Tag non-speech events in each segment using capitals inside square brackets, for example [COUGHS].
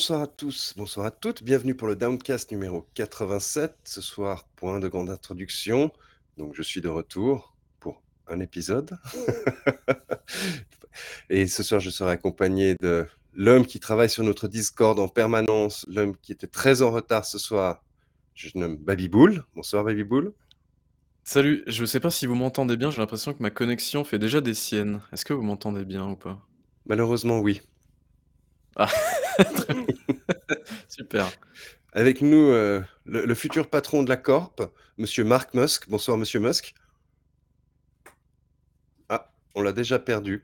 Bonsoir à tous, bonsoir à toutes, bienvenue pour le Downcast numéro 87. Ce soir, point de grande introduction. Donc, je suis de retour pour un épisode. [LAUGHS] Et ce soir, je serai accompagné de l'homme qui travaille sur notre Discord en permanence, l'homme qui était très en retard ce soir. Je nomme Babyboul. Bonsoir Babyboul. Salut, je ne sais pas si vous m'entendez bien, j'ai l'impression que ma connexion fait déjà des siennes. Est-ce que vous m'entendez bien ou pas? Malheureusement, oui. Ah, [LAUGHS] super. Avec nous, euh, le, le futur patron de la Corp, Monsieur Mark Musk. Bonsoir, Monsieur Musk. Ah, on l'a déjà perdu.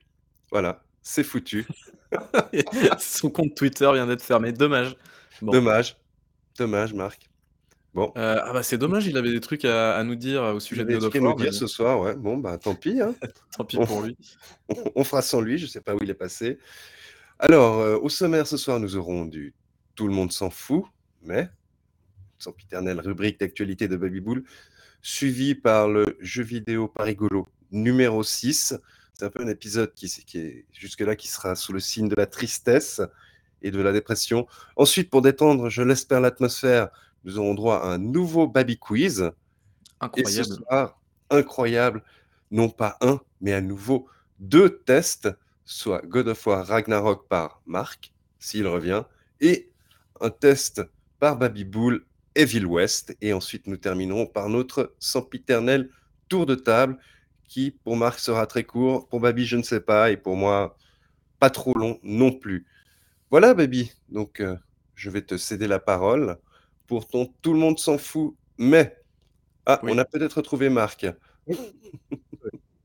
Voilà, c'est foutu. [LAUGHS] Son compte Twitter vient d'être fermé. Dommage. Bon. Dommage. Dommage, Marc. Bon. Euh, ah bah c'est dommage, il avait des trucs à, à nous dire au sujet de God des of trucs à War. nous dire mais ce soir, ouais. Bon, bah tant pis. hein. [LAUGHS] Tant pis On, pour lui. on- on fera sans lui, je sais pas où il est passé. Alors, euh, au sommaire ce soir, nous aurons du Tout le monde s'en fout, mais sempiternelle rubrique d'actualité de Babyboul, suivi par le jeu vidéo pas rigolo numéro 6. C'est un peu un épisode qui, qui est jusque-là qui sera sous le signe de la tristesse et de la dépression. Ensuite, pour détendre, je l'espère, l'atmosphère, nous aurons droit à un nouveau Baby Quiz. Et ce Incroyable. soir, incroyable, non pas un, mais à nouveau deux tests, soit God of War Ragnarok par Marc, s'il revient, et un test par Baby Bull Evil West. Et ensuite, nous terminerons par notre sempiternel tour de table, qui pour Marc sera très court, pour Baby, je ne sais pas, et pour moi, pas trop long non plus. Voilà, Baby. Donc, euh, je vais te céder la parole pour ton Tout le monde s'en fout, mais. Ah, Oui. on a peut-être retrouvé Marc. [LAUGHS]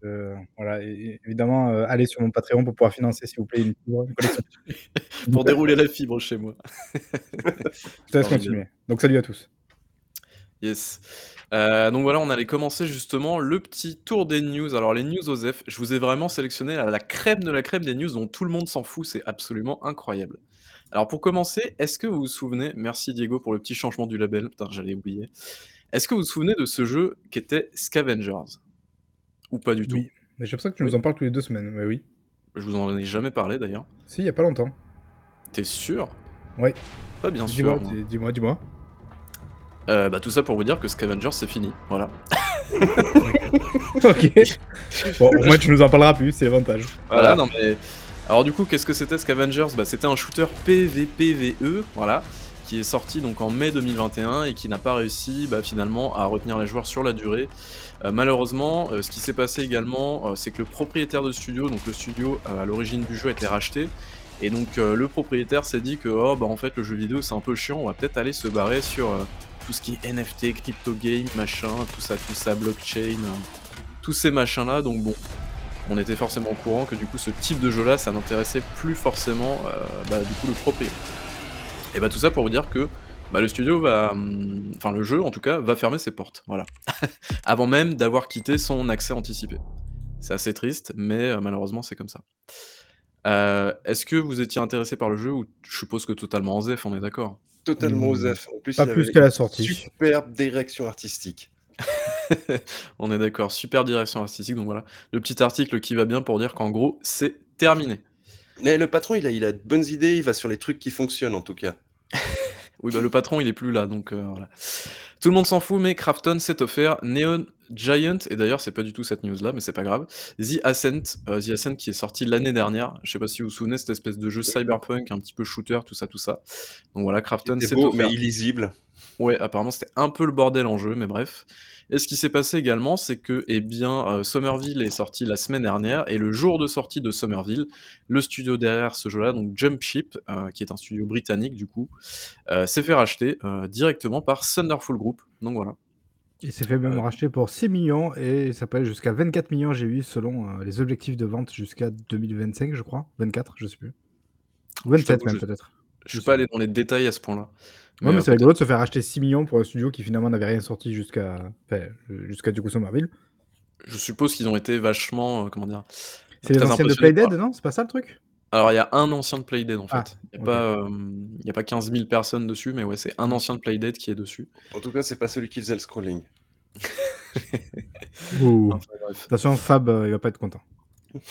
Euh, voilà, et- évidemment, euh, allez sur mon Patreon pour pouvoir financer, s'il vous plaît, une, fibre, une collection. [LAUGHS] Pour dérouler la fibre chez moi. Je te laisse continuer. Donc, salut à tous. Yes. Euh, donc voilà, on allait commencer justement le petit tour des news. Alors les news OSEF, je vous ai vraiment sélectionné la, la crème de la crème des news dont tout le monde s'en fout, c'est absolument incroyable. Alors pour commencer, est-ce que vous vous souvenez, merci Diego pour le petit changement du label, putain j'allais oublier, est-ce que vous vous souvenez de ce jeu qui était Scavengers? Ou pas du tout Oui. Mais j'ai l'impression que tu nous en parles tous les deux semaines. Mais oui. Je vous en ai jamais parlé d'ailleurs. Si, il y a pas longtemps. T'es sûr? Oui. Pas bien Dis-moi, sûr. moi. dis- dis-moi, dis-moi. Euh, bah tout ça pour vous dire que Scavengers c'est fini, voilà. [LAUGHS] ok. Bon, au moins, tu nous en parleras plus, c'est l'avantage. Voilà, non mais. Alors du coup, qu'est-ce que c'était Scavengers? Bah, C'était un shooter PVPVE, voilà, qui est sorti donc en mai 2021 et qui n'a pas réussi bah, finalement à retenir les joueurs sur la durée. Euh, malheureusement, euh, ce qui s'est passé également, euh, c'est que le propriétaire de studio, donc le studio à l'origine du jeu a été racheté, et donc le propriétaire s'est dit que oh bah en fait le jeu vidéo c'est un peu chiant, on va peut-être aller se barrer sur tout ce qui est NFT, crypto game, machin, tout ça, tout ça, blockchain, tous ces machins là. Donc bon, on était forcément au courant que du coup ce type de jeu là ça n'intéressait plus forcément bah, du coup le propriétaire. Et bah tout ça pour vous dire que bah, le studio va, hum, enfin le jeu en tout cas va fermer ses portes, voilà, [LAUGHS] avant même d'avoir quitté son accès anticipé. C'est assez triste, mais euh, malheureusement c'est comme ça. Euh, Est-ce que vous étiez intéressé par le jeu ou je suppose que totalement en ZEF, on est d'accord? Totalement Hmm, Osef. En plus, pas il plus avait qu'à la une sortie. Superbe direction artistique. [LAUGHS] On est d'accord, super direction artistique, donc voilà, le petit article qui va bien pour dire qu'en gros c'est terminé. Mais le patron, il a, il a de bonnes idées, il va sur les trucs qui fonctionnent en tout cas. [LAUGHS] Oui, bah le patron, il est plus là, donc euh, voilà. Tout le monde s'en fout, mais Krafton s'est offert Neon Giant, et d'ailleurs, c'est pas du tout cette news-là, mais c'est pas grave. The Ascent, euh, The Ascent qui est sorti l'année dernière. Je sais pas si vous vous souvenez, cette espèce de jeu cyberpunk, un petit peu shooter, tout ça, tout ça. Donc voilà, Krafton C'est beau, offert. mais illisible. Ouais, apparemment c'était un peu le bordel en jeu, mais bref. Et ce qui s'est passé également, c'est que, eh bien, euh, Somerville est sorti la semaine dernière, et le jour de sortie de Somerville, le studio derrière ce jeu-là, donc Jump Ship, euh, qui est un studio britannique du coup, euh, s'est fait racheter directement par Thunderful Group. Donc voilà. Il s'est fait même racheter pour 6 millions et ça peut aller jusqu'à 24 millions, j'ai eu, selon les objectifs de vente jusqu'à 2025, je crois. 24, je sais plus. Ou Je 27 t'avoue, même, peut-être. Je suis pas allé dans les détails à ce point-là. Ouais, mais euh, c'est rigolo de se faire acheter 6 millions pour un studio qui finalement n'avait rien sorti jusqu'à enfin, jusqu'à du coup Somerville. je suppose qu'ils ont été vachement, euh, comment dire, C'est les très anciens de impressionnés Playdead, par- non? C'est pas ça le truc? Alors il y a un ancien de Playdead en fait. Ah, Il n'y a, ok. pas, euh, il y a pas 15 000 personnes dessus, mais ouais, c'est un ancien de Playdead qui est dessus. En tout cas, c'est pas celui qui faisait le scrolling. [LAUGHS] Ouh. Enfin, bref. Attention, Fab, euh, il va pas être content. [LAUGHS]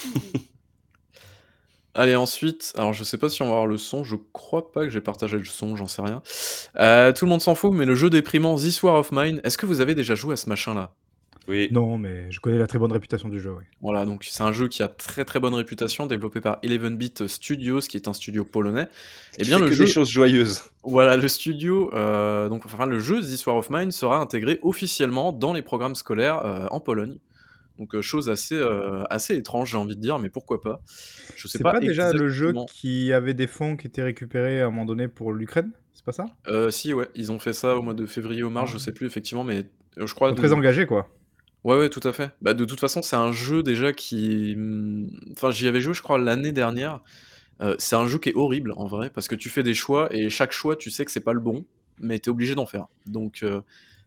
Allez ensuite, alors je sais pas si on va avoir le son, je crois pas que j'ai partagé le son, j'en sais rien. Heu, tout le monde s'en fout, mais le jeu déprimant This War of Mine, est-ce que vous avez déjà joué à ce machin-là? Oui. Non, mais je connais la très bonne réputation du jeu, oui. Voilà, donc c'est un jeu qui a très, très bonne réputation, développé par 11-Bit Studios, qui est un studio polonais. Et Qui bien fait le que jeu des choses joyeuses. voilà, le studio, heu, donc enfin le jeu This War of Mine sera intégré officiellement dans les programmes scolaires, heu, en Pologne. Donc chose assez, assez étrange, j'ai envie de dire, mais pourquoi pas? Je sais C'est pas pas déjà le jeu qui avait des fonds qui étaient récupérés à un moment donné pour l'Ukraine? C'est pas ça? Si ouais, ils ont fait ça au mois de février ou mars, je Ah. sais plus effectivement, mais je crois très de engagés, quoi. ouais, ouais, tout à fait. Bah, de toute façon, c'est un jeu déjà qui, mmh, enfin j'y avais joué je crois l'année dernière. C'est un jeu qui est horrible en vrai, parce que tu fais des choix et chaque choix, tu sais que c'est pas le bon, mais tu es obligé d'en faire. Donc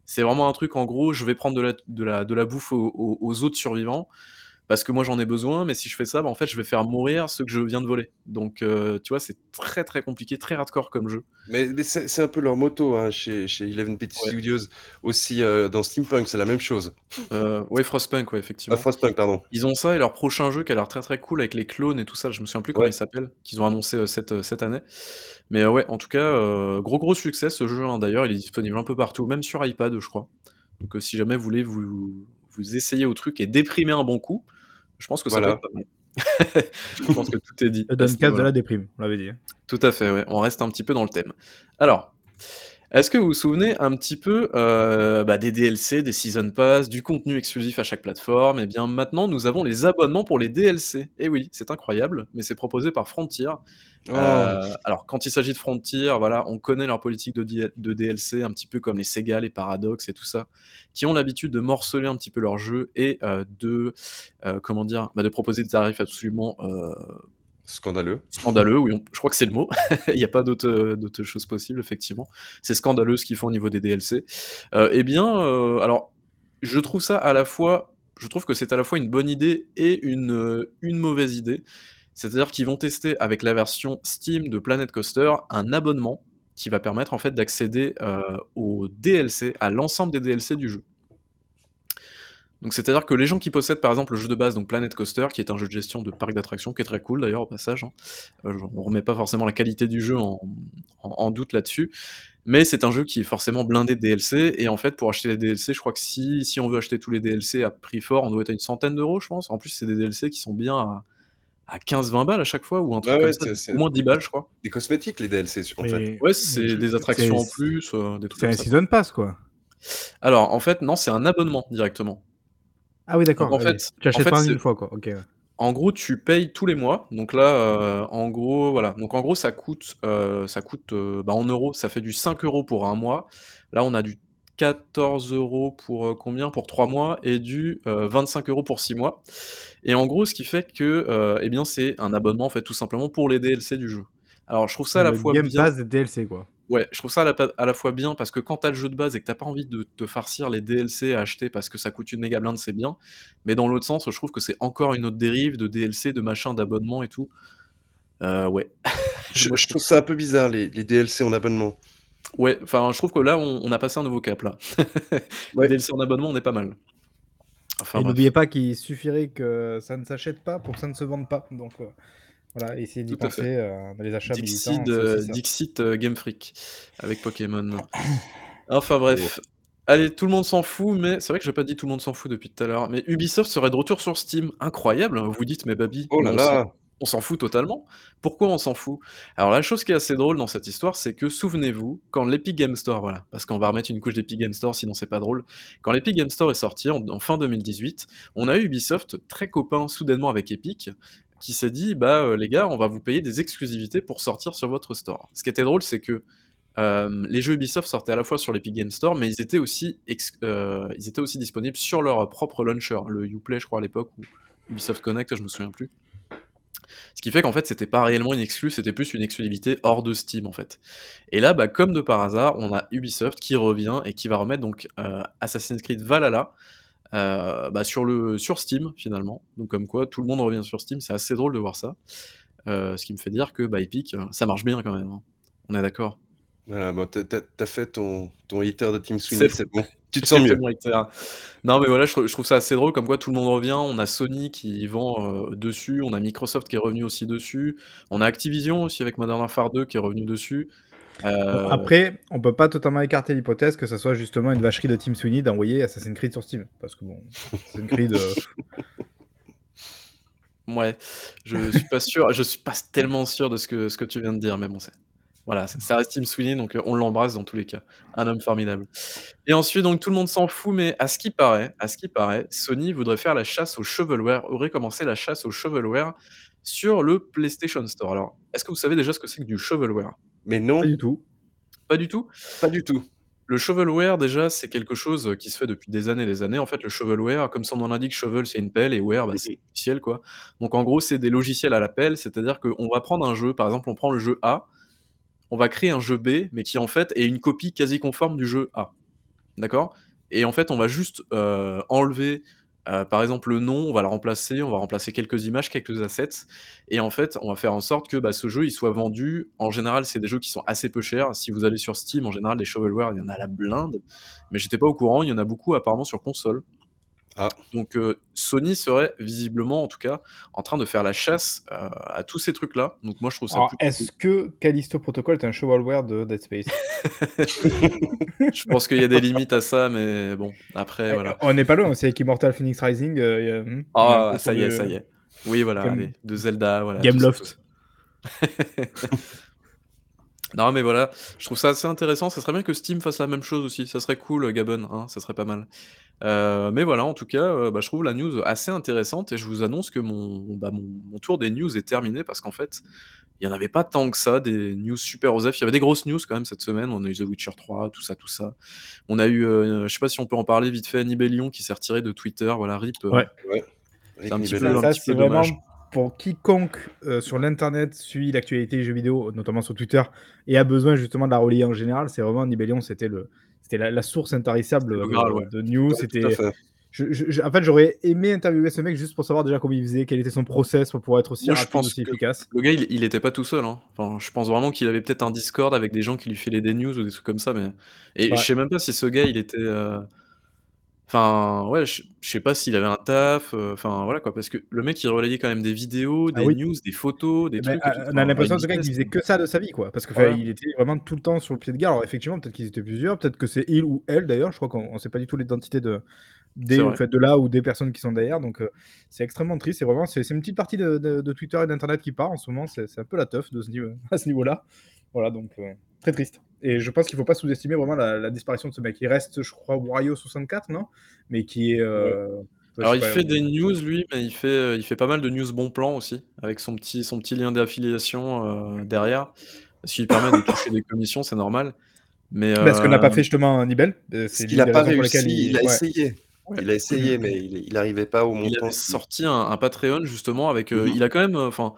c'est vraiment un truc en gros, je vais prendre de la bouffe aux autres survivants, parce que moi j'en ai besoin, mais si je fais ça, bah, en fait, je vais faire mourir ceux que je viens de voler. Donc heu, tu vois, c'est très, très compliqué, très hardcore comme jeu. Mais mais c'est un peu leur motto, hein, chez chez 11-Bit Ouais. Studios. Aussi, heu, dans Steampunk, c'est la même chose. Heu, ouais, Frostpunk, ouais, Ah, effectivement. Frostpunk, pardon. Ils ont ça et leur prochain jeu qui a l'air très, très cool avec les clones et tout ça, je me souviens plus comment Ouais. il s'appelle, qu'ils ont annoncé, heu, cette, cette année. Mais ouais, en tout cas, gros, gros succès ce jeu, hein. D'ailleurs, il est disponible un peu partout, même sur iPad, je crois. Donc si jamais vous voulez vous vous essayer au truc et déprimer un bon coup, je pense que ça peut Voilà. être pas mal. [LAUGHS] Je pense que tout est dit Ça à donne ce casse de la déprime, on l'avait dit, hein. Tout à fait, ouais, on reste un petit peu dans le thème. Alors, est-ce que vous vous souvenez un petit peu, heu, bah, des DLC, des season pass, du contenu exclusif à chaque plateforme? Et bien maintenant, nous avons les abonnements pour les DLC. Et oui, c'est incroyable, mais c'est proposé par Frontier. Heu, Oh! alors quand il s'agit de Frontier, voilà, on connaît leur politique de DL de DLC, un petit peu comme les Sega, les Paradox et tout ça, qui ont l'habitude de morceler un petit peu leurs jeux et heu, de, comment dire? Bah, de proposer des tarifs absolument, Scandaleux. scandaleux, oui, on je crois que c'est le mot. [LAUGHS] Il y a pas d'autre, d'autre chose possible, effectivement. C'est scandaleux ce qu'ils font au niveau des DLC. Heu, et bien, heu, alors, je trouve ça à la fois je trouve que c'est à la fois une bonne idée et une, mauvaise idée. C'est-à-dire qu'ils vont tester avec la version Steam de Planet Coaster, un abonnement qui va permettre en fait d'accéder, aux DLC, à l'ensemble des DLC du jeu. Donc c'est-à-dire que les gens qui possèdent par exemple le jeu de base, donc Planet Coaster, qui est un jeu de gestion de parc d'attractions, qui est très cool d'ailleurs au passage, hein. Heu, j on remet pas forcément la qualité du jeu en en en doute là-dessus, mais c'est un jeu qui est forcément blindé de DLC et en fait pour acheter les DLC, je crois que si si on veut acheter tous les DLC à prix fort, on doit être à une centaine d'euros, je pense. En plus, c'est des DLC qui sont bien à à 15-20 balles à chaque fois ou un truc Ouais, comme ça, au moins 10 des balles, je crois. des cosmétiques, les DLC, en fait. Ouais, c'est des attractions en plus, heu, des trucs c'est un ça. season pass, quoi? Alors en fait, non, c'est un abonnement directement. Ah oui, d'accord, en fait Tu en achètes fait, pas en c'est une fois, quoi. OK, ouais. en gros, tu payes tous les mois. Donc là, heu, en gros, voilà, donc en gros, ça coûte, heu, ça coûte, heu, bah, en euros, ça fait du 5 € pour 1 mois. Là, on a du 14 € pour, heu, combien? Pour 3 mois et du, heu, 25 € pour 6 mois. Et en gros, ce qui fait que, bien, c'est un abonnement, en fait, tout simplement pour les DLC du jeu. Alors je trouve ça à la Le fois Game bien Pass des DLC, quoi. Ouais, je trouve ça à la pa à la fois bien parce que quand tu as le jeu de base et que tu as pas envie de te farcir les DLC à acheter parce que ça coûte une méga blinde, c'est bien. Mais dans l'autre sens, je trouve que c'est encore une autre dérive de DLC, de machin, d'abonnement et tout. Heu, ouais. [LAUGHS] Je Moi, je je trouve ça un peu bizarre les les DLC en abonnement. Ouais, enfin, je trouve que là, on on a passé un nouveau cap, là. Les [LAUGHS] Ouais. DLC en abonnement, on est pas mal. Enfin Et n'oubliez pas qu'il suffirait que ça ne s'achète pas pour que ça ne se vende pas. Donc heu, voilà, essayez d'y penser, dans les achats Dixit, ça. Dixit, heu, Game Freak avec Pokémon. [COUGHS] Enfin bref. Allez, tout le monde s'en fout, mais c'est vrai que j'ai pas dit tout le monde s'en fout depuis tout à l'heure, mais Ubisoft serait de retour sur Steam. Incroyable! Vous vous dites: «Mais Babi, Oh là on s'en là! on s'en fout totalement». Pourquoi on s'en fout? Alors la chose qui est assez drôle dans cette histoire, c'est que souvenez-vous, quand l'Epic Games Store, voilà, parce qu'on va remettre une couche d'Epic Games Store, sinon c'est pas drôle. Quand l'Epic Games Store est sorti en en fin 2018, on a eu Ubisoft très copain soudainement avec Epic, qui s'est dit: «Bah, heu, les gars, on va vous payer des exclusivités pour sortir sur votre store». Ce qui était drôle, c'est que, hem, les jeux Ubisoft sortaient à la fois sur l'Epic Games Store, mais ils étaient aussi ex heu, ils étaient aussi disponibles sur leur propre launcher, le Uplay, je crois, à l'époque ou Ubisoft Connect, je me souviens plus. Ce qui fait qu'en fait, c'était pas réellement une exclu, c'était plus une exclusivité hors de Steam, en fait. Et là, bah, comme de par hasard, on a Ubisoft qui revient et qui va remettre donc, Assassin's Creed Valhalla, heu, bah, sur le sur Steam, finalement. Donc comme quoi, tout le monde revient sur Steam, c'est assez drôle de voir ça. Heu, ce qui me fait dire que, bah, Epic, heu, ça marche bien quand même, hein. On est d'accord? Voilà, bon, tu as fait ton ton hater de Tim Sweeney, C'est c'est bon. [LAUGHS] Tu te sens c'est mieux. Non, mais voilà, je trouve je trouve ça assez drôle comme quoi tout le monde revient. On a Sony qui vend, dessus, on a Microsoft qui est revenu aussi dessus, on a Activision aussi avec Modern Warfare 2 qui est revenu dessus. Heu après, on peut pas totalement écarter l'hypothèse que ça soit justement une vacherie de Tim Sweeney d'envoyer Assassin's Creed sur Steam. Parce que bon, Assassin's Creed, [LAUGHS] heu Mouais, je suis pas sûr je suis pas tellement sûr de ce que ce que tu viens de dire, mais bon, c'est voilà, ça reste Tim Sweeney, donc heu, on l'embrasse dans tous les cas. Un homme formidable et ensuite, donc tout le monde s'en fout, mais à ce qui paraît à ce qui paraît, Sony voudrait faire la chasse au shovelware, aurait commencé la chasse au shovelware sur le PlayStation Store. Alors, est-ce que vous savez déjà ce que c'est que du shovelware? Mais Pas non, du tout. Pas du tout? pas du tout. Le shovelware déjà, c'est quelque chose, heu, qui se fait depuis des années et des années. En fait, le shovelware, comme son nom l'indique, shovel, c'est une pelle et ware, bah, c'est [LAUGHS] mh. logiciel, quoi. Donc en gros, c'est des logiciels à la pelle, c'est-à-dire qu'on va prendre un jeu, par exemple, on prend le jeu A, on va créer un jeu B, mais qui en fait est une copie quasi conforme du jeu A. D'accord? Et en fait, on va juste, heu, enlever, heu, par exemple, le nom, on va le remplacer, on va remplacer quelques images, quelques assets et en fait, on va faire en sorte que, bah, ce jeu, il soit vendu en général, c'est des jeux qui sont assez peu chers. Si vous allez sur Steam, en général, des shovelware, il y en a la blinde, mais j'étais pas au courant, il y en a beaucoup apparemment sur console. Ah. Donc heu, Sony serait visiblement, en tout cas, en train de faire la chasse, heu, à tous ces trucs-là. Donc moi, je trouve ça Alors, plutôt cool. est-ce que Callisto Protocol est un shovelware de Dead Space? [LAUGHS] Je pense qu'il y a des limites à ça, mais bon, après, Eh, voilà. on n'est pas loin, c'est avec Immortal Phoenix Rising, y a y a un Ah, ça y est, ça y est. Oui, voilà, Game allez, de Zelda, voilà, Gameloft. [LAUGHS] Non, mais voilà, je trouve ça assez intéressant. Ça serait bien que Steam fasse la même chose aussi. Ça serait cool, Gabon, hein, ça serait pas mal. Heu, mais voilà, en tout cas, heu, bah, je trouve la news assez intéressante et je vous annonce que mon bah, mon mon tour des news est terminé parce qu'en fait, il y en avait pas tant que ça, des news super osef. Il y avait des grosses news quand même cette semaine. On a eu The Witcher 3, tout ça, tout ça. On a eu, heu, je sais pas si on peut en parler vite fait, Nibellion qui s'est retiré de Twitter, voilà, RIP, heu, Ouais. Ouais. c'est un Rick petit peu Nibellion. un Ça, petit c'est peu vraiment dommage. pour quiconque, heu, sur l'internet suit l'actualité des jeux vidéo, notamment sur Twitter et a besoin justement de la relayer en général, c'est vraiment Nibellion, c'était le c'était la la source intarissable, ouais. de news. Ouais, C'était je je je en fait, j'aurais aimé interviewer ce mec juste pour savoir déjà comment il faisait, quel était son process pour pouvoir être aussi Moi, je pense aussi efficace. le gars, il il était pas tout seul, hein. Enfin, je pense vraiment qu'il avait peut-être un Discord avec des gens qui lui filaient des news ou des trucs comme ça, mais et je Ouais. sais même pas si ce gars, il était, heu enfin, ouais, je je sais pas s'il avait un taf, heu, enfin, voilà, quoi, parce que le mec, il relayait quand même des vidéos, Ah des oui. news, des photos, des beh, trucs et tout, heu, on a enfin, l'impression en tout cas qu'il faisait que ça de sa vie, quoi, parce que, enfin, Voilà. il était vraiment tout le temps sur le pied de guerre. Alors effectivement, peut-être qu'ils étaient plusieurs, peut-être que c'est il ou elle d'ailleurs, je crois qu'on on sait pas du tout l'identité de C'est des en vrai. fait, de là ou des personnes qui sont derrière, donc heu, c'est extrêmement triste. C'est vraiment c'est c'est une petite partie de de de Twitter et d'internet qui part en ce moment, c'est c'est un peu la teuf de ce niveau [LAUGHS] à ce niveau-là. Voilà, donc heu, très triste et je pense qu'il faut pas sous-estimer vraiment la la disparition de ce mec. Il reste, je crois, Wario64, non? Mais qui est, Ouais. je Alors il pas, fait des news lui, mais il fait, heu, il fait pas mal de news bons plans aussi, avec son petit son petit lien d'affiliation, heu, derrière. Ce qui lui permet de [LAUGHS] toucher des commissions, c'est normal, mais Bah, ce que n'a pas fait justement Nibel, c'est qu'il a pas réussi, il il a ouais. essayé. Ouais. Il a essayé, mais il il arrivait pas au Il montant avait qui sorti un un Patreon justement avec, heu, Mmh mh. il a quand même, enfin,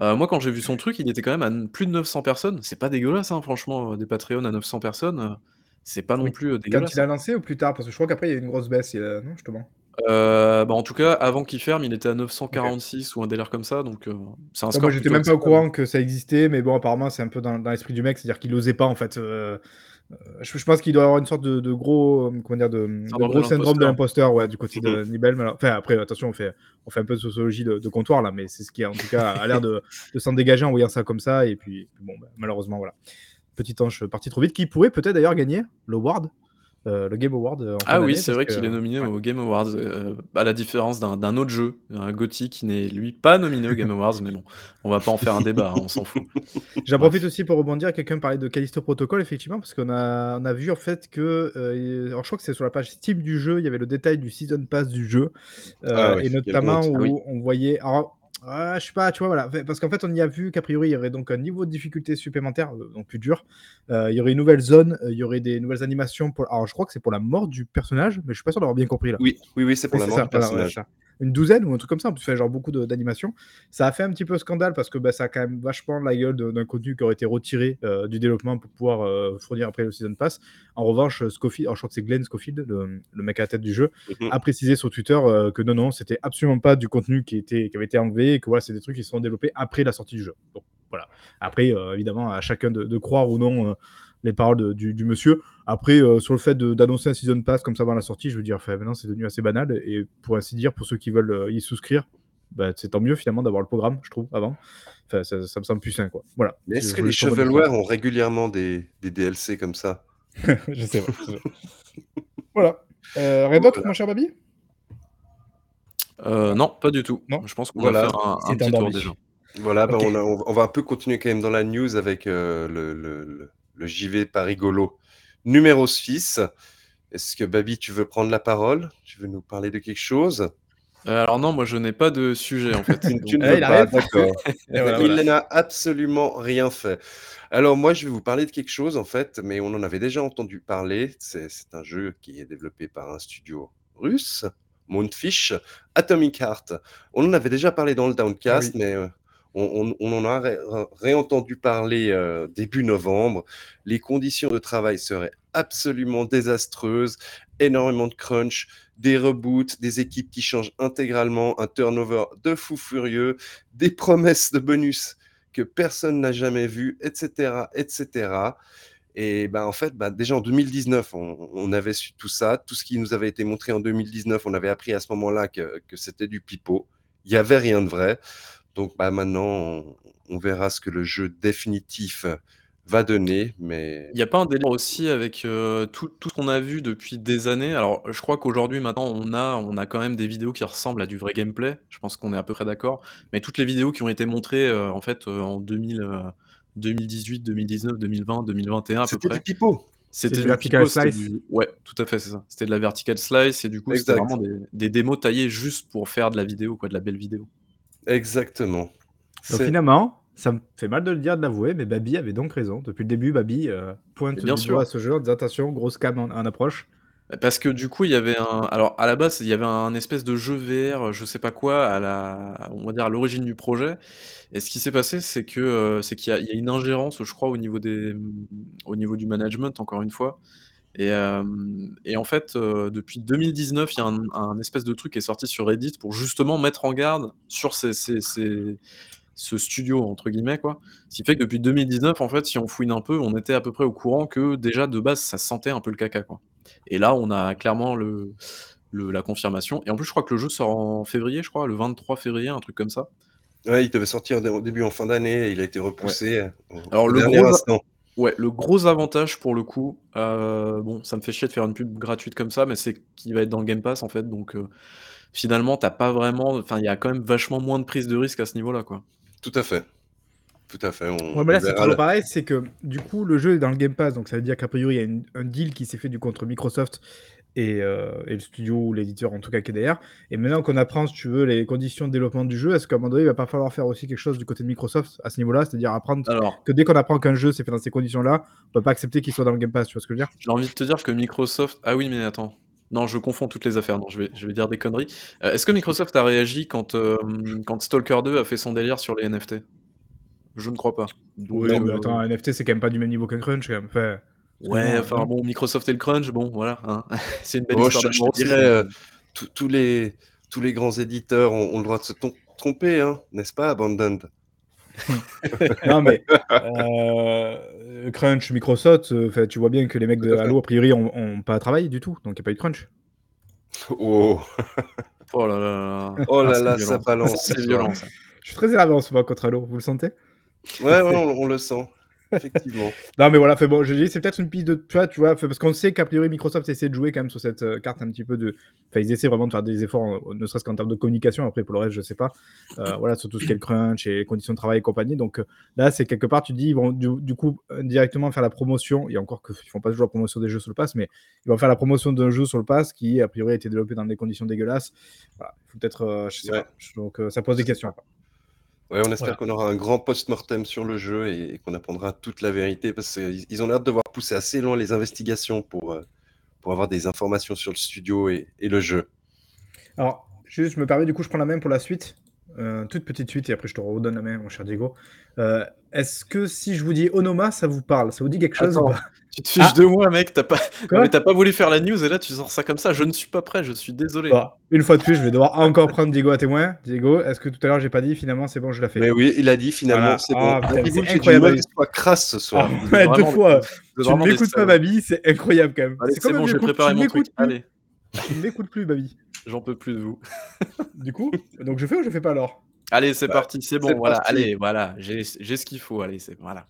heu, moi quand j'ai vu son truc, il était quand même à n plus de 900 personnes. C'est pas dégueulasse, hein, franchement, heu, des Patreons à 900 personnes, heu, c'est pas non Oui. plus, heu, Quand il dégueulasse, a hein. lancé ou plus tard? Parce que je crois qu'après il y a eu une grosse baisse, il y a non, justement? Heu, bah, en tout cas, avant qu'il ferme, il était à OK. 946 ou un délire comme ça, donc heu, c'est un Ouais, moi score j'étais plutôt même pas au acceptable, courant que ça existait, mais bon apparemment c'est un peu dans dans l'esprit du mec, c'est-à-dire qu'il osait pas en fait, heu, je je pense qu'il doit avoir une sorte de de gros, hem, comment dire? De, de Syndrome de gros syndrome de l'imposteur. ouais, du côté de Nibel, mais alors enfin après attention, on fait on fait un peu de sociologie de de comptoir là, mais c'est ce qui en tout cas a l'air de s'en dégager en voyant ça comme ça et puis bon, bah, malheureusement voilà. Petit ange parti trop vite, qui pourrait peut-être d'ailleurs gagner l'award, le Game Award, en fin Ah oui, c'est vrai qu'il est nominé ouais. aux Game Awards, heu, à la différence d'un autre jeu, un GOTY qui n'est lui pas nominé aux Game [LAUGHS] Awards, mais bon, on va pas en faire un débat, hein, on s'en fout. J'en profite aussi pour rebondir, quelqu'un parlait de Callisto Protocol effectivement, parce qu'on a on a vu en fait que, alors je crois que c'est sur la page Steam du jeu, il y avait le détail du season pass du jeu, Ah ouais, et notamment. Ah oui. où on voyait alors, ah, je sais pas, tu vois, voilà, parce qu'en fait on y a vu qu'a priori il y aurait donc un niveau de difficulté supplémentaire, heu, donc plus dur, heu, il y aurait une nouvelle zone, heu, il y aurait des nouvelles animations pour alors je crois que c'est pour la mort du personnage, mais je suis pas sûr d'avoir bien compris là. Oui, oui, oui, c'est pour la mort du ça, personnage. Une douzaine ou un truc comme ça, en plus, enfin, genre beaucoup de d'animations. Ça a fait un petit peu scandale parce que, bah, ça a quand même vachement la gueule d'un contenu qui aurait été retiré, heu, du développement pour pouvoir, heu, fournir après le season pass. En revanche, heu, Scofield je crois que c'est Glenn Scofield, le, le mec à la tête du jeu, Mmh mh. a précisé sur Twitter, que non, non, c'était absolument pas du contenu qui était qui avait été enlevé et que voilà, c'est des trucs qui seront développés après la sortie du jeu. Bon, voilà. Après, évidemment, à chacun de de croire ou non, les paroles du, du, monsieur. Après, sur le fait d'annoncer un season pass comme ça avant la sortie, je veux dire, enfin, maintenant c'est devenu assez banal. Et pour ainsi dire, pour ceux qui veulent y souscrire, bah, c'est tant mieux finalement d'avoir le programme, je trouve, avant. Enfin, ça, me semble plus sain, quoi. Voilà. Mais est-ce que les Shovelware ont régulièrement des, des, DLC comme ça? [LAUGHS] Je sais pas. voilà. Euh, rien d'autre, mon cher Babi? Euh, Non, pas du tout. Non. Je pense qu'on va faire un, petit tour déjà. Voilà, bah, on, on, va un peu continuer quand même dans la news avec euh, le, le, le, JV Parigolo numéro 6. Est-ce que Babi, tu veux prendre la parole? Tu veux nous parler de quelque chose? Euh, alors non, moi je n'ai pas de sujet en fait. tu ne veux pas, d'accord. [LAUGHS] il n'a absolument rien fait. Alors moi je vais vous parler de quelque chose en fait, mais on en avait déjà entendu parler. C'est un jeu qui est développé par un studio russe, Moonfish, Atomic Heart. On en avait déjà parlé dans le Downcast, mais on, en a réentendu parler euh, début novembre. Les conditions de travail seraient absolument désastreuses, énormément de crunch, des reboots, des équipes qui changent intégralement, un turnover de fou furieux, des promesses de bonus que personne n'a jamais vues, etc., etc. Et ben, en fait, ben, déjà en 2019, on, avait su tout ça. Tout ce qui nous avait été montré en 2019, on avait appris à ce moment-là que, que c'était du pipeau. Il n'y avait rien de vrai. Donc bah, maintenant, on, on, verra ce que le jeu définitif va donner, mais... Il n'y a pas un délire aussi avec tout, tout, ce qu'on a vu depuis des années? Alors, je crois qu'aujourd'hui, maintenant, on a, on a quand même des vidéos qui ressemblent à du vrai gameplay. Je pense qu'on est à peu près d'accord. Mais toutes les vidéos qui ont été montrées, en fait, en 2000, 2018, 2019, 2020, 2021 à peu près. C'était du pipeau. C'était du vertical slice. Ouais, tout à fait, c'est ça. C'était de la vertical slice et du coup, c'était vraiment des, des, démos taillées juste pour faire de la vidéo, quoi, de la belle vidéo. Exactement. Donc finalement, ça me fait mal de le dire, de l'avouer, mais Babi avait donc raison. Depuis le début, Babi euh, pointe bien sûr. à ce jeu en disant attention, grosse cam en, approche. Parce que du coup, il y avait un. Alors, à la base, il y avait un espèce de jeu VR, je sais pas quoi, à la, on va dire à l'origine du projet. Et ce qui s'est passé, c'est que euh, c'est qu'il y, a une ingérence, je crois, au niveau des, au niveau du management, encore une fois. Et, euh, et en fait, depuis 2019, il y a un, un, espèce de truc qui est sorti sur Reddit pour justement mettre en garde sur ces, ces, ces ce studio entre guillemets quoi. Ce qui fait que depuis 2019 en fait, si on fouine un peu, on était à peu près au courant que déjà de base ça sentait un peu le caca quoi. Et là, on a clairement le, le, la confirmation. Et en plus, je crois que le jeu sort en février, je crois, le 23 février, un truc comme ça. Ouais, il devait sortir au début en fin d'année, il a été repoussé. Alors le gros, instant. Ouais, le gros avantage pour le coup, euh, bon, ça me fait chier de faire une pub gratuite comme ça, mais c'est qu'il va être dans le Game Pass en fait, donc euh, finalement, t'as pas vraiment, enfin, il y a quand même vachement moins de prise de risque à ce niveau-là, quoi. Tout à fait. Tout à fait. On, ouais, mais là, c'est toujours pareil, c'est que du coup, le jeu est dans le Game Pass, donc ça veut dire qu'a priori, il y a un deal qui s'est fait du contre Microsoft et, euh, et le studio ou l'éditeur, en tout cas, qui est derrière. Et maintenant qu'on apprend, si tu veux, les conditions de développement du jeu, est-ce qu'à un moment donné, il va pas falloir faire aussi quelque chose du côté de Microsoft à ce niveau-là C'est-à-dire apprendre Alors, que dès qu'on apprend qu'un jeu s'est fait dans ces conditions-là, on peut pas accepter qu'il soit dans le Game Pass, tu vois ce que je veux dire? J'ai envie de te dire que Microsoft. Ah oui, mais attends. Non, je confonds toutes les affaires. Non, je vais, je vais dire des conneries. Euh, est-ce que Microsoft a réagi quand, euh, quand Stalker 2 a fait son délire sur les NFT Je ne crois pas. Oui, mais attends, un NFT, c'est quand même pas du même niveau qu'un crunch, quand même. Enfin, ouais, enfin bon, Microsoft et le crunch, bon, voilà. Hein. [LAUGHS] c'est une belle histoire je, je dirais, euh, tous les, tous les grands éditeurs ont, ont le droit de se tromper, hein, n'est-ce pas, Abandoned? [LAUGHS] Non, mais euh, Crunch, Microsoft, euh, tu vois bien que les mecs de Halo, a priori, ont, pas travaillé du tout, donc il n'y a pas eu de Crunch. Oh, [LAUGHS] oh là là, oh là, là ça balance. C'est violent. Je suis très énervé en ce moment contre Halo, vous le sentez? Ouais, ouais on, le sent. Effectivement. [LAUGHS] non, mais voilà, fait bon, c'est peut-être une piste de. Tu vois, tu vois parce qu'on sait qu'a priori, Microsoft essaie de jouer quand même sur cette euh, carte un petit peu de. Enfin, ils essaient vraiment de faire des efforts, ne serait-ce qu'en termes de communication. Après, pour le reste, je sais pas. Euh, voilà, sur tout ce qui est le crunch et les conditions de travail et compagnie. Donc euh, là, c'est quelque part, tu dis, ils vont du, coup directement faire la promotion. Et encore qu'ils font pas toujours la promotion des jeux sur le pass, mais ils vont faire la promotion d'un jeu sur le pass qui, a priori, a été développé dans des conditions dégueulasses. Voilà, il faut peut-être. je sais pas. Donc ça pose des questions. Ouais, on espère qu'on aura un grand post-mortem sur le jeu et, qu'on apprendra toute la vérité parce qu'ils ont l'air de devoir pousser assez loin les investigations pour, euh, pour avoir des informations sur le studio et, le jeu. Alors, juste, je me permets, du coup, je prends la même pour la suite. Euh, toute petite suite et après je te redonne la main, mon cher Diego. Euh, Est-ce que si je vous dis Onoma, ça vous parle? Ça vous dit quelque chose ou Attends. pas? Tu te fiches Ah. de moi, mec. T'as pas... Non, mais pas voulu faire la news et là tu sors ça comme ça. Je ne suis pas prêt. Je suis désolé. Bon, Une fois de plus, je vais devoir encore prendre Diego à témoin. Diego, est-ce que tout à l'heure j'ai pas dit Finalement, c'est bon, je l'ai fait? Mais oui, il a dit finalement, Voilà. c'est Ah, bon. Diego, c'est du incroyable. mauvaise foi crasse ce soir. Ah, ouais, vraiment deux fois. Tu ne m'écoutes pas. Babi, c'est incroyable quand même. C'est bon, j'ai préparé mon truc. Allez, Tu ne m'écoutes plus, Babi. J'en peux plus de vous. [LAUGHS] Du coup, donc je fais ou je fais pas alors? Allez, c'est Bah, parti. C'est bon. Voilà. parti. Allez, voilà. J'ai ce qu'il faut. Allez, c'est voilà.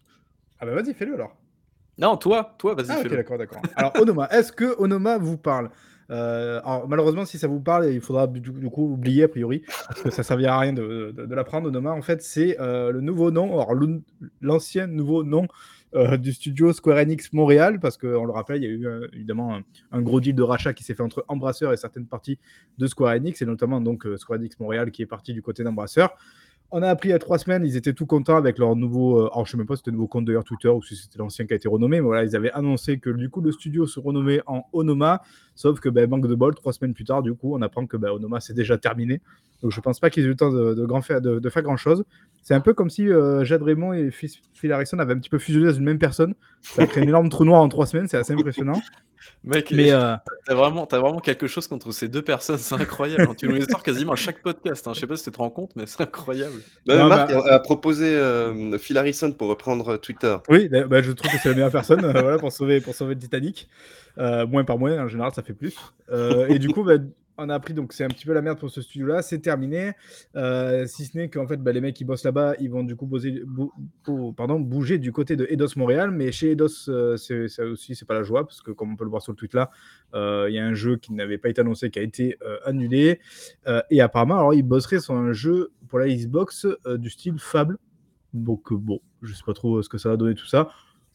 Ah bah vas-y, fais-le alors. Non, toi, toi, vas-y, Ah ok, fais-le. d'accord, d'accord. Alors Onoma, est-ce que Onoma vous parle? Euh, alors, malheureusement, si ça vous parle, il faudra du, du coup oublier a priori, parce que ça servira à rien de, de- de l'apprendre. Onoma, en fait, c'est euh, le nouveau nom, alors l'ancien nouveau nom du studio Square Enix Montréal, parce qu'on le rappelle, il y a eu euh, évidemment un, gros deal de rachat qui s'est fait entre Embrasseur et certaines parties de Square Enix, et notamment donc euh, Square Enix Montréal qui est parti du côté d'Embrasseur. On a appris il y a trois semaines, ils étaient tout contents avec leur nouveau. euh, alors, je sais même pas si c'était le nouveau compte d'ailleurs Twitter ou si c'était l'ancien qui a été renommé, mais voilà, ils avaient annoncé que du coup, le studio se renommait en Onoma. Sauf que, ben, manque de bol, trois semaines plus tard, du coup, on apprend que ben, Onoma c'est déjà terminé. Donc, je pense pas qu'ils aient eu le temps de, de grand faire, de, de faire grand chose. C'est un peu comme si euh, Jade Raymond et Phil Harrison avaient un petit peu fusionné dans une même personne. Ça a créé un énorme trou noir en trois semaines, c'est assez impressionnant. Mec, Mais euh, t'as vraiment, t'as vraiment quelque chose contre ces deux personnes. C'est incroyable. hein. Tu nous les sors quasiment à chaque podcast. hein. Je sais pas si tu te rends compte, mais c'est incroyable. Bah, Non, Marc bah- a, a proposé euh, Phil Harrison pour reprendre Twitter. Oui, bah, bah, je trouve que c'est la meilleure personne euh, voilà, pour, sauver, pour sauver le Titanic. Euh, moins par moins, en général, ça fait plus. Euh, et du coup, bah, on a appris, donc c'est un petit peu la merde pour ce studio-là, c'est terminé. Euh, si ce n'est qu'en fait, bah, les mecs qui bossent là-bas, ils vont du coup bouger du côté de Eidos Montréal. Mais chez Eidos, c'est, aussi, c'est pas la joie, parce que comme on peut le voir sur le tweet là, il y a un jeu qui n'avait pas été annoncé, qui a été annulé. Et apparemment, alors, ils bosseraient sur un jeu pour la Xbox du style Fable. Donc, bon, je sais pas trop ce que ça va donner tout ça.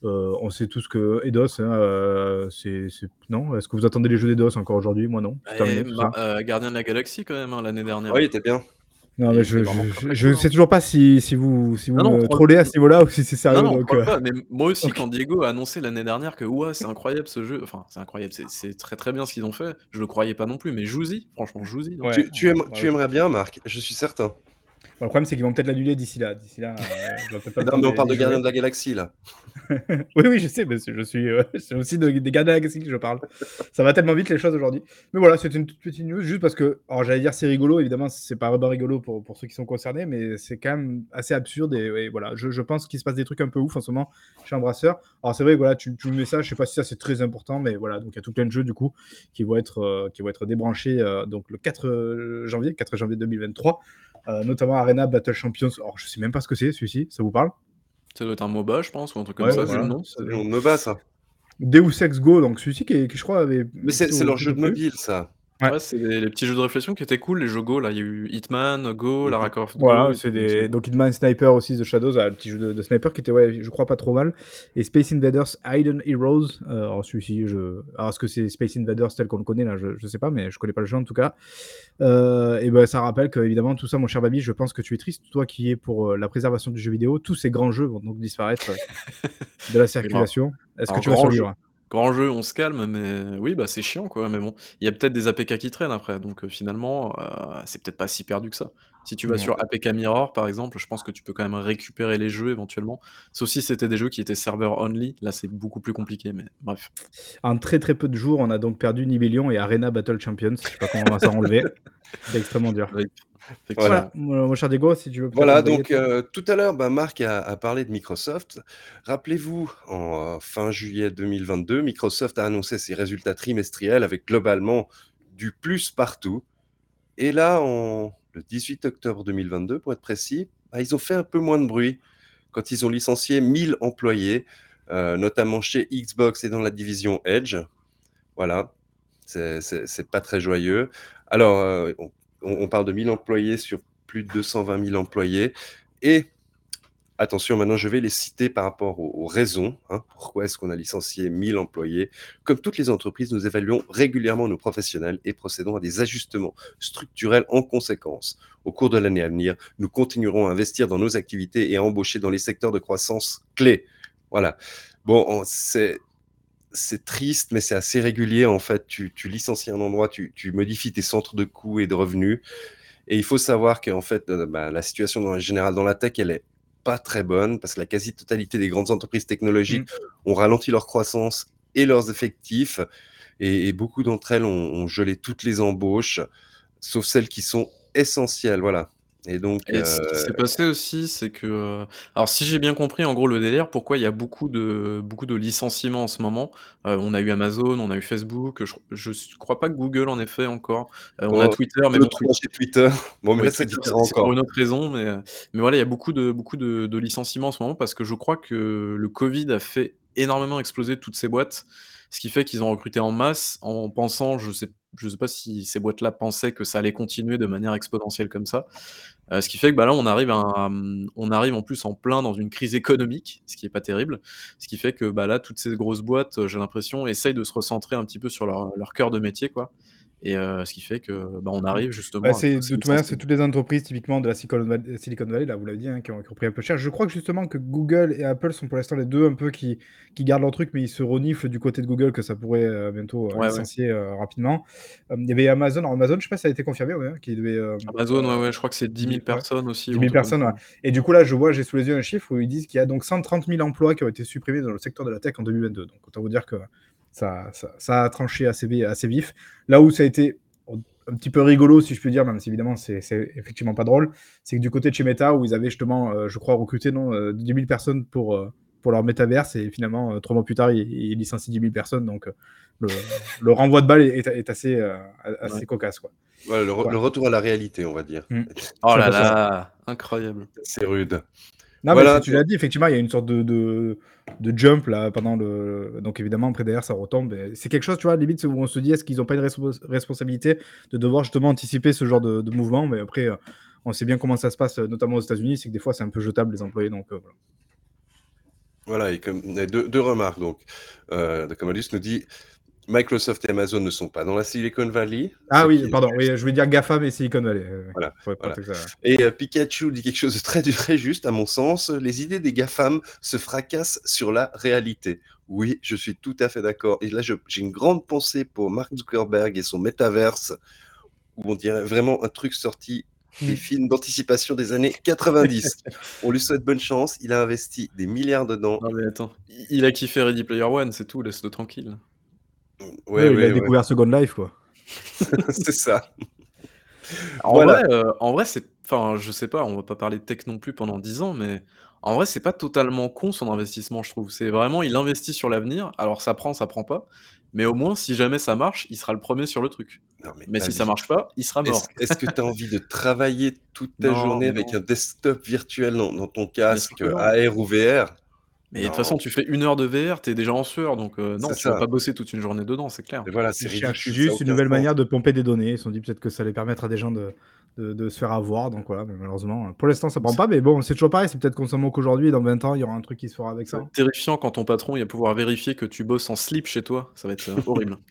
Euh, on sait tous que Eidos, hein, euh, c'est, c'est- Non? Est-ce que vous attendez les jeux d'Eidos encore aujourd'hui? Moi, non. C'est terminé, Eh, bah, euh, Gardien de la Galaxie quand même hein, l'année dernière. Oui, il était bien. Non, mais je, je, sais toujours pas si, si vous, si vous non, me trollez à ce niveau-là ou si c'est sérieux. Non, non, donc, euh, pas, mais moi aussi, quand Diego a annoncé l'année dernière que ouais, c'est incroyable ce jeu, enfin, c'est incroyable, c'est- c'est très très bien ce qu'ils ont fait, je le croyais pas non plus, mais jouez-y, franchement, jouez-y. hein. Ouais. tu, tu aimes- ouais, tu ouais. aimerais bien, Marc, je suis certain. Bon, le problème, c'est qu'ils vont peut-être l'annuler d'ici là. D'ici là, euh, pas Non, mais on parle de d'y Gardien jouer. de la Galaxie, là. [LAUGHS] oui, oui, je sais, mais c'est- je suis, euh, [LAUGHS] c'est aussi de- des Gardiens de la Galaxie que je parle. Ça va tellement vite les choses aujourd'hui. Mais voilà, c'était une toute petite news, juste parce que, alors j'allais dire c'est rigolo, évidemment, c'est pas vraiment rigolo pour, pour ceux qui sont concernés, mais c'est quand même assez absurde. Et, et voilà, je, je pense qu'il se passe des trucs un peu ouf en ce moment chez Embrasseur. Alors c'est vrai, voilà, tu, tu me mets ça, je sais pas si ça c'est très important, mais voilà, donc il y a tout plein de jeux du coup qui vont être, euh, qui vont être débranchés euh, donc le 4 janvier, 4 janvier 2023, euh, Arena Battle Champions. Alors je sais même pas ce que c'est celui-ci, ça vous parle? Ça doit être un MOBA, je pense, ou un truc comme Ouais, ça, ouais, c'est le voilà. nom. C'est le nom de MOBA, ça. Deus Ex Go, donc celui-ci qui, qui, je crois avait. Mais c'est leur jeu de mobile, ça. Ouais. Ouais, c'est les, les petits jeux de réflexion qui étaient cool, les jeux Go, là, il y a eu Hitman, Go. Lara Croft Go, Voilà, et c'est tout, des. donc Hitman Sniper aussi, The Shadows, ah, le petit jeu de, de sniper qui était, ouais, je crois pas trop mal. Et Space Invaders Hidden Heroes. Euh, alors celui-ci, je. Alors est-ce que c'est Space Invaders tel qu'on le connaît là je, je sais pas, mais je connais pas le jeu en tout cas. Euh, et ben ça rappelle que, évidemment, tout ça, mon cher Babi, je pense que tu es triste, toi qui es pour euh, la préservation du jeu vidéo. Tous ces grands jeux vont donc disparaître euh, de la [LAUGHS] circulation. Est-ce que tu vas grand survivre Grand jeu, on se calme, mais oui, bah c'est chiant quoi. Mais bon, il y a peut-être des APK qui traînent après, donc euh, finalement, euh, c'est peut-être pas si perdu que ça. Si tu vas sur APK Mirror par exemple, je pense que tu peux quand même récupérer les jeux éventuellement. Sauf si c'était des jeux qui étaient serveur only, là c'est beaucoup plus compliqué, mais bref. En très très peu de jours, on a donc perdu Nibelion et Arena Battle Champions. Je sais pas comment on va s'en enlever. [LAUGHS] C'est extrêmement dur. Oui. Voilà, mon mon cher Diego, si tu veux. Voilà, donc euh, tout à l'heure, bah, Marc a, a parlé de Microsoft. Rappelez-vous, en euh, fin juillet 2022, Microsoft a annoncé ses résultats trimestriels avec globalement du plus partout. Et là, en, le 18 octobre 2022, pour être précis, bah, ils ont fait un peu moins de bruit quand ils ont licencié 1000 employés, euh, notamment chez Xbox et dans la division Edge. Voilà, c'est pas très joyeux. Alors, euh, on, parle de 1000 employés sur plus de 220 000 employés. Et attention, maintenant, je vais les citer par rapport aux, raisons. hein. pourquoi est-ce qu'on a licencié 1000 employés? Comme toutes les entreprises, nous évaluons régulièrement nos professionnels et procédons à des ajustements structurels en conséquence. Au cours de l'année à venir, nous continuerons à investir dans nos activités et à embaucher dans les secteurs de croissance clés. Voilà. Bon, on- c'est c'est triste, mais c'est assez régulier. En fait, tu, tu licencies un endroit, tu, tu modifies tes centres de coûts et de revenus. Et il faut savoir qu'en fait, euh, bah, la situation en général dans la tech, elle est pas très bonne parce que la quasi-totalité des grandes entreprises technologiques mmh. ont ralenti leur croissance et leurs effectifs. Et, beaucoup d'entre elles ont, gelé toutes les embauches, sauf celles qui sont essentielles. Voilà. Et donc. Et ce qui s'est passé aussi, c'est que. Alors, si j'ai bien compris, en gros, le délire, pourquoi il y a beaucoup de, beaucoup de licenciements en ce moment? On a eu Amazon, on a eu Facebook. Je, ne crois pas que Google en fait encore. on a oh, Twitter, mais bon, Twitter. [LAUGHS] Bon, mais c'est pour une autre raison, mais, mais voilà, il y a beaucoup de, beaucoup de, de licenciements en ce moment parce que je crois que le Covid a fait énormément exploser toutes ces boîtes. Ce qui fait qu'ils ont recruté en masse en pensant, je sais, je sais pas si ces boîtes-là pensaient que ça allait continuer de manière exponentielle comme ça. Euh, ce qui fait que bah, là, on arrive, en plus en plein dans une crise économique, ce qui est pas terrible. Ce qui fait que bah, là, toutes ces grosses boîtes, j'ai l'impression, essayent de se recentrer un petit peu sur leur, leur cœur de métier. quoi. Et euh, ce qui fait que bah, on arrive justement. Bah, c'est, de toute manière, c'est toutes les entreprises typiquement de la Silicon Valley, là, vous l'avez dit, hein, qui, ont, pris un peu cher. Je crois que justement que Google et Apple sont pour l'instant les deux un peu qui, qui gardent leur truc, mais ils se reniflent du côté de Google que ça pourrait euh, bientôt euh, licencier rapidement. il y avait Amazon. Alors, Amazon, je sais pas si ça a été confirmé, ouais, qui devait. Amazon, ouais, ouais, je crois que c'est 10 000 personnes aussi. 10 000 personnes, ouais. Et du coup, là, je vois, j'ai sous les yeux un chiffre où ils disent qu'il y a donc 130 000 emplois qui ont été supprimés dans le secteur de la tech en 2022. Donc, autant vous dire que ça, ça, ça a tranché assez, assez vif. Là où ça a été un petit peu rigolo, si je peux dire, même si évidemment c'est effectivement pas drôle, c'est que du côté de chez Meta, où ils avaient justement, euh, je crois, recruté non, 10 euh, 000 personnes pour, euh, pour leur métaverse, et finalement, trois mois plus tard, ils, licencient 10 000 personnes. Donc le, renvoi de balle est, assez, assez cocasse. Quoi. le, retour à la réalité, on va dire. Mm. Oh là là, incroyable. C'est rude. Non, mais tu l'as dit, effectivement, il y a une sorte de, de, de, jump là pendant le. Donc évidemment, après derrière, ça retombe. C'est quelque chose, tu vois, limite où on se dit, est-ce qu'ils n'ont pas une responsabilité de devoir justement anticiper ce genre de, mouvement Mais après, euh, on sait bien comment ça se passe, notamment aux États-Unis, c'est que des fois, c'est un peu jetable les employés. Donc euh, voilà. Voilà, et comme, deux, deux remarques. Donc, euh, nous dit Microsoft et Amazon ne sont pas dans la Silicon Valley. Ah oui, pardon, oui, je voulais dire GAFAM et Silicon Valley. Voilà. Et euh, Pikachu dit quelque chose de très, très juste, à mon sens. Les idées des GAFAM se fracassent sur la réalité. Oui, je suis tout à fait d'accord. Et là, j'ai une grande pensée pour Mark Zuckerberg et son métaverse, où on dirait vraiment un truc sorti [LAUGHS] des films d'anticipation des années 90. on lui souhaite bonne chance. Il a investi des milliards dedans. Non, mais attends, il a kiffé Ready Player One, c'est tout, laisse-le tranquille. Ouais, il a découvert Second Life, quoi. [LAUGHS] c'est ça. En vrai, euh, en vrai, c'est, enfin, je sais pas, on va pas parler de tech non plus pendant 10 ans, mais en vrai, c'est pas totalement con son investissement, je trouve. C'est vraiment, il investit sur l'avenir. Alors, ça prend, ça prend pas. Mais au moins, si jamais ça marche, il sera le premier sur le truc. mais, si ça marche pas, il sera mort. Est-ce que tu as envie de travailler toute ta [LAUGHS] journée avec un desktop virtuel dans, ton casque AR ou VR mais de toute façon, tu fais une heure de VR, t'es déjà en sueur, donc euh, non, tu vas pas bosser toute une journée dedans, c'est clair. voilà, c'est juste une nouvelle manière de pomper des données. Ils se sont dit peut-être que ça allait permettre à des gens de, de, se faire avoir, donc voilà, mais malheureusement, pour l'instant, ça prend pas, mais bon, c'est toujours pareil, c'est peut-être qu'on s'en moque aujourd'hui, dans 20 ans, il y aura un truc qui se fera avec ça. terrifiant quand ton patron, il va pouvoir vérifier que tu bosses en slip chez toi, ça va être euh, horrible. [LAUGHS]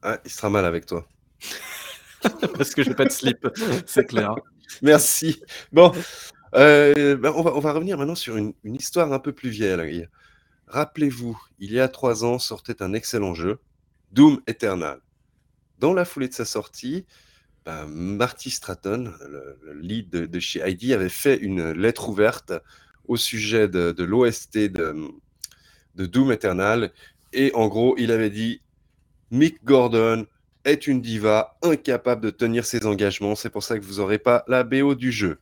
Ah, il sera mal avec toi. [LAUGHS] Parce que j'ai pas de slip, c'est clair. Merci. Bon, euh, ben, on, va, revenir maintenant sur une, histoire un peu plus vieille. Rappelez-vous, il y a trois ans sortait un excellent jeu, Doom Eternal. Dans la foulée de sa sortie, ben, Marty Stratton, le, lead de, chez ID, avait fait une lettre ouverte au sujet de, l'OST de, de Doom Eternal. Et en gros, il avait dit Mick Gordon est une diva incapable de tenir ses engagements. C'est pour ça que vous n'aurez pas la BO du jeu.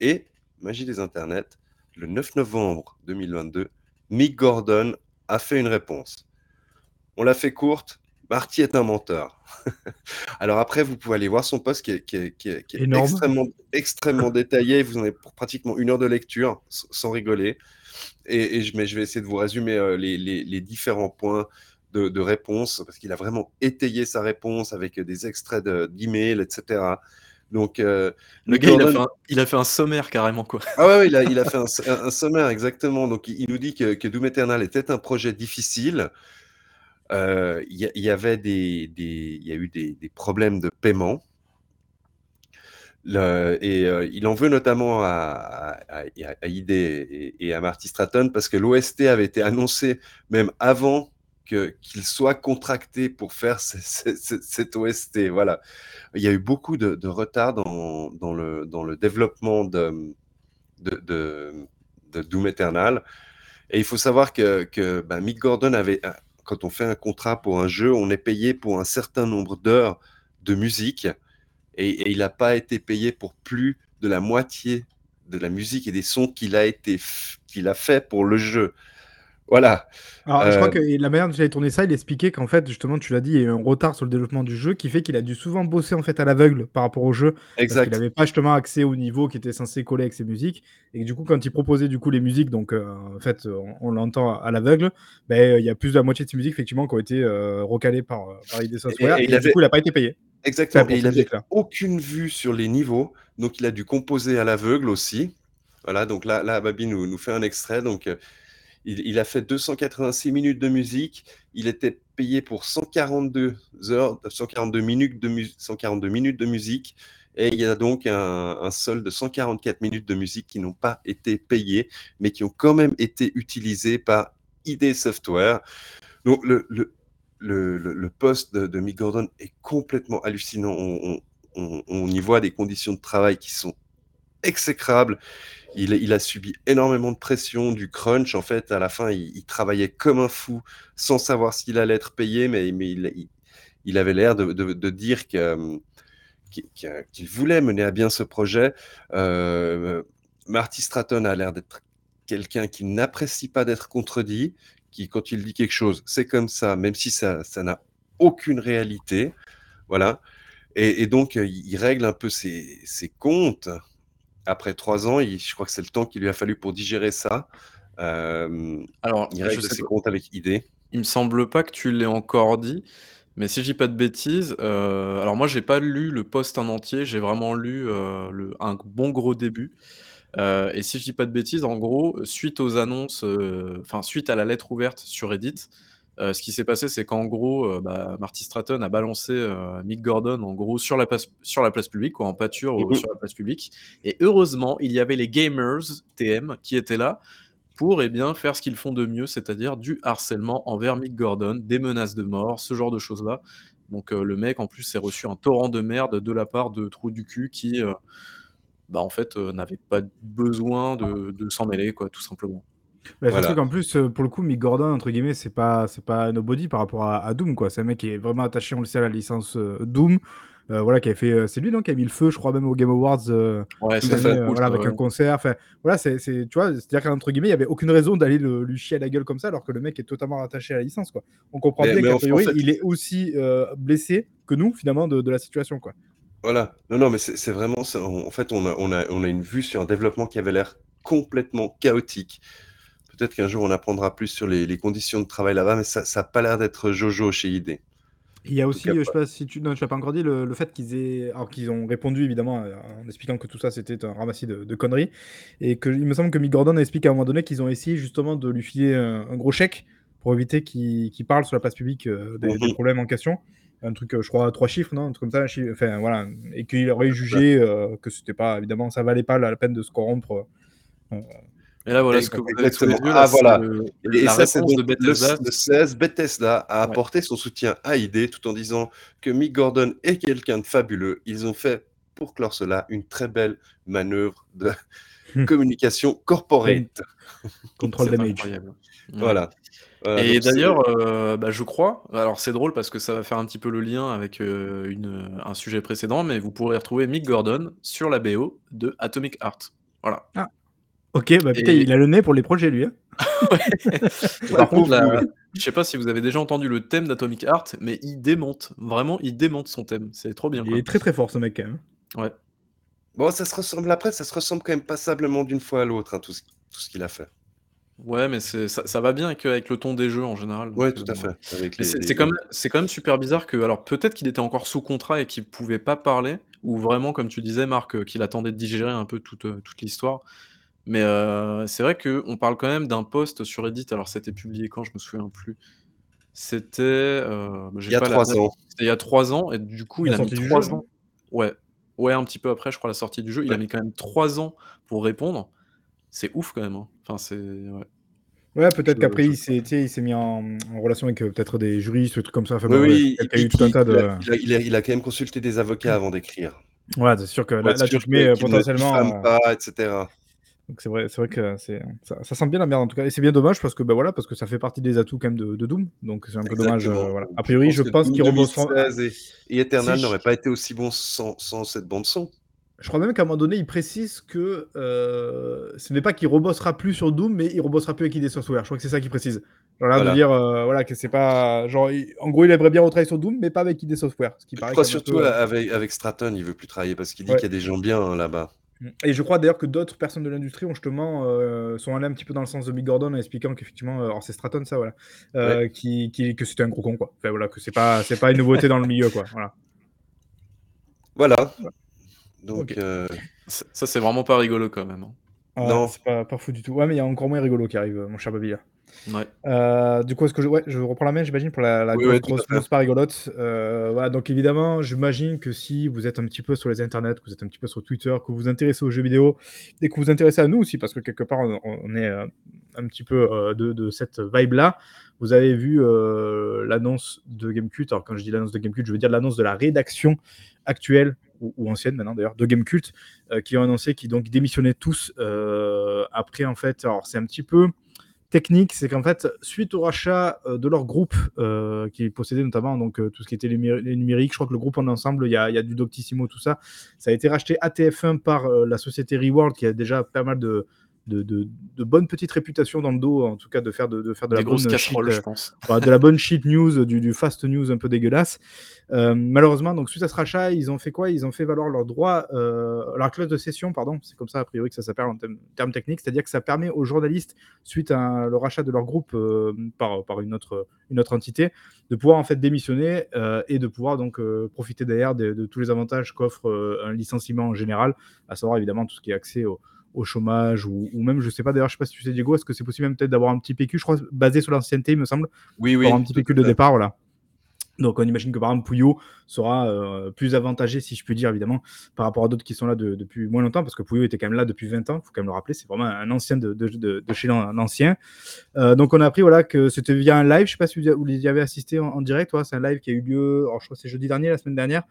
Et, magie des internets, le 9 novembre 2022, Mick Gordon a fait une réponse. On l'a fait courte, Marty est un menteur. [LAUGHS] Alors après, vous pouvez aller voir son post qui est, extrêmement, extrêmement détaillé. Vous en avez pour pratiquement une heure de lecture, sans rigoler. Et, je, mais je vais essayer de vous résumer euh, les, différents points de, de réponse, parce qu'il a vraiment étayé sa réponse avec des extraits d'emails, etc. Donc, euh, le gars, il, a fait un, sommaire carrément, quoi. Ah ouais, il, a, il a fait un, sommaire, exactement. Donc, il, nous dit que, Doom Eternal était un projet difficile. Euh, il y, avait des, il y a eu des, problèmes de paiement. et euh, il en veut notamment à, à, ID et, à Marty Stratton parce que l'OST avait été annoncé même avant qu'il soit contracté pour faire [LAUGHS] cette OST. Voilà. Il y a eu beaucoup de, retard dans, le, développement de, Doom Eternal. Et il faut savoir que, que bah, Mick Gordon avait, quand on fait un contrat pour un jeu, on est payé pour un certain nombre d'heures de musique et, il n'a pas été payé pour plus de la moitié de la musique et des sons qu'il a fait pour le jeu. Voilà. Alors, je crois euh, que la manière dont j'avais tourné ça, il expliquait qu'en fait, justement, tu l'as dit, il y a eu un retard sur le développement du jeu qui fait qu'il a dû souvent bosser en fait à l'aveugle par rapport au jeu. Exact. Parce n'avait pas justement accès au niveau qui était censé coller avec ses musiques. Et du coup, quand il proposait du coup les musiques, donc euh, en fait, on, l'entend à l'aveugle, ben, il y a plus de la moitié de ces musiques effectivement qui ont été euh, recalées par, par ID Software. Et, du coup, il n'a pas été payé. Exactement. Et il n'avait aucune vue sur les niveaux, donc il a dû composer à l'aveugle aussi. Voilà, donc là, là Babi nous, nous fait un extrait. Donc, il, a fait 286 minutes de musique. Il était payé pour 142 heures, 142 minutes de, 142 minutes de musique. Et il y a donc un, solde de 144 minutes de musique qui n'ont pas été payées, mais qui ont quand même été utilisées par ID Software. Donc, le, le, le, poste de, Mick Gordon est complètement hallucinant. on, y voit des conditions de travail qui sont exécrables. Il, a subi énormément de pression, du crunch. En fait, à la fin, il, travaillait comme un fou sans savoir s'il allait être payé, mais, mais il, avait l'air de, dire euh, qu'il voulait mener à bien ce projet. Euh, Marty Stratton a l'air d'être quelqu'un qui n'apprécie pas d'être contredit, qui, quand il dit quelque chose, c'est comme ça, même si ça n'a aucune réalité. Voilà. Et, donc, il règle un peu ses comptes après trois ans, je crois que c'est le temps qu'il lui a fallu pour digérer ça. Euh, Alors, il règle ses comptes avec idée. Il me semble pas que tu l'aies encore dit, mais si je dis pas de bêtises, euh, alors moi j'ai pas lu le post en entier, j'ai vraiment lu euh, le, un bon gros début. et si je dis pas de bêtises, en gros, suite aux annonces, enfin suite à la lettre ouverte sur Reddit, euh, ce qui s'est passé, c'est qu'en gros, euh, bah, Marty Stratton a balancé euh, Mick Gordon en gros sur la place, sur la place publique, quoi, en pâture ou mhm. sur la place publique. Et heureusement, il y avait les gamers TM qui étaient là pour eh bien, faire ce qu'ils font de mieux, c'est-à-dire du harcèlement envers Mick Gordon, des menaces de mort, ce genre de choses-là. Donc le mec, en plus, s'est reçu un torrent de merde de la part de Trou du cul qui, bah, en fait, n'avait pas besoin de, de s'en mêler, quoi, tout simplement. Bah, surtout qu'en plus, euh, pour le coup, Mick Gordon, entre guillemets, c'est pas, c'est pas nobody par rapport à, Doom, quoi. C'est un mec qui est vraiment attaché, on le sait, à la licence euh, Doom. Euh, voilà, qui a fait, c'est lui, donc, qui a mis le feu, je crois, même au Game Awards, ouais, c'est voilà, avec un concert. Enfin, voilà, c'est, tu vois, c'est-à-dire qu'entre guillemets, il y avait aucune raison d'aller le, lui chier à la gueule comme ça, alors que le mec est totalement attaché à la licence, quoi. On comprend bien qu'a priori, il est aussi blessé que nous, finalement, de, de la situation, quoi. Voilà. Non, non, mais c'est vraiment, en fait, on a, on, a, on a une vue sur un développement qui avait l'air complètement chaotique. Peut-être qu'un jour on apprendra plus sur les, conditions de travail là-bas, mais ça n'a pas l'air d'être Jojo chez ID. Il y a aussi, je ne sais pas si tu, non, pas encore dit, le, fait qu'ils aient, alors qu'ils ont répondu évidemment en expliquant que tout ça c'était un ramassis de, conneries, et que il me semble que Mick Gordon explique à un moment donné qu'ils ont essayé justement de lui filer un, gros chèque pour éviter qu'il parle sur la place publique euh, des, mhm. problèmes en question. Un truc, euh, je crois, trois chiffres, non, un truc comme ça. Enfin voilà, et qu'il aurait jugé euh, que c'était pas, évidemment, ça valait pas la, peine de se corrompre. Et là, voilà ce que vous avez sous ah, voilà. et ça, c'est de Bethesda. Le, 16, Bethesda a apporté son soutien à ID tout en disant que Mick Gordon est quelqu'un de fabuleux. Ils ont fait, pour clore cela, une très belle manœuvre de communication corporate. Contrôle damage. Voilà. et d'ailleurs, euh, bah, je crois, alors c'est drôle parce que ça va faire un petit peu le lien avec euh, une, un sujet précédent, mais vous pourrez retrouver Mick Gordon sur la BO de Atomic Heart. Voilà. Ah. Ok, bah putain, il a le nez pour les projets, lui. Hein. [LAUGHS] Par contre, là, je sais pas si vous avez déjà entendu le thème d'Atomic Heart, mais il démonte. Vraiment, il démonte son thème. C'est trop bien. Il est très très fort, ce mec, quand même. Ouais. Bon, ça se ressemble après, ça se ressemble quand même passablement d'une fois à l'autre, hein, tout ce, qu'il a fait. Ouais, mais ça, ça va bien avec, avec, le ton des jeux en général. Ouais, tout à fait. C'est quand, quand, même super bizarre que, alors peut-être qu'il était encore sous contrat et qu'il pouvait pas parler, ou vraiment, comme tu disais, Marc, euh, qu'il attendait de digérer un peu toute, euh, toute l'histoire. Mais c'est vrai qu'on parle quand même d'un post sur Reddit. Alors, c'était publié quand? Je me souviens plus. C'était, bah, Il y a trois ans. C'était il y a 3 ans et du coup, il a mis 3 ans ouais, ouais, un petit peu après, je crois, la sortie du jeu. Il a mis quand même 3 ans pour répondre. C'est ouf quand même, hein. Enfin, c'est ouais. Ouais, peut-être qu'après je il s'est, tu sais, il s'est mis en, en relation avec peut-être des juristes, des trucs comme ça. Enfin, Oui, bon, oui, ouais, il, y a eu tout un il- tas il de. a, il a- il a- il a quand même consulté des avocats avant d'écrire. Ouais, c'est sûr que Pour là, être là, tu sûr te mets que- qu'il ne potentiellement. euh, pas, etc. Donc c'est vrai, c'est vrai que c'est, ça, ça sent bien la merde en tout cas. Et c'est bien dommage parce que bah voilà, parce que ça fait partie des atouts quand même de, de Doom. Donc c'est un peu dommage. euh, voilà. A priori, je pense qu'ils rebosseront. 2016 et, et Eternal Si n'auraient pas été aussi bons sans, sans cette bande son. Je crois même qu'à un moment donné, il précise que euh, ce n'est pas qu'il rebossera plus sur Doom, mais il rebossera plus avec ID Software. Je crois que c'est ça qu'il précise. Genre là, Voilà. de dire euh, voilà, que c'est pas. Genre, il- en gros, il aimerait bien retravailler sur Doom, mais pas avec ID Software. Ce qui Je paraît crois surtout peu, avec, avec Stratton, il veut plus travailler parce qu'il dit Ouais. qu'il y a des gens bien hein, là-bas. Et je crois d'ailleurs que d'autres personnes de l'industrie ont justement euh, sont allées un petit peu dans le sens de Mick Gordon en expliquant qu'effectivement, euh, alors c'est Stratton ça, voilà, euh, qui, qui- que c'était un gros con quoi. Enfin voilà, que c'est pas c'est pas une nouveauté dans le milieu quoi. Voilà. Voilà. Donc, euh, Ça, ça, c'est vraiment pas rigolo quand même. hein. Ouais, Non. c'est pas, pas fou du tout. Ouais, mais il y a encore moins rigolo qui arrive, mon cher Babilla. Ouais. Euh, du coup, est-ce que je, ouais, je reprends la main, j'imagine, pour la, la Oui, grosse, news pas rigolote. Euh, voilà, donc évidemment, j'imagine que si vous êtes un petit peu sur les internets, que vous êtes un petit peu sur Twitter, que vous vous intéressez aux jeux vidéo et que vous vous intéressez à nous aussi, parce que quelque part, on, on est euh, un petit peu de, de cette vibe-là. Vous avez vu l'annonce de Gamecult. Alors, quand je dis l'annonce de Gamecult, je veux dire l'annonce de la rédaction actuelle ou, ou ancienne maintenant d'ailleurs de Gamecult, euh, qui ont annoncé qu'ils donc démissionnaient tous après en fait. Alors, c'est un petit peu technique, c'est qu'en fait, suite au rachat euh, de leur groupe, euh, qui possédait notamment donc, euh, tout ce qui était les, numé- les numériques, je crois que le groupe en ensemble, il y a, y a du Doctissimo, tout ça, ça a été racheté à TF1 par euh, la société Reworld, qui a déjà pas mal de, de, de, de bonnes petites réputations dans le dos, en tout cas de faire de, de faire de Des la bonne shit, euh, je pense. voilà, de la bonne shit news, du, du fast news un peu dégueulasse. Euh, malheureusement, donc suite à ce rachat, ils ont fait quoi? Ils ont fait valoir leurs droits, euh, leur clause de cession, pardon, c'est comme ça a priori que ça s'appelle en termes, termes techniques, c'est-à-dire que ça permet aux journalistes, suite à le rachat de leur groupe par, par une, autre, une autre entité, de pouvoir en fait démissionner et de pouvoir donc profiter derrière de, tous les avantages qu'offre un licenciement en général, à savoir évidemment tout ce qui est accès au, au chômage ou, ou même, je sais pas d'ailleurs, je sais pas si tu sais Diego, est-ce que c'est possible même peut-être d'avoir un petit PQ, je crois, basé sur l'ancienneté, il me semble, oui, oui. un petit à de départ, voilà. Donc on imagine que par exemple Pouillot sera euh, plus avantagé, si je puis dire évidemment, par rapport à d'autres qui sont là de- depuis moins longtemps, parce que Pouillot était quand même là depuis 20 ans, il faut quand même le rappeler, c'est vraiment un ancien de, de, de- de chez l'ancien. Euh, donc on a appris voilà, que c'était via un live, je sais pas si vous, y avez assisté en, en direct, ouais, c'est un live qui a eu lieu, alors je crois que c'est jeudi dernier, la semaine dernière,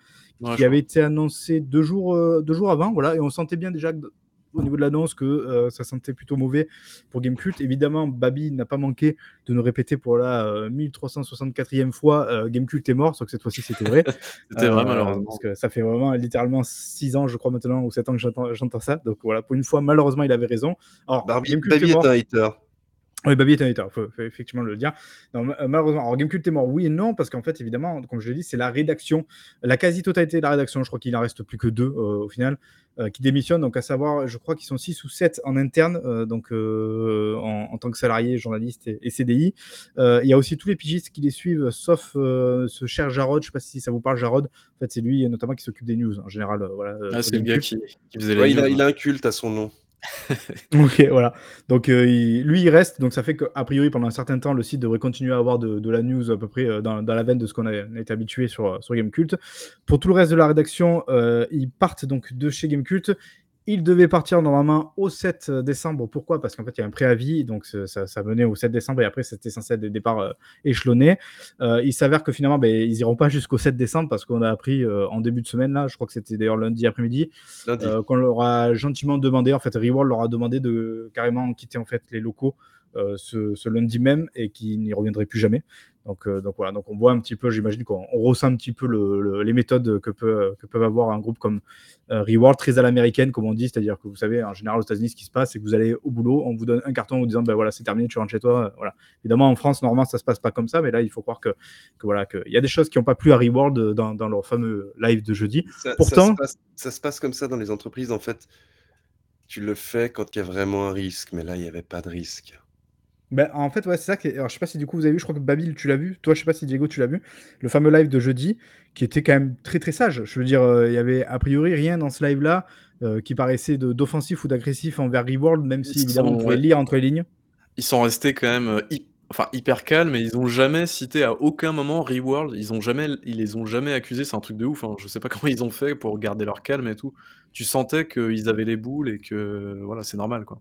Ouais, qui avait été annoncé deux jours, euh, deux jours avant, voilà, et on sentait bien déjà que, au niveau de l'annonce que euh, ça sentait plutôt mauvais pour Gamecult. Évidemment, Babi n'a pas manqué de nous répéter pour la euh, 1364e fois euh, Gamecult est mort, sauf que cette fois-ci c'était vrai. [LAUGHS] C'était vrai, Euh, malheureusement. Parce que ça fait vraiment littéralement 6 ans, je crois maintenant, ou 7 ans que j'entends ça. Donc voilà, pour une fois, malheureusement, il avait raison. Alors, Barbie, Gamecult Barbie est un hater. Oui, Babi est un hater, il faut, faut effectivement le dire. Non, ma- malheureusement, alors Gamecult est mort, oui et non, parce qu'en fait, évidemment, comme je l'ai dit, c'est la rédaction, la quasi-totalité de la rédaction, je crois qu'il en reste plus que deux euh, au final, euh, qui démissionnent. Donc, à savoir, je crois qu'ils sont 6 ou 7 en interne, euh, donc euh, en, en tant que salariés, journalistes et, et CDI. Euh, il y a aussi tous les pigistes qui les suivent, sauf euh, ce cher Jarod, je sais pas si ça vous parle, Jarod. En fait, c'est lui notamment qui s'occupe des news en général. euh, voilà, euh, Ah, c'est le gars qui, qui faisait Ouais, il, news, a, hein. il a un culte à son nom. [LAUGHS] Ok, voilà. Donc euh, lui, il reste. Donc ça fait qu'a priori, pendant un certain temps, le site devrait continuer à avoir de, la news à peu près euh, dans, dans la veine de ce qu'on a, été habitué sur, sur Gamecult. Pour tout le reste de la rédaction, euh, ils partent donc de chez Gamecult. Ils devaient partir normalement au 7 décembre. Pourquoi? Parce qu'en fait, il y a un préavis. Donc ça, ça, menait au 7 décembre et après, c'était censé être des départs euh, échelonnés. Euh, il s'avère que finalement, ben, ils iront pas jusqu'au 7 décembre parce qu'on a appris euh, en début de semaine, là, je crois que c'était d'ailleurs lundi après-midi, euh, qu'on leur a gentiment demandé, en fait, Reworld leur a demandé de carrément quitter en fait les locaux euh, ce, ce lundi même et qu'ils n'y reviendraient plus jamais. Donc, euh, donc voilà, donc on voit un petit peu, j'imagine qu'on on ressent un petit peu le- le- les méthodes que, peut, que peuvent avoir un groupe comme euh, Reworld, très à l'américaine, comme on dit, c'est-à-dire que vous savez, en général aux États-Unis, ce qui se passe, c'est que vous allez au boulot, on vous donne un carton en vous disant, ben voilà, c'est terminé, tu rentres chez toi. euh, Voilà. Évidemment, en France, normalement, ça se passe pas comme ça, mais là, il faut croire que, que voilà, qu'il y a des choses qui n'ont pas plu à Reworld euh, dans, dans leur fameux live de jeudi. Ça, pourtant- ça se passe, ça se passe comme ça dans les entreprises. En fait, tu le fais quand il y a vraiment un risque, mais là, il n'y avait pas de risque. Ben, en fait, ouais, c'est ça. Qui est- Alors, je sais pas si du coup vous avez vu, je crois que Babil, tu l'as vu. Toi, je sais pas si Diego, tu l'as vu. Le fameux live de jeudi, qui était quand même très très sage. Je veux dire, euh, il y avait a priori rien dans ce live-là euh, qui paraissait d'offensif ou d'agressif envers Reworld, même si Ils évidemment sont- on pouvait ouais. lire entre les lignes. Ils sont restés quand même euh, hy- enfin, hyper calmes et ils ont jamais cité à aucun moment Reworld. Ils ont jamais, ils les ont jamais accusés. C'est un truc de ouf. Hein. Je sais pas [LAUGHS] comment ils ont fait pour garder leur calme et tout. Tu sentais qu'ils avaient les boules et que voilà, c'est normal quoi.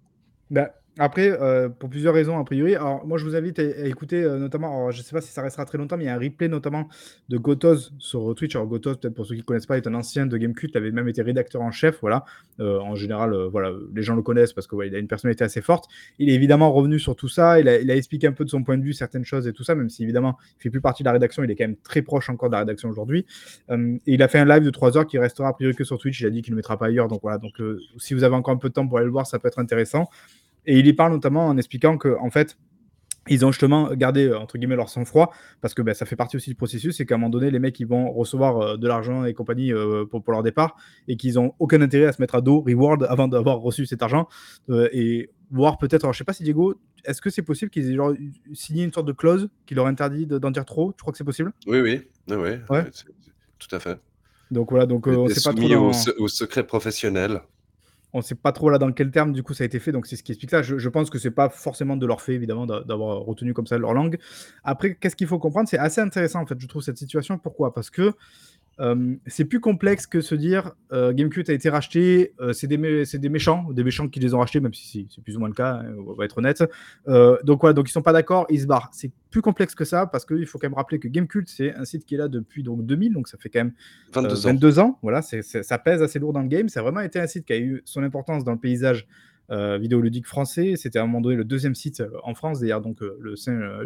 Bah, Après, euh, pour plusieurs raisons, a priori. Alors, moi, je vous invite à, écouter, euh, notamment, je sais pas si ça restera très longtemps, mais il y a un replay, notamment, de Gotoz sur Twitch. Alors, Gotoz, peut-être pour ceux qui ne connaissent pas, est un ancien de Gamecult, il avait même été rédacteur en chef, voilà. Euh, en général, voilà, les gens le connaissent parce qu'il a une personnalité assez forte. Il est évidemment revenu sur tout ça, il a, expliqué un peu de son point de vue certaines choses et tout ça, même si, évidemment, il fait plus partie de la rédaction, il est quand même très proche encore de la rédaction aujourd'hui. et il a fait un live de 3 heures qui restera a priori que sur Twitch, il a dit qu'il ne mettra pas ailleurs, donc voilà. Donc, si vous avez encore un peu de temps pour aller le voir, ça peut être intéressant. Et il y parle notamment en expliquant que, en fait, ils ont justement gardé euh, entre guillemets leur sang-froid parce que ben, ça fait partie aussi du processus et qu'à un moment donné les mecs ils vont recevoir euh, de l'argent et compagnie euh, pour, leur départ et qu'ils n'ont aucun intérêt à se mettre à dos reward [LAUGHS] avant d'avoir reçu cet argent et voir peut-être alors je sais pas si Diego est-ce que c'est possible qu'ils aient signé une sorte de clause qui leur interdit d'en dire trop? Tu crois que c'est possible? Oui oui. Oui, ouais. tout à fait. Donc voilà. Donc on sait pas trop dans... au, au secret professionnel on ne sait pas trop là dans quel terme du coup ça a été fait, donc c'est ce qui explique ça. Je, pense que c'est pas forcément de leur fait évidemment d'avoir retenu comme ça leur langue. Après, qu'est-ce qu'il faut comprendre? C'est assez intéressant en fait, je trouve cette situation. Pourquoi? Parce que euh, c'est plus complexe que se dire euh, Gamecube a été racheté, euh, c'est des, des, méchants, des méchants qui les ont rachetés, même si c'est plus ou moins le cas, hein, on va être honnête. donc voilà, donc ils sont pas d'accord, ils se barrent. C'est plus complexe que ça parce qu'il faut quand même rappeler que Gamecube c'est un site qui est là depuis donc 2000, donc ça fait quand même 22, ans. Voilà, ça pèse assez lourd dans le game. Ça a vraiment été un site qui a eu son importance dans le paysage euh, vidéoludique français. C'était à un moment donné le deuxième site euh, en France, d'ailleurs, donc euh, le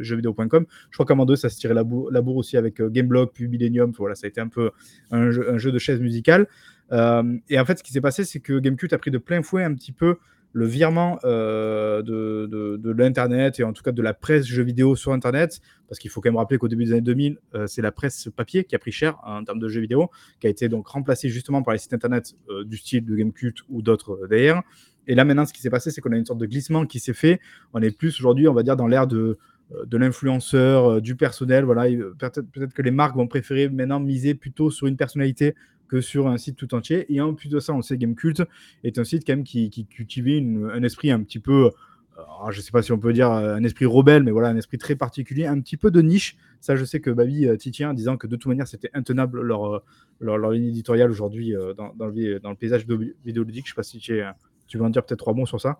jeuxvideo.com. Je crois qu'à un moment donné, ça se tirait la, bourre aussi avec Gameblog, puis Millennium. Voilà, ça a été un peu un jeu, de chaise musicale. et en fait, ce qui s'est passé, c'est que Gamecube a pris de plein fouet un petit peu le virement de, de, l'Internet et en tout cas de la presse jeux vidéo sur Internet, parce qu'il faut quand même rappeler qu'au début des années 2000, c'est la presse papier qui a pris cher en termes de jeux vidéo, qui a été donc remplacée justement par les sites Internet du style de Gamecube ou d'autres d'ailleurs. Et là, maintenant, ce qui s'est passé, c'est qu'on a une sorte de glissement qui s'est fait. On est plus aujourd'hui, on va dire, dans l'ère de, euh, de l'influenceur, euh, du personnel. Voilà, peut-être peut que les marques vont préférer maintenant miser plutôt sur une personnalité que sur un site tout entier. Et en plus de ça, on sait Gamecult est un site quand même qui, qui cultivait un esprit un petit peu, euh, je ne sais pas si on peut dire un esprit rebelle, mais voilà, un esprit très particulier, un petit peu de niche. Ça, je sais que Babi t'y tient, disant que de toute manière, c'était intenable leur, leur, ligne éditoriale aujourd'hui dans, le, dans le paysage vidéoludique. Je ne sais pas si tu es tu veux en dire peut-être trois mots sur ça?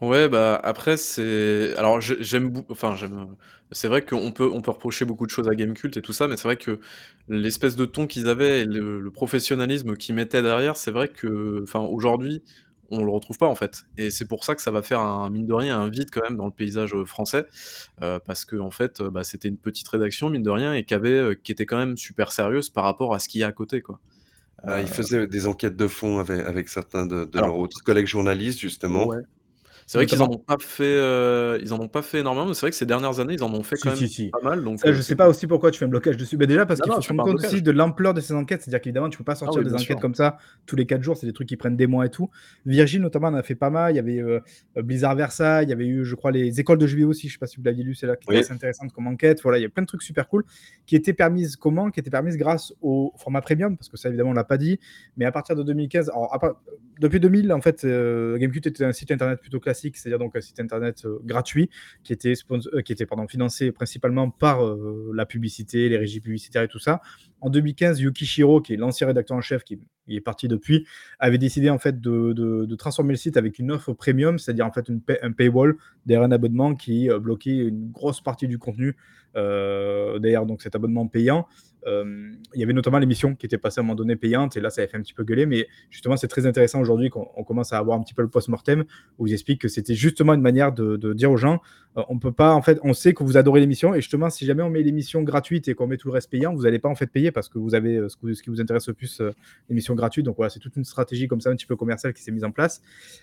Ouais, bah après, c'est. Alors, j'aime. Enfin, j'aime. C'est vrai qu'on peut, on peut reprocher beaucoup de choses à Gamecult et tout ça, mais c'est vrai que l'espèce de ton qu'ils avaient et le, professionnalisme qu'ils mettaient derrière, c'est vrai que, enfin, aujourd'hui, on le retrouve pas en fait. Et c'est pour ça que ça va faire un mine de rien un vide quand même dans le paysage français, euh, parce que en fait, bah, c'était une petite rédaction mine de rien et qui euh, qui était quand même super sérieuse par rapport à ce qu'il y a à côté, quoi. Ah, il faisait des enquêtes de fond avec, avec certains de, de leurs autres collègues journalistes, justement. Ouais. C'est vrai qu'ils en ont pas fait, euh, ils en ont pas fait énormément, mais c'est vrai que ces dernières années, ils en ont fait quand même pas mal. Donc, ça, je euh, sais pas aussi pourquoi tu fais un blocage dessus. Mais déjà parce qu'il faut se rendre compte aussi de l'ampleur de ces enquêtes, c'est-à-dire qu'évidemment, tu peux pas ah sortir des enquêtes comme ça tous les 4 jours, c'est des trucs qui prennent des mois et tout. Virgin notamment en a fait pas mal. Il y avait euh, Blizzard Versailles, il y avait eu, je crois, les écoles de jeux vidéo aussi. Je sais pas si vous l'aviez lu, c'est là qui était assez intéressante comme enquête. Voilà, il y a plein de trucs super cool qui étaient permises comment, qui étaient permises grâce au format premium, parce que ça évidemment on l'a pas dit, mais à partir de 2015, alors depuis 2000 en fait, GameCube était un site internet plutôt classique, c'est-à-dire donc un site internet euh, gratuit qui était, euh, financé principalement par euh, la publicité, les régies publicitaires et tout ça. En 2015, Yuki Shiro, qui est l'ancien rédacteur en chef, qui est parti depuis, avait décidé en fait de, transformer le site avec une offre premium, c'est-à-dire en fait un paywall, derrière un abonnement qui bloquait une grosse partie du contenu derrière donc cet abonnement payant. Euh, il y avait notamment l'émission qui était passée à un moment donné payante, et là, ça avait fait un petit peu gueuler, mais justement, c'est très intéressant aujourd'hui qu'on commence à avoir un petit peu le post-mortem, où ils expliquent que c'était justement une manière de, dire aux gens, euh, on peut pas, en fait, on sait que vous adorez l'émission, et justement, si jamais on met l'émission gratuite et qu'on met tout le reste payant, vous n'allez pas en fait payer parce que vous avez euh, ce, qui vous intéresse le plus, l'émission gratuite. Donc voilà, c'est toute une stratégie comme ça, un petit peu commerciale qui s'est mise en place.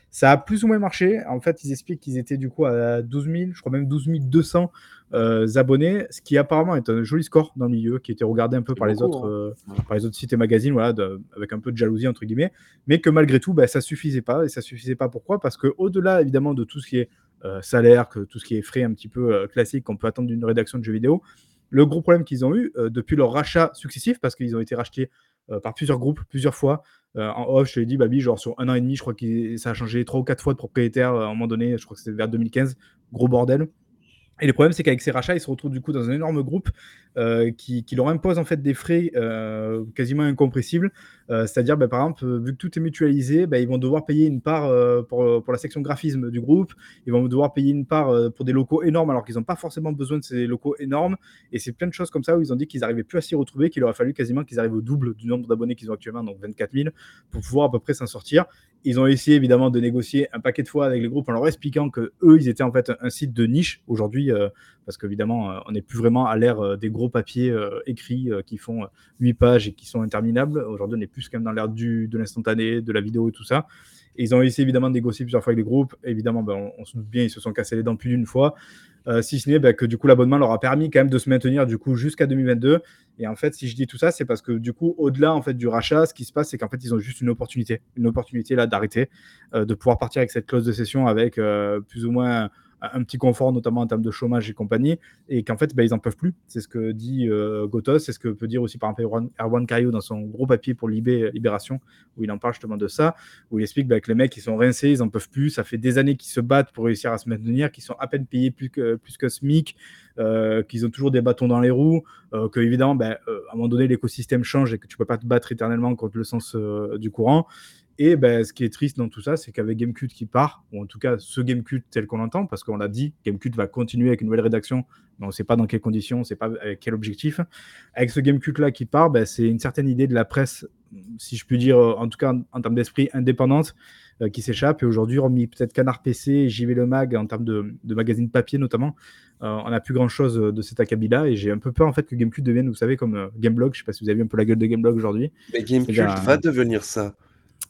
Ça a plus ou moins marché. En fait, ils expliquent qu'ils étaient du coup à 12 000, je crois même 12 200 euh, abonnés, ce qui apparemment est un joli score dans le milieu, qui était regardé un peu par les, autres, hein. euh, par les autres sites et magazines, voilà, avec un peu de jalousie, entre guillemets, mais que malgré tout, bah, ça suffisait pas. Et ça suffisait pas pourquoi? Parce que au-delà, évidemment, de tout ce qui est euh, salaire, que tout ce qui est frais un petit peu classique qu'on peut attendre d'une rédaction de jeux vidéo, le gros problème qu'ils ont eu depuis leur rachat successif, parce qu'ils ont été rachetés par plusieurs groupes, plusieurs fois, en off, je te l'ai dit, Babi, genre sur un an et demi, je crois que ça a changé trois ou quatre fois de propriétaire à un moment donné, je crois que c'était vers 2015, gros bordel. Et le problème, c'est qu'avec ces rachats, ils se retrouvent du coup dans un énorme groupe euh, qui, leur impose en fait des frais euh, quasiment incompressibles. Euh, c'est-à-dire, bah, par exemple, vu que tout est mutualisé, bah, ils vont devoir payer une part pour, pour, la section graphisme du groupe. Ils vont devoir payer une part pour des locaux énormes alors qu'ils n'ont pas forcément besoin de ces locaux énormes. Et c'est plein de choses comme ça où ils ont dit qu'ils n'arrivaient plus à s'y retrouver, qu'il aurait fallu quasiment qu'ils arrivent au double du nombre d'abonnés qu'ils ont actuellement, donc 24 000, pour pouvoir à peu près s'en sortir. Ils ont essayé évidemment de négocier un paquet de fois avec les groupes en leur expliquant que eux, ils étaient en fait un site de niche aujourd'hui, euh, parce qu'évidemment, euh, on n'est plus vraiment à l'ère euh, des gros papiers écrits qui font 8 pages et qui sont interminables. Aujourd'hui, on est plus quand même dans l'ère de l'instantané, de la vidéo et tout ça. Et ils ont essayé évidemment de négocier plusieurs fois avec les groupes. Évidemment, ben, on, se doute bien, ils se sont cassés les dents plus d'une fois. Si ce n'est bah, que du coup l'abonnement leur a permis quand même de se maintenir du coup jusqu'à 2022. Et en fait, si je dis tout ça, c'est parce que du coup, au-delà en fait du rachat, ce qui se passe, c'est qu'en fait, ils ont juste une opportunité, une opportunité là d'arrêter, de pouvoir partir avec cette clause de cession avec plus ou moins un petit confort, notamment en termes de chômage et compagnie, et qu'en fait, bah, ils n'en peuvent plus. C'est ce que dit euh, Gotos, c'est ce que peut dire aussi par exemple Erwan Caillot dans son gros papier pour Libé, Libération, où il en parle justement de ça, où il explique bah, que les mecs, ils sont rincés, ils n'en peuvent plus, ça fait des années qu'ils se battent pour réussir à se maintenir, qu'ils sont à peine payés plus que, plus que SMIC, euh, qu'ils ont toujours des bâtons dans les roues, euh, que évidemment, bah, euh, à un moment donné, l'écosystème change et que tu peux pas te battre éternellement contre le sens du courant. Et ben, ce qui est triste dans tout ça, c'est qu'avec Gamecube qui part, ou en tout cas ce Gamecube tel qu'on l'entend, parce qu'on l'a dit, Gamecube va continuer avec une nouvelle rédaction, mais on ne sait pas dans quelles conditions, on ne sait pas avec quel objectif. Avec ce Gamecube là qui part, ben, c'est une certaine idée de la presse, si je puis dire, en tout cas en, termes d'esprit indépendante, euh, qui s'échappe. Et aujourd'hui, remis peut-être Canard PC, JV Le Mag, en termes de, de magazine papier notamment, euh, on n'a plus grand chose de cet acabit là. Et j'ai un peu peur en fait que Gamecube devienne, vous savez, comme euh, Gameblog. Je ne sais pas si vous avez vu un peu la gueule de Gameblog aujourd'hui. Mais Gamecube va devenir ça.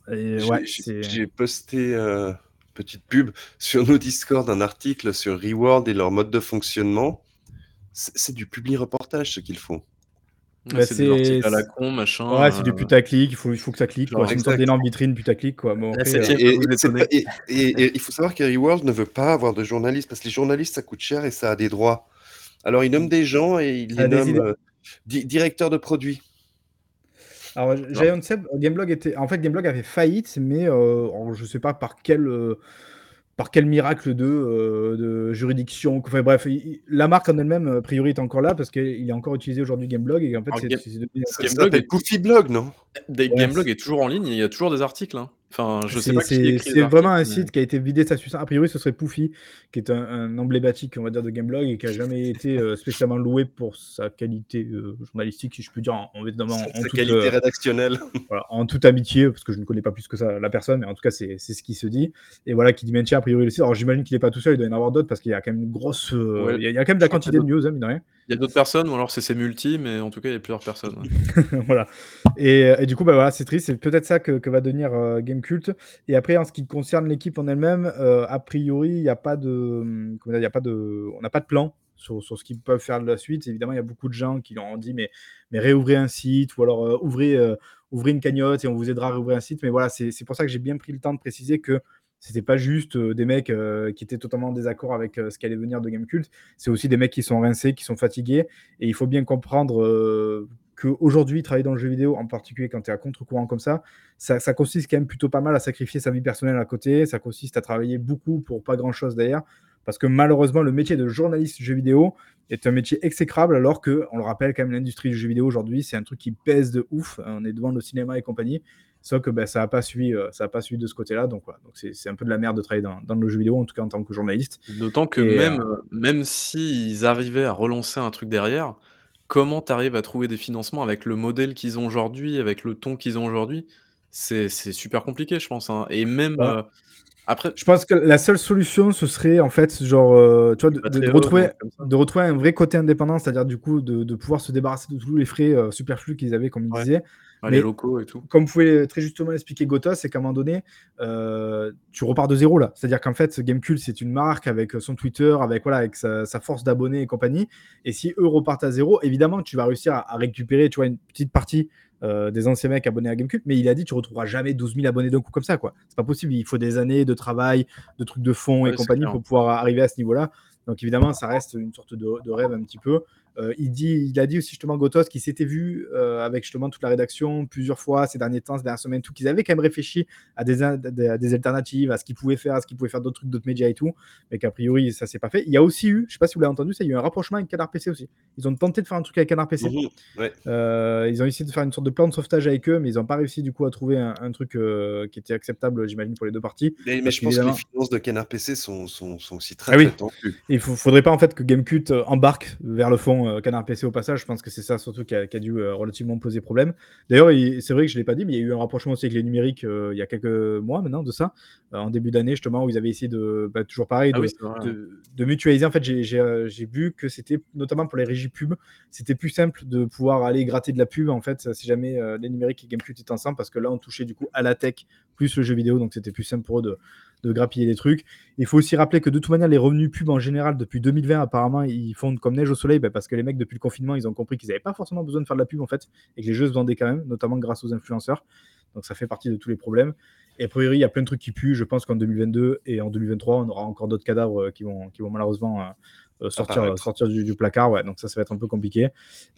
J'ai posté euh, petite pub [LAUGHS] sur nos Discord un article sur Reward et leur mode de fonctionnement. C'est du public reportage ce qu'ils font. c'est des articles à la con, machin. Ouais, c'est du euh, putaclic, il faut, il faut que ça clique. C'est une sorte d'énorme vitrine putaclic. Quoi. Bon, et, il faut savoir que Reward ne veut pas avoir de journalistes parce que les journalistes ça coûte cher et ça a des droits. Alors il nomme des gens et il les nomme euh, directeurs de produits. Alors, Giant Seb, Gameblog était. En fait, Gameblog avait faillite, mais euh, je ne sais pas par quel, euh, par quel miracle de, euh, de juridiction. Enfin, bref, la marque en elle-même, a priori, est encore là parce qu'il est encore utilisé aujourd'hui Gameblog. Et en fait, c'est, Gameblog Poofy Blog, non? Gameblog est toujours en ligne, il y a toujours des articles. Hein. Enfin, je sais pas C'est vraiment un site qui a été vidé de sa substance. A priori, ce serait Poufy, qui est un, emblématique, on va dire, de Gameblog et qui a jamais été euh, spécialement loué pour sa qualité euh, journalistique, si je peux dire, en, en, sa toute, qualité euh, rédactionnelle. [LAUGHS] en toute amitié, parce que je ne connais pas plus que ça la personne, mais en tout cas, c'est ce qui se dit. Et voilà, qui dit maintient a priori le site. Alors, j'imagine qu'il n'est pas tout seul, il doit y en avoir d'autres parce qu'il y a quand même une grosse. il, y a, quand même de la quantité de news, hein, mine de rien. Il y a d'autres personnes, ou alors c'est multi, mais en tout cas, il y a plusieurs personnes. [LAUGHS] voilà. Et, du coup, bah, voilà, c'est triste. C'est peut-être ça que, va devenir Game Cult. Et après, en ce qui concerne l'équipe en elle-même, euh, a priori, il n'y a pas de. Dire, y a pas de on n'a pas de plan sur, sur ce qu'ils peuvent faire de la suite. Évidemment, il y a beaucoup de gens qui ont dit mais, mais réouvrez un site ou alors euh, ouvrez, euh, ouvrez une cagnotte et on vous aidera à réouvrir un site. Mais voilà, c'est pour ça que j'ai bien pris le temps de préciser que c'était pas juste des mecs qui étaient totalement en désaccord avec ce qui allait venir de Gamecult. C'est aussi des mecs qui sont rincés, qui sont fatigués. Et il faut bien comprendre qu'aujourd'hui, travailler dans le jeu vidéo, en particulier quand tu es à contre-courant comme ça, ça, consiste quand même plutôt pas mal à sacrifier sa vie personnelle à côté, ça consiste à travailler beaucoup pour pas grand-chose d'ailleurs, parce que malheureusement, le métier de journaliste jeu vidéo est un métier exécrable, alors que, on le rappelle quand même, l'industrie du jeu vidéo aujourd'hui, c'est un truc qui pèse de ouf, on est devant le cinéma et compagnie, sauf que ben, ça n'a pas, suivi, euh, pas suivi de ce côté-là, donc, donc c'est un peu de la merde de travailler dans, le jeu vidéo, en tout cas en tant que journaliste. D'autant que même, euh, même s'ils arrivaient à relancer un truc derrière, comment tu arrives à trouver des financements avec le modèle qu'ils ont aujourd'hui, avec le ton qu'ils ont aujourd'hui? C'est super compliqué, je pense, hein et même, bah, euh, après je pense que la seule solution, ce serait, en fait, genre, euh, tu vois, de retrouver de retrouver un vrai côté indépendant, c'est-à-dire, du coup, de pouvoir se débarrasser de tous les frais, euh, superflus qu'ils avaient, comme ils disaient les locaux et tout. Comme vous pouvez très justement l'expliquer, Gotha, c'est qu'à un moment donné, euh, tu repars de zéro là. C'est-à-dire qu'en fait, Gamecube, c'est une marque avec son Twitter, avec, voilà, avec sa, force d'abonnés et compagnie. Et si eux repartent à zéro, évidemment, tu vas réussir à, récupérer tu vois, une petite partie euh, des anciens mecs abonnés à Gamecube. Mais il a dit, tu retrouveras jamais 12 000 abonnés d'un coup comme ça. quoi. C'est pas possible. Il faut des années de travail, de trucs de fond et compagnie pour pouvoir arriver à ce niveau-là. Donc évidemment, ça reste une sorte de, rêve un petit peu. Euh, il, dit, il a dit aussi justement Gotos qu'il s'était vu euh, avec justement toute la rédaction plusieurs fois ces derniers temps, ces dernières semaines, tout qu'ils avaient quand même réfléchi à des, des alternatives, à ce qu'ils pouvaient faire, à ce qu'ils pouvaient faire d'autres trucs, d'autres médias et tout, mais qu'a priori ça s'est pas fait. Il y a aussi eu, je sais pas si vous l'avez entendu, ça, il y a eu un rapprochement avec Canard PC aussi. Ils ont tenté de faire un truc avec Canard PC. Mmh euh, ils ont essayé de faire une sorte de plan de sauvetage avec eux, mais ils n'ont pas réussi du coup à trouver un, truc qui était acceptable, j'imagine, pour les deux parties. Mais, je pense que les finances de Canard PC sont, sont, sont aussi très, ah oui. Il faudrait pas en fait que Gamecult embarque vers le fond Canard PC au passage je pense que c'est ça surtout qui a, dû euh, relativement poser problème. D'ailleurs, c'est vrai que je ne l'ai pas dit, mais il y a eu un rapprochement aussi avec les numériques euh, il y a quelques mois maintenant de ça, euh, en début d'année justement, où ils avaient essayé de, bah, toujours pareil, ah de, mutualiser. En fait, j'ai vu que c'était notamment pour les régies pub, c'était plus simple de pouvoir aller gratter de la pub en fait, si jamais les numériques et Gamecube étaient ensemble, parce que là, on touchait du coup à la tech plus le jeu vidéo, donc c'était plus simple pour eux de, de grappiller des trucs. Il faut aussi rappeler que de toute manière, les revenus pub en général, depuis 2020, apparemment, ils font comme neige au soleil bah, parce que les mecs, depuis le confinement, ils ont compris qu'ils n'avaient pas forcément besoin de faire de la pub en fait et que les jeux se vendaient quand même, notamment grâce aux influenceurs. Donc ça fait partie de tous les problèmes. Et a priori, il y a plein de trucs qui puent. Je pense qu'en 2022 et en 2023, on aura encore d'autres cadavres euh, qui vont, qui vont malheureusement euh, sortir, sortir du, placard. Ouais, donc ça, ça va être un peu compliqué.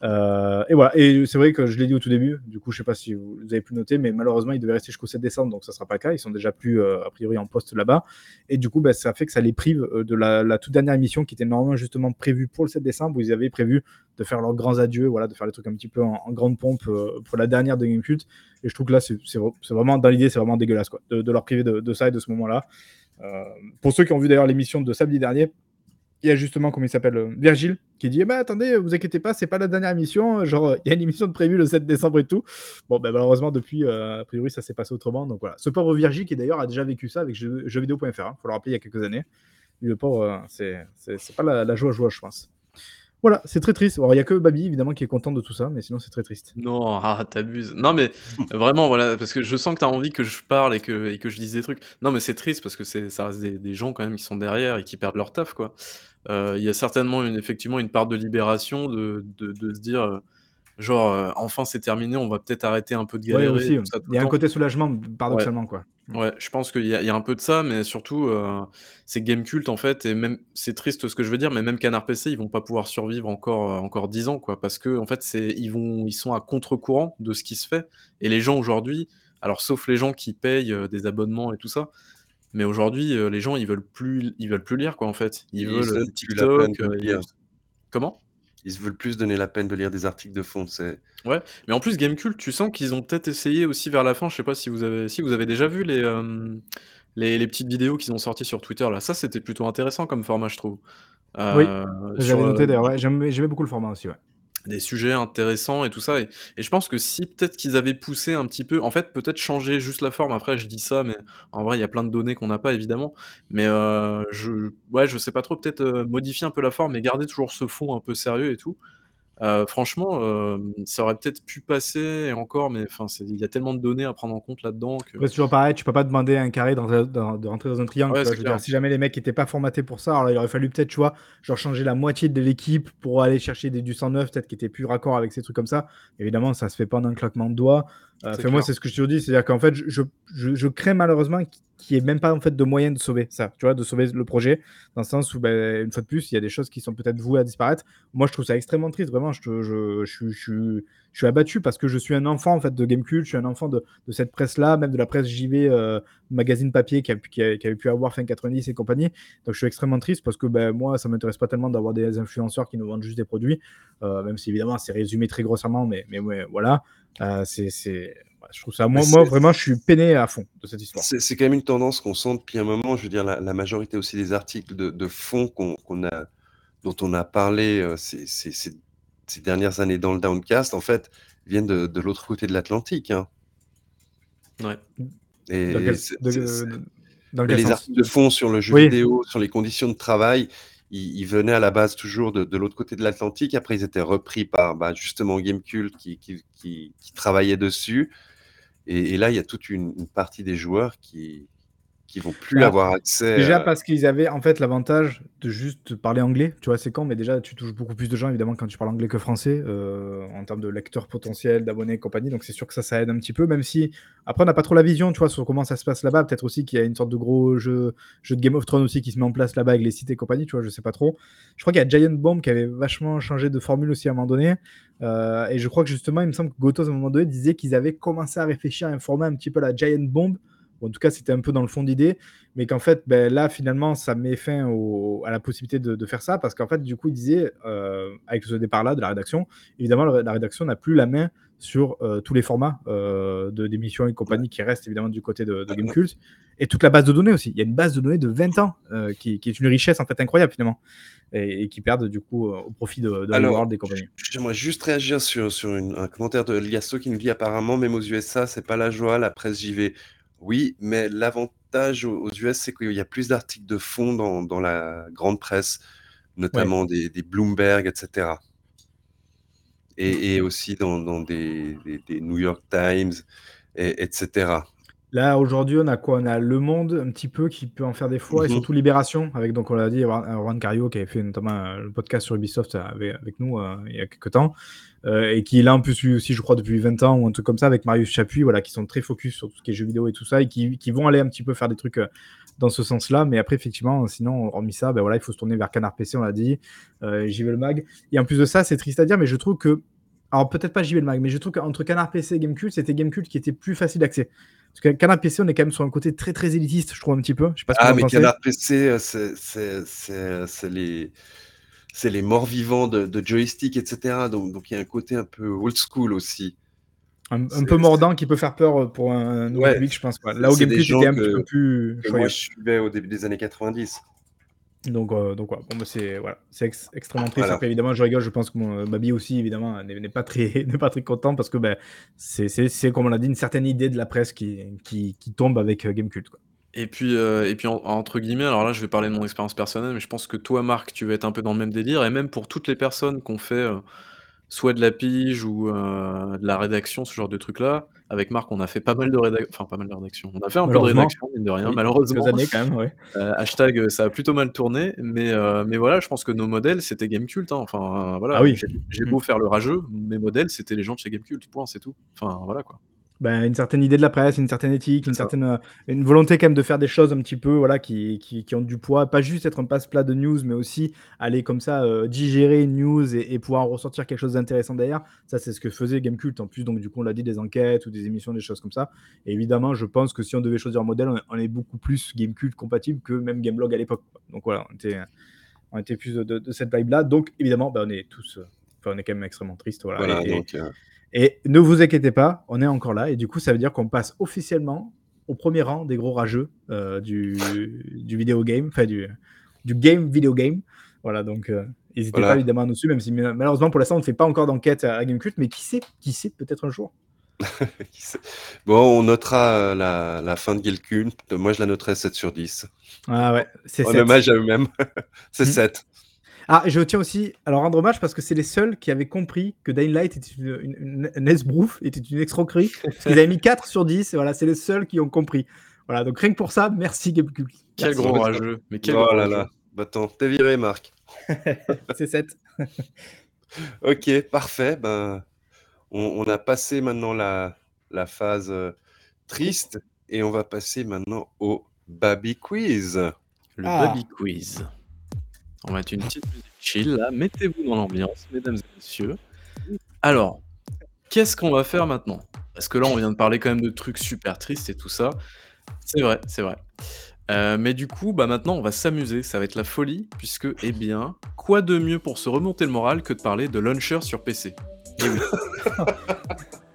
Euh, et voilà. Et c'est vrai que je l'ai dit au tout début. Du coup, je sais pas si vous, avez pu noter, mais malheureusement, il devait rester jusqu'au 7 décembre, donc ça sera pas le cas. Ils sont déjà plus euh, a priori en poste là-bas. Et du coup, bah, ça fait que ça les prive de la, toute dernière émission qui était normalement justement prévue pour le 7 décembre, où ils avaient prévu de faire leurs grands adieux, voilà, de faire les trucs un petit peu en, grande pompe pour la dernière de Game Cult. Et je trouve que là, c'est vraiment dans l'idée, c'est vraiment dégueulasse quoi, de, leur priver de, de, ça et de ce moment-là. pour ceux qui ont vu d'ailleurs l'émission de samedi dernier, il y a justement, comment il s'appelle, euh, Virgile, qui dit eh ben, Attendez, vous inquiétez pas, c'est pas la dernière émission. Genre, il y a une émission de prévue le 7 décembre et tout. Bon, ben, malheureusement, depuis, euh, a priori, ça s'est passé autrement. Donc voilà. Ce pauvre Virgile, qui d'ailleurs a déjà vécu ça avec jeuxvideo.fr, il hein, faut le rappeler il y a quelques années. Le pauvre, euh, c'est pas la, la joie, joie, je pense. Voilà, c'est très triste. il n'y a que Babi, évidemment, qui est content de tout ça, mais sinon, c'est très triste. Non, ah, t'abuses. Non, mais [LAUGHS] vraiment, voilà, parce que je sens que tu as envie que je parle et que, et que je dise des trucs. Non, mais c'est triste parce que ça reste des, des, gens quand même qui sont derrière et qui perdent leur taf, quoi. Euh, il y a certainement une, effectivement une part de libération de, de, de se dire. Genre, euh, enfin c'est terminé, on va peut-être arrêter un peu de galérer. aussi, il y a un côté soulagement, paradoxalement, quoi. Ouais, je pense qu'il y, y, a un peu de ça, mais surtout, euh, c'est game culte, en fait, et même, c'est triste ce que je veux dire, mais même Canard PC, ils vont pas pouvoir survivre encore, euh, encore 10 ans, quoi, parce que, en fait, c'est, ils, vont, ils sont à contre-courant de ce qui se fait, et les gens aujourd'hui, alors sauf les gens qui payent des abonnements et tout ça, mais aujourd'hui, les gens, ils veulent plus, ils veulent plus lire, quoi, en fait. Ils, veulent TikTok. Comment? Ils se veulent plus donner la peine de lire des articles de fond. C'est... Ouais, mais en plus, Gamecult, tu sens qu'ils ont peut-être essayé aussi vers la fin. Je sais pas si vous avez, si vous avez déjà vu les, les, les, petites vidéos qu'ils ont sorties sur Twitter. Là, ça, c'était plutôt intéressant comme format, je trouve. oui, euh, j'avais noté d'ailleurs. Ouais, j'aimais beaucoup le format aussi. Ouais des sujets intéressants et tout ça. Et, je pense que si peut-être qu'ils avaient poussé un petit peu, en fait, peut-être changer juste la forme. Après, je dis ça, mais en vrai, il y a plein de données qu'on n'a pas, évidemment. Mais euh, je, ouais, je sais pas trop, peut-être euh, modifier un peu la forme, mais garder toujours ce fond un peu sérieux et tout. Euh, franchement, euh, ça aurait peut-être pu passer encore, mais enfin, il y a tellement de données à prendre en compte là-dedans que c'est toujours pareil, tu peux pas demander à un carré de rentrer dans un triangle, si jamais les mecs étaient pas formatés pour ça, alors il aurait fallu peut-être, tu vois, genre changer la moitié de l'équipe pour aller chercher des du 109 peut-être qui étaient plus raccord avec ces trucs comme ça. Évidemment, ça se fait pas en un claquement de doigts. Euh, moi, c'est ce que je te dis, c'est-à-dire qu'en fait, je, je, je, crains malheureusement qu'il n'y ait même pas en fait de moyen de sauver ça, tu vois, de sauver le projet, dans le sens où, ben, une fois de plus, il y a des choses qui sont peut-être vouées à disparaître. Moi, je trouve ça extrêmement triste, vraiment. Je, je, je, je, je suis abattu parce que je suis un enfant en fait de Gamecube, je suis un enfant de, de cette presse-là, même de la presse JV, euh, magazine papier qui, a, qui, avait pu avoir fin 90 et compagnie. Donc, je suis extrêmement triste parce que ben, moi, ça m'intéresse pas tellement d'avoir des influenceurs qui nous vendent juste des produits, euh, même si évidemment c'est résumé très grossièrement, mais, mais ouais, voilà. Euh, c'est je trouve ça, moi, moi, vraiment, je suis peiné à fond de cette histoire. C'est quand même une tendance qu'on sent depuis un moment. Je veux dire, la, majorité aussi des articles de, de fond qu'on a, dont on a parlé euh, ces, ces, ces, dernières années dans le Downcast, en fait, viennent de, de l'autre côté de l'Atlantique. Hein. Ouais. Et les articles de fond sur le jeu vidéo, sur les conditions de travail, ils, venaient à la base toujours de, de l'autre côté de l'Atlantique. Après, ils étaient repris par bah, justement Gamecult qui, qui, qui, travaillait dessus. Et, là, il y a toute une, partie des joueurs qui, qui vont plus avoir accès. Déjà euh, parce qu'ils avaient en fait l'avantage de juste parler anglais, tu vois, c'est quand, mais déjà tu touches beaucoup plus de gens évidemment quand tu parles anglais que français, euh, en termes de lecteurs potentiels, d'abonnés et compagnie, donc c'est sûr que ça, ça aide un petit peu, même si après on n'a pas trop la vision, tu vois, sur comment ça se passe là-bas, peut-être aussi qu'il y a une sorte de gros jeu, jeu de Game of Thrones aussi qui se met en place là-bas avec les sites et compagnie, tu vois, je sais pas trop. Je crois qu'il y a Giant Bomb qui avait vachement changé de formule aussi à un moment donné, euh, et je crois que justement, il me semble que Gotos à un moment donné disait qu'ils avaient commencé à réfléchir à un format un petit peu la Giant Bomb, Bon, en tout cas, c'était un peu dans le fond d'idée, mais qu'en fait, ben, là, finalement, ça met fin au- à la possibilité de, de faire ça, parce qu'en fait, du coup, il disait, euh, avec ce départ-là de la rédaction, évidemment, la, rédaction n'a plus la main sur euh, tous les formats euh, de d'émissions et compagnie qui restent évidemment du côté de, de Gamecult, et toute la base de données aussi. Il y a une base de données de 20 ans, qui, qui est une richesse en fait incroyable finalement, et, et qui perdent du coup au profit de, de Alors, World et compagnie. J'aimerais juste réagir sur, sur une- un commentaire de Liasso qui nous dit apparemment, même aux USA, c'est pas la joie, la presse JV. Oui, mais l'avantage aux, US, c'est qu'il y a plus d'articles de fond dans, dans la grande presse, notamment des, des Bloomberg, etc. Et, et aussi dans, dans des, des- des New York Times, et, etc. Là, aujourd'hui, on a quoi? On a Le Monde, un petit peu, qui peut en faire des fois, et Mhm. surtout Libération, avec, donc, on l'a dit, Juan Cario, qui avait fait notamment euh, le podcast sur Ubisoft avec, avec nous euh, il y a quelques temps, euh, et qui, là, en plus, lui aussi, je crois, depuis 20 ans, ou un truc comme ça, avec Marius Chapuis, voilà, qui sont très focus sur tout ce qui est jeux vidéo et tout ça, et qui, qui vont aller un petit peu faire des trucs euh, dans ce sens-là. Mais après, effectivement, sinon, hormis ça, ben voilà, il faut se tourner vers Canard PC, on l'a dit, euh, JV le Mag. Et en plus de ça, c'est triste à dire, mais je trouve que. Alors, peut-être pas JV le Mag, mais je trouve qu'entre Canard PC et Gamecult, c'était Gamecult qui était plus facile d'accès. Parce que Canard PC, on est quand même sur un côté très très élitiste, je trouve un petit peu. Je sais pas ce que Ah, mais. Canard PC, euh, c'est les, c'est les morts vivants de, de joystick, etc. Donc, donc il y a un côté un peu old school aussi. Un, peu mordant qui peut faire peur pour un nouveau Ouais. public, je pense. quoi. Là où C'est des Gamecult gens était un petit peu plus Que moi, je suivais au début des années 90. Donc, euh, donc ouais. bon, bah, c'est voilà. c'est ex- extrêmement triste. Voilà. Après, évidemment, je rigole. Je pense que mon euh, Babi aussi, évidemment, n'est pas très, [LAUGHS] n'est pas très content parce que ben, c'est, comme on l'a dit, une certaine idée de la presse qui, qui, qui tombe avec euh, Gamecult. Quoi. Et puis, euh, et puis en- entre guillemets, alors là, je vais parler de mon expérience personnelle, mais je pense que toi, Marc, tu vas être un peu dans le même délire, et même pour toutes les personnes qui ont fait euh, soit de la pige ou euh, de la rédaction, ce genre de trucs-là. Avec Marc, on a fait pas mal de rédaction, enfin pas mal de rédaction. On a fait un peu de Malheureusement. rédaction, mine de rien. Oui, Malheureusement, années quand même, ouais. hashtag, ça a plutôt mal tourné, mais, mais voilà, je pense que nos modèles, c'était Gamecult. hein. Enfin, voilà, Ah oui. j'ai j'ai Mm. beau faire le rageux, mes modèles, c'était les gens de chez Gamecult. Point, c'est tout. Enfin, voilà quoi. Ben, une certaine idée de la presse, une certaine éthique, une ça. certaine euh, une volonté quand même de faire des choses un petit peu voilà qui, qui, qui ont du poids, pas juste être un passe-plat de news, mais aussi aller comme ça euh, digérer une news et, et pouvoir en ressortir quelque chose d'intéressant derrière. Ça, c'est ce que faisait Gamecult. En plus, donc du coup, on l'a dit, des enquêtes ou des émissions, des choses comme ça. Et évidemment, je pense que si on devait choisir un modèle, on, on est beaucoup plus Gamecult compatible que même Gameblog à l'époque. Donc voilà, on était, on était plus de, cette vibe-là. Donc évidemment, ben, on est tous, euh, enfin, on est quand même extrêmement triste. Voilà. Voilà, Et- et- donc, euh, et ne vous inquiétez pas, on est encore là. Et du coup, ça veut dire qu'on passe officiellement au premier rang des gros rageux euh, du, du vidéo game, enfin du, du game video game. Voilà, donc euh, n'hésitez Voilà. pas évidemment à nous suivre, même si ma- malheureusement pour l'instant on ne fait pas encore d'enquête à Gamecult, mais qui sait, qui sait, peut-être un jour. [LAUGHS] bon, on notera euh, la, la fin de Gilkun. Moi, je la noterai 7 sur 10. Ah ouais, c'est En sept. hommage à eux-mêmes. [LAUGHS] c'est Hmm. 7. Ah, et je tiens aussi à leur rendre hommage parce que c'est les seuls qui avaient compris que Dying Light était une, une, esbrouf, était une escroquerie. [LAUGHS] Parce qu'ils avaient mis 4 sur 10, et voilà, c'est les seuls qui ont compris. Voilà, donc rien que pour ça, merci Gamecult. Quel Merci. gros rageux. Mais quel Oh gros là rageux. là. Bah, attends, t'es viré, Marc. [LAUGHS] [LAUGHS] c'est 7. Ok, parfait. Ben, on, on a passé maintenant la, la phase euh, triste et on va passer maintenant au Baby Quiz. Le Ah. Baby Quiz. On va mettre une petite musique chill là. Mettez-vous dans l'ambiance, mesdames et messieurs. Alors, qu'est-ce qu'on va faire maintenant? Parce que là, on vient de parler quand même de trucs super tristes et tout ça. C'est vrai, c'est vrai. Euh, mais du coup, bah maintenant, on va s'amuser. Ça va être la folie, puisque, eh bien, quoi de mieux pour se remonter le moral que de parler de launcher sur PC Eh. [LAUGHS]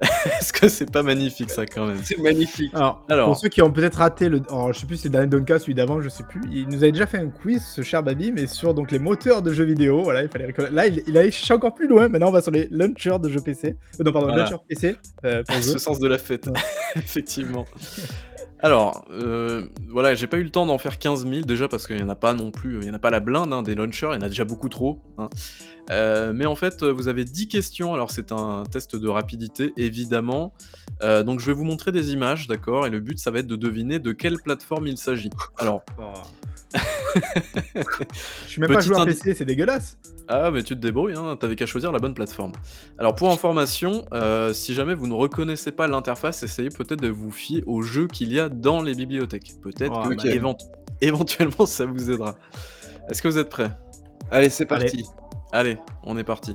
[LAUGHS] Est-ce que c'est pas magnifique ça quand même? C'est magnifique. Alors, Alors. pour ceux qui ont peut-être raté le. Alors, je sais plus si c'est le dernier Donka, celui d'avant, je sais plus. Il nous avait déjà fait un quiz, ce cher Babi, mais sur donc, les moteurs de jeux vidéo. Voilà, il fallait reconnaître. Là, il, il a cherché encore plus loin. Maintenant, on va sur les launchers de jeux PC. Euh, non, pardon, Voilà. launchers PC. euh, pour [LAUGHS] ce sens de la fête, Ouais. [LAUGHS] effectivement. Alors, euh, voilà, j'ai pas eu le temps d'en faire 15 000 déjà parce qu'il y en a pas non plus, il y en a pas la blinde hein, des launchers, il y en a déjà beaucoup trop. hein. Euh, mais en fait, vous avez 10 questions. Alors, c'est un test de rapidité, évidemment. Euh, donc, je vais vous montrer des images, d'accord Et le but, ça va être de deviner de quelle plateforme il s'agit. Alors, [LAUGHS] Je suis même pas joueur indi- PC, c'est dégueulasse. Ah, mais tu te débrouilles, hein, t'avais qu'à choisir la bonne plateforme. Alors, pour information, euh, si jamais vous ne reconnaissez pas l'interface, essayez peut-être de vous fier aux jeux qu'il y a dans les bibliothèques. Peut-être Oh, que évent- [LAUGHS] éventuellement ça vous aidera. Est-ce que vous êtes prêts? Allez, c'est parti. Allez, on est parti.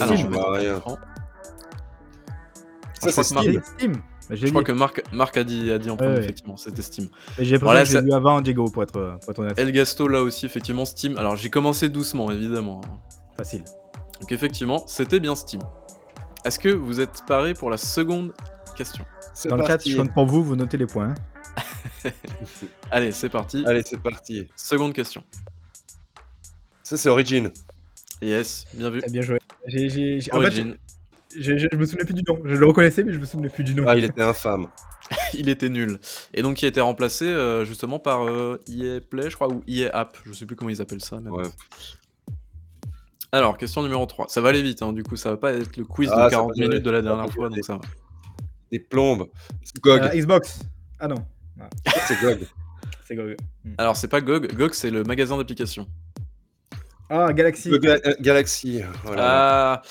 Alors, je vais rien. Ça, c'est Steam. Bah, Je crois que Marc, Marc a, dit, a dit en premier, ouais. effectivement, c'était Steam. J'ai Voilà, ça- vu avant Diego, pour être, pour être honnête. El Gasto, là aussi, effectivement, Steam. Alors, j'ai commencé doucement, évidemment. Facile. Donc, effectivement, c'était bien Steam. Est-ce que vous êtes parés pour la seconde question? C'est Dans le chat, je compte pour vous, vous notez les points. [LAUGHS] Allez, c'est parti. Allez, c'est parti. Seconde question. Ça, c'est Origin. Yes, bien vu. Bien joué. Origin. Je me souvenais plus du nom. Je le reconnaissais, mais je me souvenais plus du nom. Ah, il était infâme. [LAUGHS] il était nul. Et donc, il a été remplacé euh, justement par euh, EA Play, je crois, ou EA App. Je sais plus comment ils appellent ça. Ouais. Alors, question numéro 3. Ça va aller vite, hein, du coup, ça va pas être le quiz Ah, de ça 40 va aller. minutes de la dernière fois, aller. donc ça va. Des plombes. GOG. Euh, Xbox. Ah non, [LAUGHS] C'est GOG. c'est GOG. [LAUGHS] Alors, c'est pas GOG. GOG, c'est le magasin d'applications. Ah, Galaxy. Euh, Galaxy. Voilà. Ah,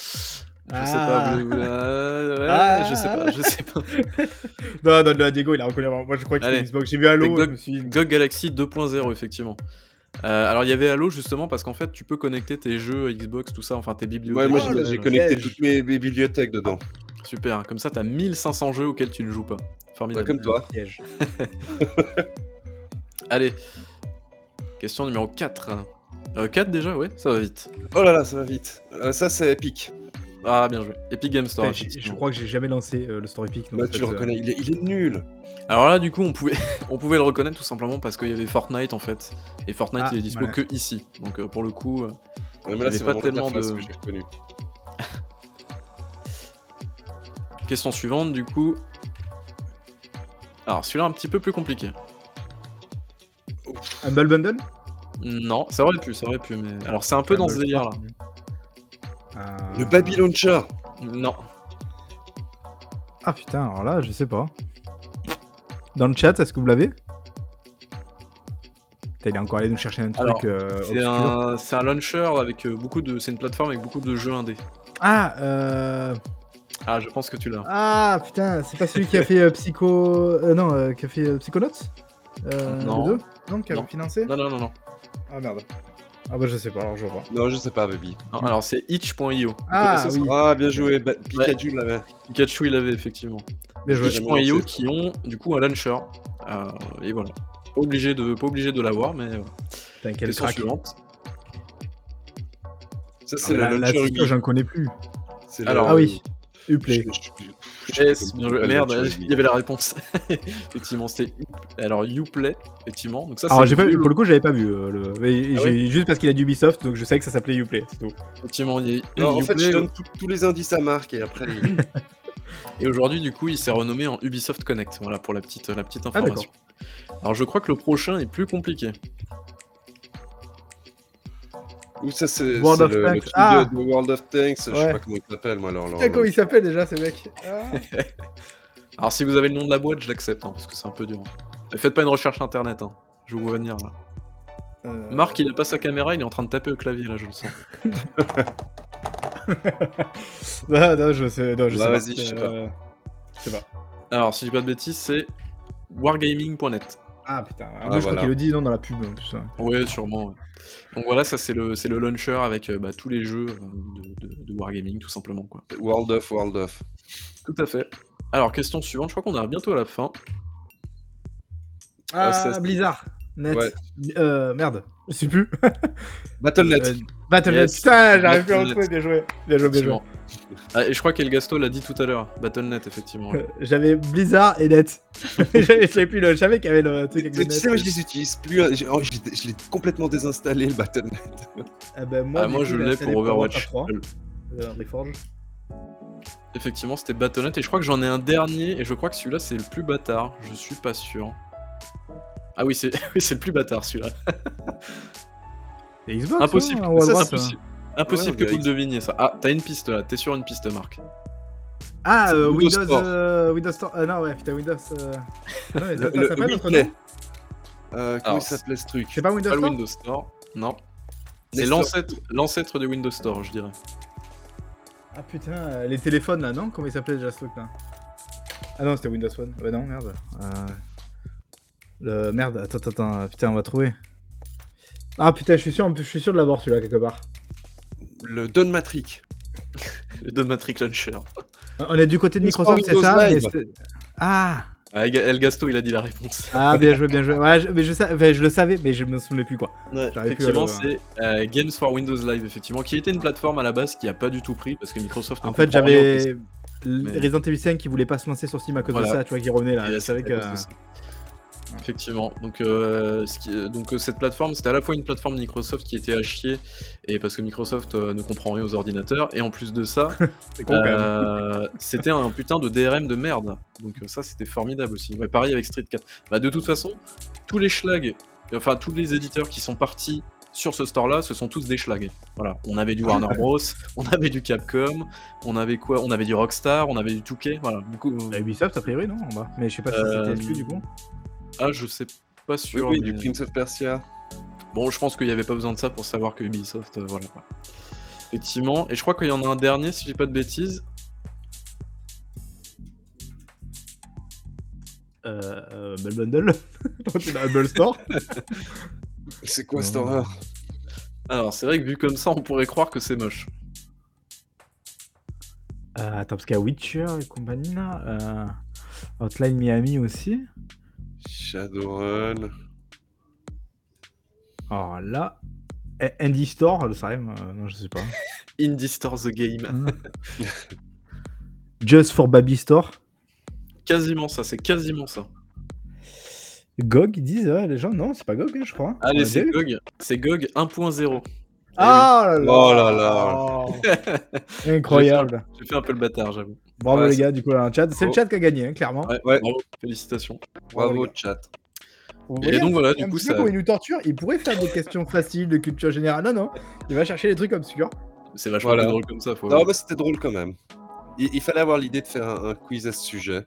je sais pas. Ah. vous- vous- euh, ouais, Ah. Je sais pas, je sais pas. [LAUGHS] Non, non, non, Diego, il a reconnu avant. Moi, je crois que Allez. c'était Xbox. J'ai vu Halo, je GOG, suis. GOG Galaxy 2.0, effectivement. Euh, alors, il y avait Halo justement parce qu'en fait, tu peux connecter tes jeux Xbox, tout ça, enfin tes bibliothèques. Ouais, moi, Oh, j'ai- piège. connecté toutes mes, mes bibliothèques dedans. Super, comme ça, t'as 1500 jeux auxquels tu ne joues pas. Ouais, Formidable. comme toi. Piège. [LAUGHS] Allez, question numéro 4. 4 déjà, ouais, ça va vite. Oh là là, ça va vite. Euh, ça, c'est Epic. Ah, bien joué. Epic Game Store. Ouais, je, crois que j'ai jamais lancé euh, le Store Epic. donc Bah, peut-être, tu le euh, reconnais. Il est, il est nul. Alors là, du coup, on pouvait, [LAUGHS] on pouvait le reconnaître tout simplement parce qu'il y avait Fortnite en fait. Et Fortnite, Ah, il est dispo que ici. Donc euh, pour le coup, euh, Ouais, mais Il là, est c'est pas tellement de- que [LAUGHS] question suivante, du coup. Alors, celui-là un petit peu plus compliqué. Humble Bundle? Non, ça aurait pu, ça aurait pu, mais. Alors, c'est un peu dans ce délire là. Ah. Le Baby Launcher. Non. Ah putain, alors là, je sais pas. Dans le chat, est-ce que vous l'avez? Putain, Il est encore allé nous chercher un truc. Alors, euh, C'est obscur. un, c'est un launcher avec euh, beaucoup de. C'est une plateforme avec beaucoup de jeux indés. Ah, euh... Ah, je pense que tu l'as. ah putain, c'est pas celui qui a fait euh, Psycho. euh, non, euh, qui a fait euh, Psychonauts? Euh, Non. le deux? Non, qui a Non. financé? Non, non, non, non. Ah merde. Ah bah je sais pas, alors je vois. Non, je sais pas, Baby. Non, alors, c'est itch.io. Ah oui, Ah, bien joué. Ba- Pikachu l'avait. Pikachu, il l'avait effectivement. Itch.io qui ont du coup un launcher. Euh, et voilà. Pas obligé de, pas obligé de l'avoir, mais. euh, question crack. suivante. Ça, c'est La, le la launcher j'en connais plus. C'est Alors, Ah oui, Uplay. Yes, bien joué. Merde, il y avait la réponse. [LAUGHS] effectivement, c'était. Alors, Uplay, effectivement. Donc, ça, Alors j'ai pas vu, pour le coup j'avais pas vu euh, le... Ah juste parce qu'il a du Ubisoft donc je savais que ça s'appelait Uplay, tout. Effectivement, il y a- Non, en fait, je donne tout- tous les indices à Marc et après. il- [LAUGHS] Et aujourd'hui, du coup, il s'est renommé en Ubisoft Connect. Voilà pour la petite, la petite Ah, information. Alors, je crois que le prochain est plus compliqué. Ou ça, c'est World of le, le Tanks. Ah de, World of Tanks. Je sais pas comment il s'appelle, moi. Alors, Putain, comment il s'appelle déjà ce mec Ah. [LAUGHS] Alors, si vous avez le nom de la boîte, je l'accepte, hein, parce que c'est un peu dur. Mais faites pas une recherche internet, hein. je vous venir là. Euh, Marc, il a pas sa caméra, il est en train de taper au clavier là, je le sens. [LAUGHS] [LAUGHS] Non, non, je sais, non, je Bah, sais pas. vas-y, je sais pas. Euh, Je sais pas. Alors, si je dis pas de bêtises, c'est wargaming.net. Ah putain, Ah, moi je voilà. crois qu'il le dit non dans la pub en plus. hein. Ouais, sûrement. ouais. Donc voilà, ça c'est le, c'est le launcher avec euh, bah, tous les jeux euh, de, de- de wargaming, tout simplement. Quoi. World of, World of. Tout à fait. Alors, question suivante, je crois qu'on arrive bientôt à la fin. Ah, Ah, ça, Blizzard. Net. Ouais. Euh, merde, je sais plus. [LAUGHS] Battle.net. Euh, Battle.net. Yes. Putain, j'arrive plus à retrouver. Bien joué. Bien joué, bien joué. Ah, et je crois qu'Elgasto l'a dit tout à l'heure, Battle.net, effectivement. ouais. Euh, J'avais Blizzard et Net. [LAUGHS] [LAUGHS] J'avais- je savais plus le. Je savais qu'il y avait le truc avec Tu sais, moi, Net. je les utilise plus. oh, je l'ai- je l'ai complètement désinstallé, le Battle.net. Ah ben, moi, Ah, du moi coup, je l'ai pour Overwatch. Warcraft 3, euh, Reforge. Effectivement, c'était Battle.net et je crois que j'en ai un dernier et je crois que celui-là c'est le plus bâtard. Je suis pas sûr. Ah [LAUGHS] oui, c'est le plus bâtard celui-là. [LAUGHS] Et Xbox, Impossible. hein, Ça, droite, c'est hein. impossible. Impossible Ouais, que vous deviniez ça. Ah, t'as une piste là, t'es sur une piste, Marc. Ah, euh, Windows Windows, Store. euh, Windows Store. Ah non, ouais, putain, Windows. euh, Non, mais ça, Le, ça le notre nom Euh, comment Alors, il s'appelait ce truc? C'est pas Windows Pas Store Windows Store, non. C'est l'ancêtre, l'ancêtre du Windows Store, je dirais. Ah putain, euh, les téléphones là, non? Comment il s'appelait déjà ce truc là Ah non, c'était Windows Phone. Ouais, non, merde. Euh, Le... Merde, attends, attends, attends, putain, on va trouver. Ah putain, je suis sûr, je suis sûr de l'avoir celui-là quelque part. Le Don Matrix. [LAUGHS] Le Don Matrix Launcher. On est du côté de Microsoft, c'est ça Ah Ah, El Gasto, il a dit la réponse. Ah, bien joué, bien joué. Ouais, je, mais je, sa- enfin, je le savais, mais je me souvenais plus quoi. Effectivement, le- c'est euh, Games for Windows Live, effectivement, qui était une plateforme à la base qui a pas du tout pris parce que Microsoft. En fait, j'avais Mais- Resident Evil 5 qui voulait pas se lancer sur Steam à cause Voilà. de ça, tu vois, qui revenait là. Et Je savais c'était Effectivement. Donc, euh, ce qui- donc euh, cette plateforme, c'était à la fois une plateforme Microsoft qui était à chier, et parce que Microsoft euh, ne comprend rien aux ordinateurs, et en plus de ça, [LAUGHS] euh, c'était un putain de DRM de merde. Donc euh, ça, c'était formidable aussi. Ouais, pareil avec Street 4. Bah, de toute façon, tous les schlags, enfin tous les éditeurs qui sont partis sur ce store-là, ce sont tous des schlags. Voilà, on avait du Warner [LAUGHS] Bros, on avait du Capcom, on avait quoi? On avait du Rockstar, on avait du 2K, voilà. Du coup, Bah, Ubisoft a priori, non en bas. Mais je sais pas si Euh, c'était exclu du coup. Ah, je sais pas sûr. oui, mais- du Prince of Persia. Bon, je pense qu'il n'y avait pas besoin de ça pour savoir que Ubisoft, euh, voilà. quoi. Effectivement, et je crois qu'il y en a un dernier, si j'ai pas de bêtises. Euh, euh, Bell Bundle. [LAUGHS] dans Store. [LAUGHS] C'est quoi cette horreur? Alors, c'est vrai que vu comme ça, on pourrait croire que c'est moche. Euh, attends, parce qu'il y a Witcher et compagnie là. Euh, Hotline Miami aussi. Shadowrun. Alors là. eh, Indie Store, ça rime euh, Non, je sais pas. [LAUGHS] Indie Store the Game. [LAUGHS] Just for Baby Store. Quasiment ça, c'est quasiment ça. GOG, ils disent, ouais, les gens, non, c'est pas GOG, hein, je crois. Allez, c'est. GOG. C'est GOG 1.0. Ah là là Oh là là [LAUGHS] Incroyable. J'ai fait un peu le bâtard, j'avoue. Bravo Ouais, les c'est- gars, du coup, là, un chat. C'est le Oh. chat qui a gagné, hein, clairement. Ouais, Ouais. bravo, félicitations. Bravo chat. Et donc voilà, du coup, ça. comme il nous torture, il pourrait faire des questions faciles de culture générale. Non, non, il va chercher des trucs obscurs. C'est vachement Voilà. drôle comme ça. Faut... Non, mais c'était drôle quand même. Il, il fallait avoir l'idée de faire un, un quiz à ce sujet.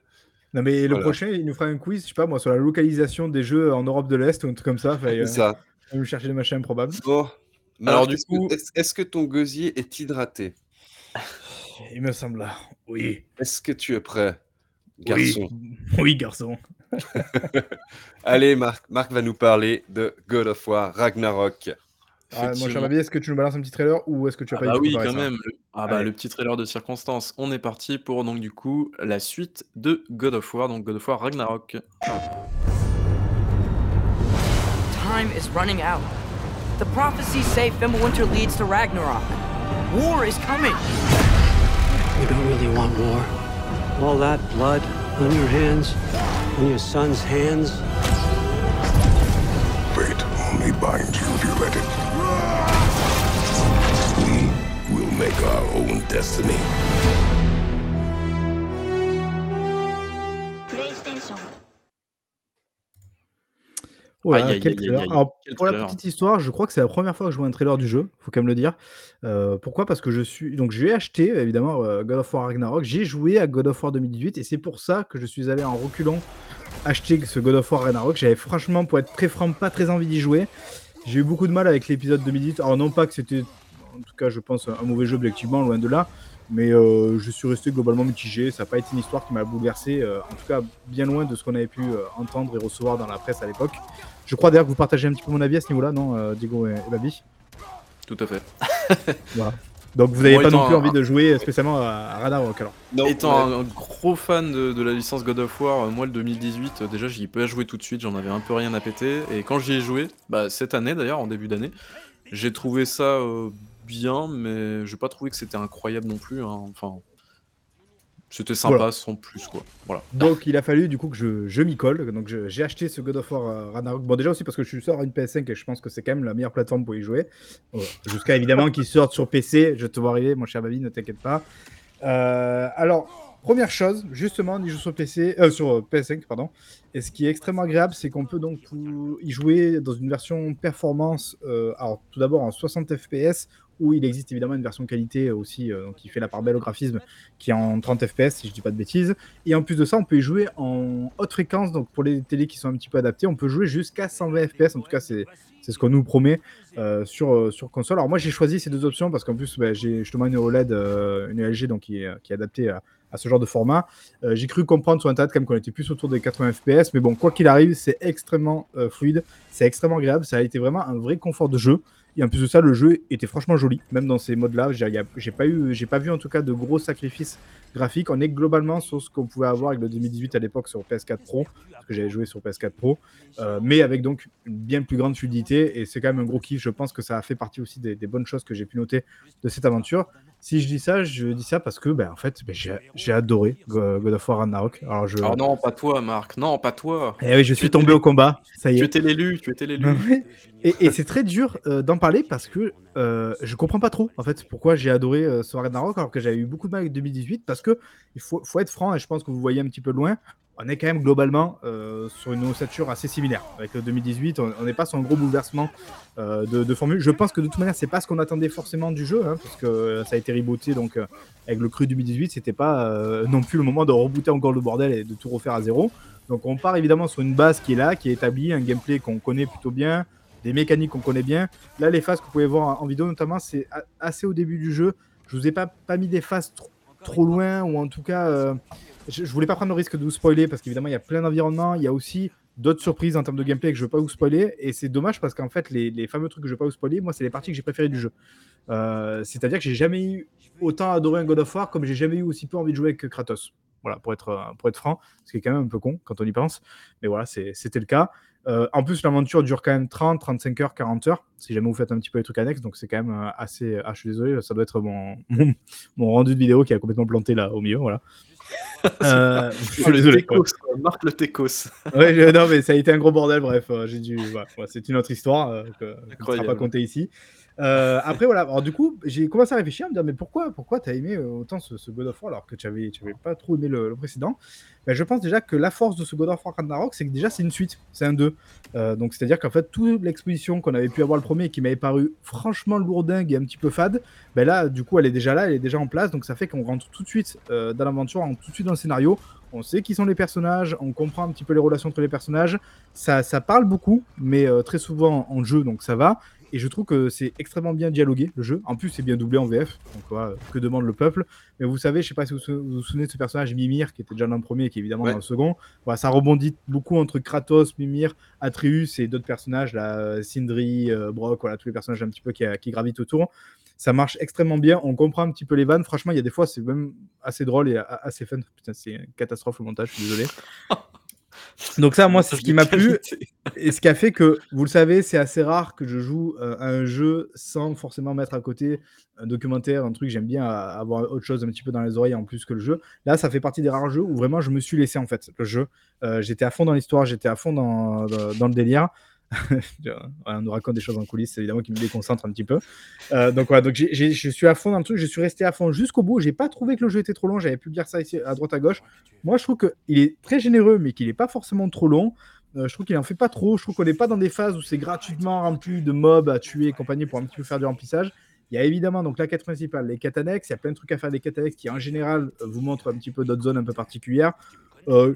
Non, mais le prochain, il nous fera un quiz, je sais pas moi, sur la localisation des jeux en Europe de l'Est ou un truc comme ça. Euh, ça. il va nous chercher des machins improbables. Bon. Alors, du est-ce coup- que- est-ce est-ce que ton gosier est hydraté? Il me semble. Oui. Est-ce que tu es prêt, garçon? Oui, oui garçon. [LAUGHS] [LAUGHS] Allez, Marc, Marc va nous parler de God of War Ragnarok. Ah, mon cher Effectivement. Babi, est-ce que tu nous balances un petit trailer ou est-ce que tu as Ah pas bah tout oui, quand même. Le... Ah bah le petit trailer de circonstance. On est parti pour donc du coup la suite de God of War, donc God of War Ragnarok. Time is running out. The prophecies say Fimbulwinter leads to Ragnarok. War is coming. You don't really want war. All that blood on your hands, on your son's hands. Fate only binds you if you let it. We will make our own destiny. Voilà, Aïe, aïe, quel aïe, aïe, trailer. aïe. Alors, Quel pour la petite histoire, je crois que c'est la première fois que je vois un trailer du jeu, faut quand même le dire. Euh, pourquoi? Parce que je suis. Donc, j'ai acheté évidemment euh, God of War Ragnarok, j'ai joué à God of War 2018 et c'est pour ça que je suis allé en reculant acheter ce God of War Ragnarok. J'avais franchement, pour être très franc, pas très envie d'y jouer. J'ai eu beaucoup de mal avec l'épisode 2018. Alors, non pas que c'était, en tout cas, je pense, un mauvais jeu objectivement, loin de là. Mais euh, je suis resté globalement mitigé. Ça n'a pas été une histoire qui m'a bouleversé, en tout cas bien loin de ce qu'on avait pu entendre et recevoir dans la presse à l'époque. Je crois d'ailleurs que vous partagez un petit peu mon avis à ce niveau-là, non, euh, Diego et, et Babi Tout à fait. [LAUGHS] Donc vous n'avez Bon, pas non plus un- envie de jouer spécialement à, Ragnarok alors Non, Étant ouais. un, gros fan de, de la licence God of War, euh, moi le 2018, euh, déjà j'y ai pas joué tout de suite, j'en avais un peu rien à péter. Et quand j'y ai joué, bah, cette année d'ailleurs, en début d'année, j'ai trouvé ça euh, bien, mais j'ai pas trouvé que c'était incroyable non plus. hein. Enfin, c'était sympa Voilà. sans plus quoi. Voilà. Donc il a fallu du coup que je, je m'y colle. Donc j'ai acheté ce God of War euh, Ragnarok. Bon déjà aussi parce que je suis sur une PS5 et je pense que c'est quand même la meilleure plateforme pour y jouer. Voilà. Jusqu'à évidemment qu'il sorte sur PC. Je te vois arriver, mon cher Babi, ne t'inquiète pas. Euh, alors, première chose, justement, on y joue sur PC, euh, sur euh, PS5, pardon. Et ce qui est extrêmement agréable, c'est qu'on peut donc y jouer dans une version performance. alors, tout d'abord en 60 FPS, où il existe évidemment une version qualité aussi, euh, qui fait la part belle au graphisme, qui est en 30 FPS, si je dis pas de bêtises. Et en plus de ça, on peut y jouer en haute fréquence, donc pour les télés qui sont un petit peu adaptées, on peut jouer jusqu'à 120 FPS. En tout cas, c'est c'est ce qu'on nous promet euh, sur, euh, sur console. Alors moi j'ai choisi ces deux options parce qu'en plus bah, j'ai justement une OLED, euh, une LG donc qui est, qui est adaptée à, ce genre de format. Euh, j'ai cru comprendre sur internet quand qu'on était plus autour des 80 FPS, mais bon quoi qu'il arrive c'est extrêmement euh, fluide, c'est extrêmement agréable, ça a été vraiment un vrai confort de jeu. Et en plus de ça, le jeu était franchement joli, même dans ces modes-là. J'ai pas pas vu en tout cas de gros sacrifices graphiques. On est globalement sur ce qu'on pouvait avoir avec le 2018 à l'époque sur PS4 Pro, parce que j'avais joué sur PS4 Pro. Euh, mais avec donc une bien plus grande fluidité et c'est quand même un gros kiff. Je pense que ça a fait partie aussi des bonnes choses que j'ai pu noter de cette aventure. Si je dis ça, je dis ça parce que ben, en fait, ben, j'ai adoré Go- God of War Ragnarok. Alors je, Oh non, pas toi, Marc. Non, pas toi. Eh oui, je suis tombé au combat. Ça y Tu étais l'élu, tu étais l'élu. [LAUGHS] Et, et c'est très dur euh, d'en parler parce que euh, je comprends pas trop en fait pourquoi j'ai adoré euh, ce Ragnarok alors que j'avais eu beaucoup de mal avec 2018 parce que il faut, faut être franc et je pense que vous voyez un petit peu loin. On est quand même globalement euh, sur une ossature assez similaire avec le 2018. On n'est pas sur un gros bouleversement euh, de, formule. Je pense que de toute manière, c'est pas ce qu'on attendait forcément du jeu, hein, parce que euh, ça a été rebooté donc avec le cru 2018, c'était pas non plus le moment de rebooter encore le bordel et de tout refaire à zéro. Donc on part évidemment sur une base qui est là, qui est établie, un gameplay qu'on connaît plutôt bien, des mécaniques qu'on connaît bien. Là, les phases que vous pouvez voir en vidéo notamment, c'est assez au début du jeu. Je vous ai pas, mis des phases trop, loin, ou en tout cas, je, je voulais pas prendre le risque de vous spoiler, parce qu'évidemment, il y a plein d'environnements, il y a aussi d'autres surprises en termes de gameplay que je veux pas vous spoiler, et c'est dommage parce qu'en fait, les, fameux trucs que je veux pas vous spoiler, moi, c'est les parties que j'ai préférées du jeu. Euh, C'est-à-dire que j'ai jamais eu autant adoré un God of War comme j'ai jamais eu aussi peu envie de jouer avec Kratos. Voilà, pour être, euh, pour être franc, ce qui est quand même un peu con quand on y pense. Mais voilà, c'était le cas. Euh, en plus, l'aventure dure quand même 30, 35 heures, 40 heures, si jamais vous faites un petit peu les trucs annexes. Donc, c'est quand même assez. Ah, je suis désolé, ça doit être mon, [LAUGHS] mon rendu de vidéo qui a complètement planté là au milieu. Voilà. Euh, [LAUGHS] je suis le quoi. Marc le Técos. [LAUGHS] Ouais, je- non, mais ça a été un gros bordel. Bref, euh, j'ai dû. voilà, c'est une autre histoire euh, que, ne sera pas contée ici. Euh, après, voilà. Alors, du coup, j'ai commencé à réfléchir, à me dire, mais pourquoi, pourquoi t'as aimé euh, autant ce, God of War alors que tu n'avais pas trop aimé le, précédent? Ben, Je pense déjà que la force de ce God of War Ragnarok, c'est que déjà, c'est une suite. C'est un 2. Euh, donc, c'est-à-dire qu'en fait, toute l'exposition qu'on avait pu avoir le premier et qui m'avait paru franchement lourdingue et un petit peu fade, ben là, du coup, elle est déjà là, elle est déjà en place. Donc, ça fait qu'on rentre tout de suite dans l'aventure, on rentre tout de suite dans le scénario. On sait qui sont les personnages, on comprend un petit peu les relations entre les personnages. Ça, ça parle beaucoup, mais très souvent en jeu, donc ça va. Et je trouve que c'est extrêmement bien dialogué, le jeu. En plus, c'est bien doublé en VF. Donc, voilà, que demande le peuple Mais vous savez, je sais pas si vous vous souvenez de ce personnage Mimir, qui était déjà dans le premier et qui est évidemment Ouais. dans le second. Voilà, ça rebondit beaucoup entre Kratos, Mimir, Atreus et d'autres personnages, là, euh, Sindri, euh, Brock, voilà, tous les personnages un petit peu qui, euh, qui gravitent autour. Ça marche extrêmement bien. On comprend un petit peu les vannes. Franchement, il y a des fois, c'est même assez drôle et assez fun. Putain, c'est une catastrophe le montage, je suis désolé. [LAUGHS] Donc ça, moi, c'est ce qui m'a plu. Et ce qui a fait que, vous le savez, c'est assez rare que je joue euh, à un jeu sans forcément mettre à côté un documentaire, un truc. J'aime bien avoir autre chose un petit peu dans les oreilles en plus que le jeu. Là, ça fait partie des rares jeux où vraiment je me suis laissé en fait le jeu. Euh, j'étais à fond dans l'histoire, j'étais à fond dans, dans, dans le délire. [LAUGHS] On nous raconte des choses en coulisses, c'est évidemment qui me déconcentre un petit peu. Euh, donc voilà, je suis à fond dans le truc, je suis resté à fond jusqu'au bout. J'ai pas trouvé que le jeu était trop long, j'avais pu dire ça ici à droite à gauche. Moi, je trouve qu'il est très généreux, mais qu'il est pas forcément trop long. Euh, je trouve qu'il en fait pas trop. Je trouve qu'on n'est pas dans des phases où c'est gratuitement rempli de mobs à tuer et compagnie pour un petit peu faire du remplissage. Il y a évidemment donc la quête principale, les quêtes annexes. Il y a plein de trucs à faire des quêtes annexes qui en général vous montrent un petit peu d'autres zones un peu particulières. Euh,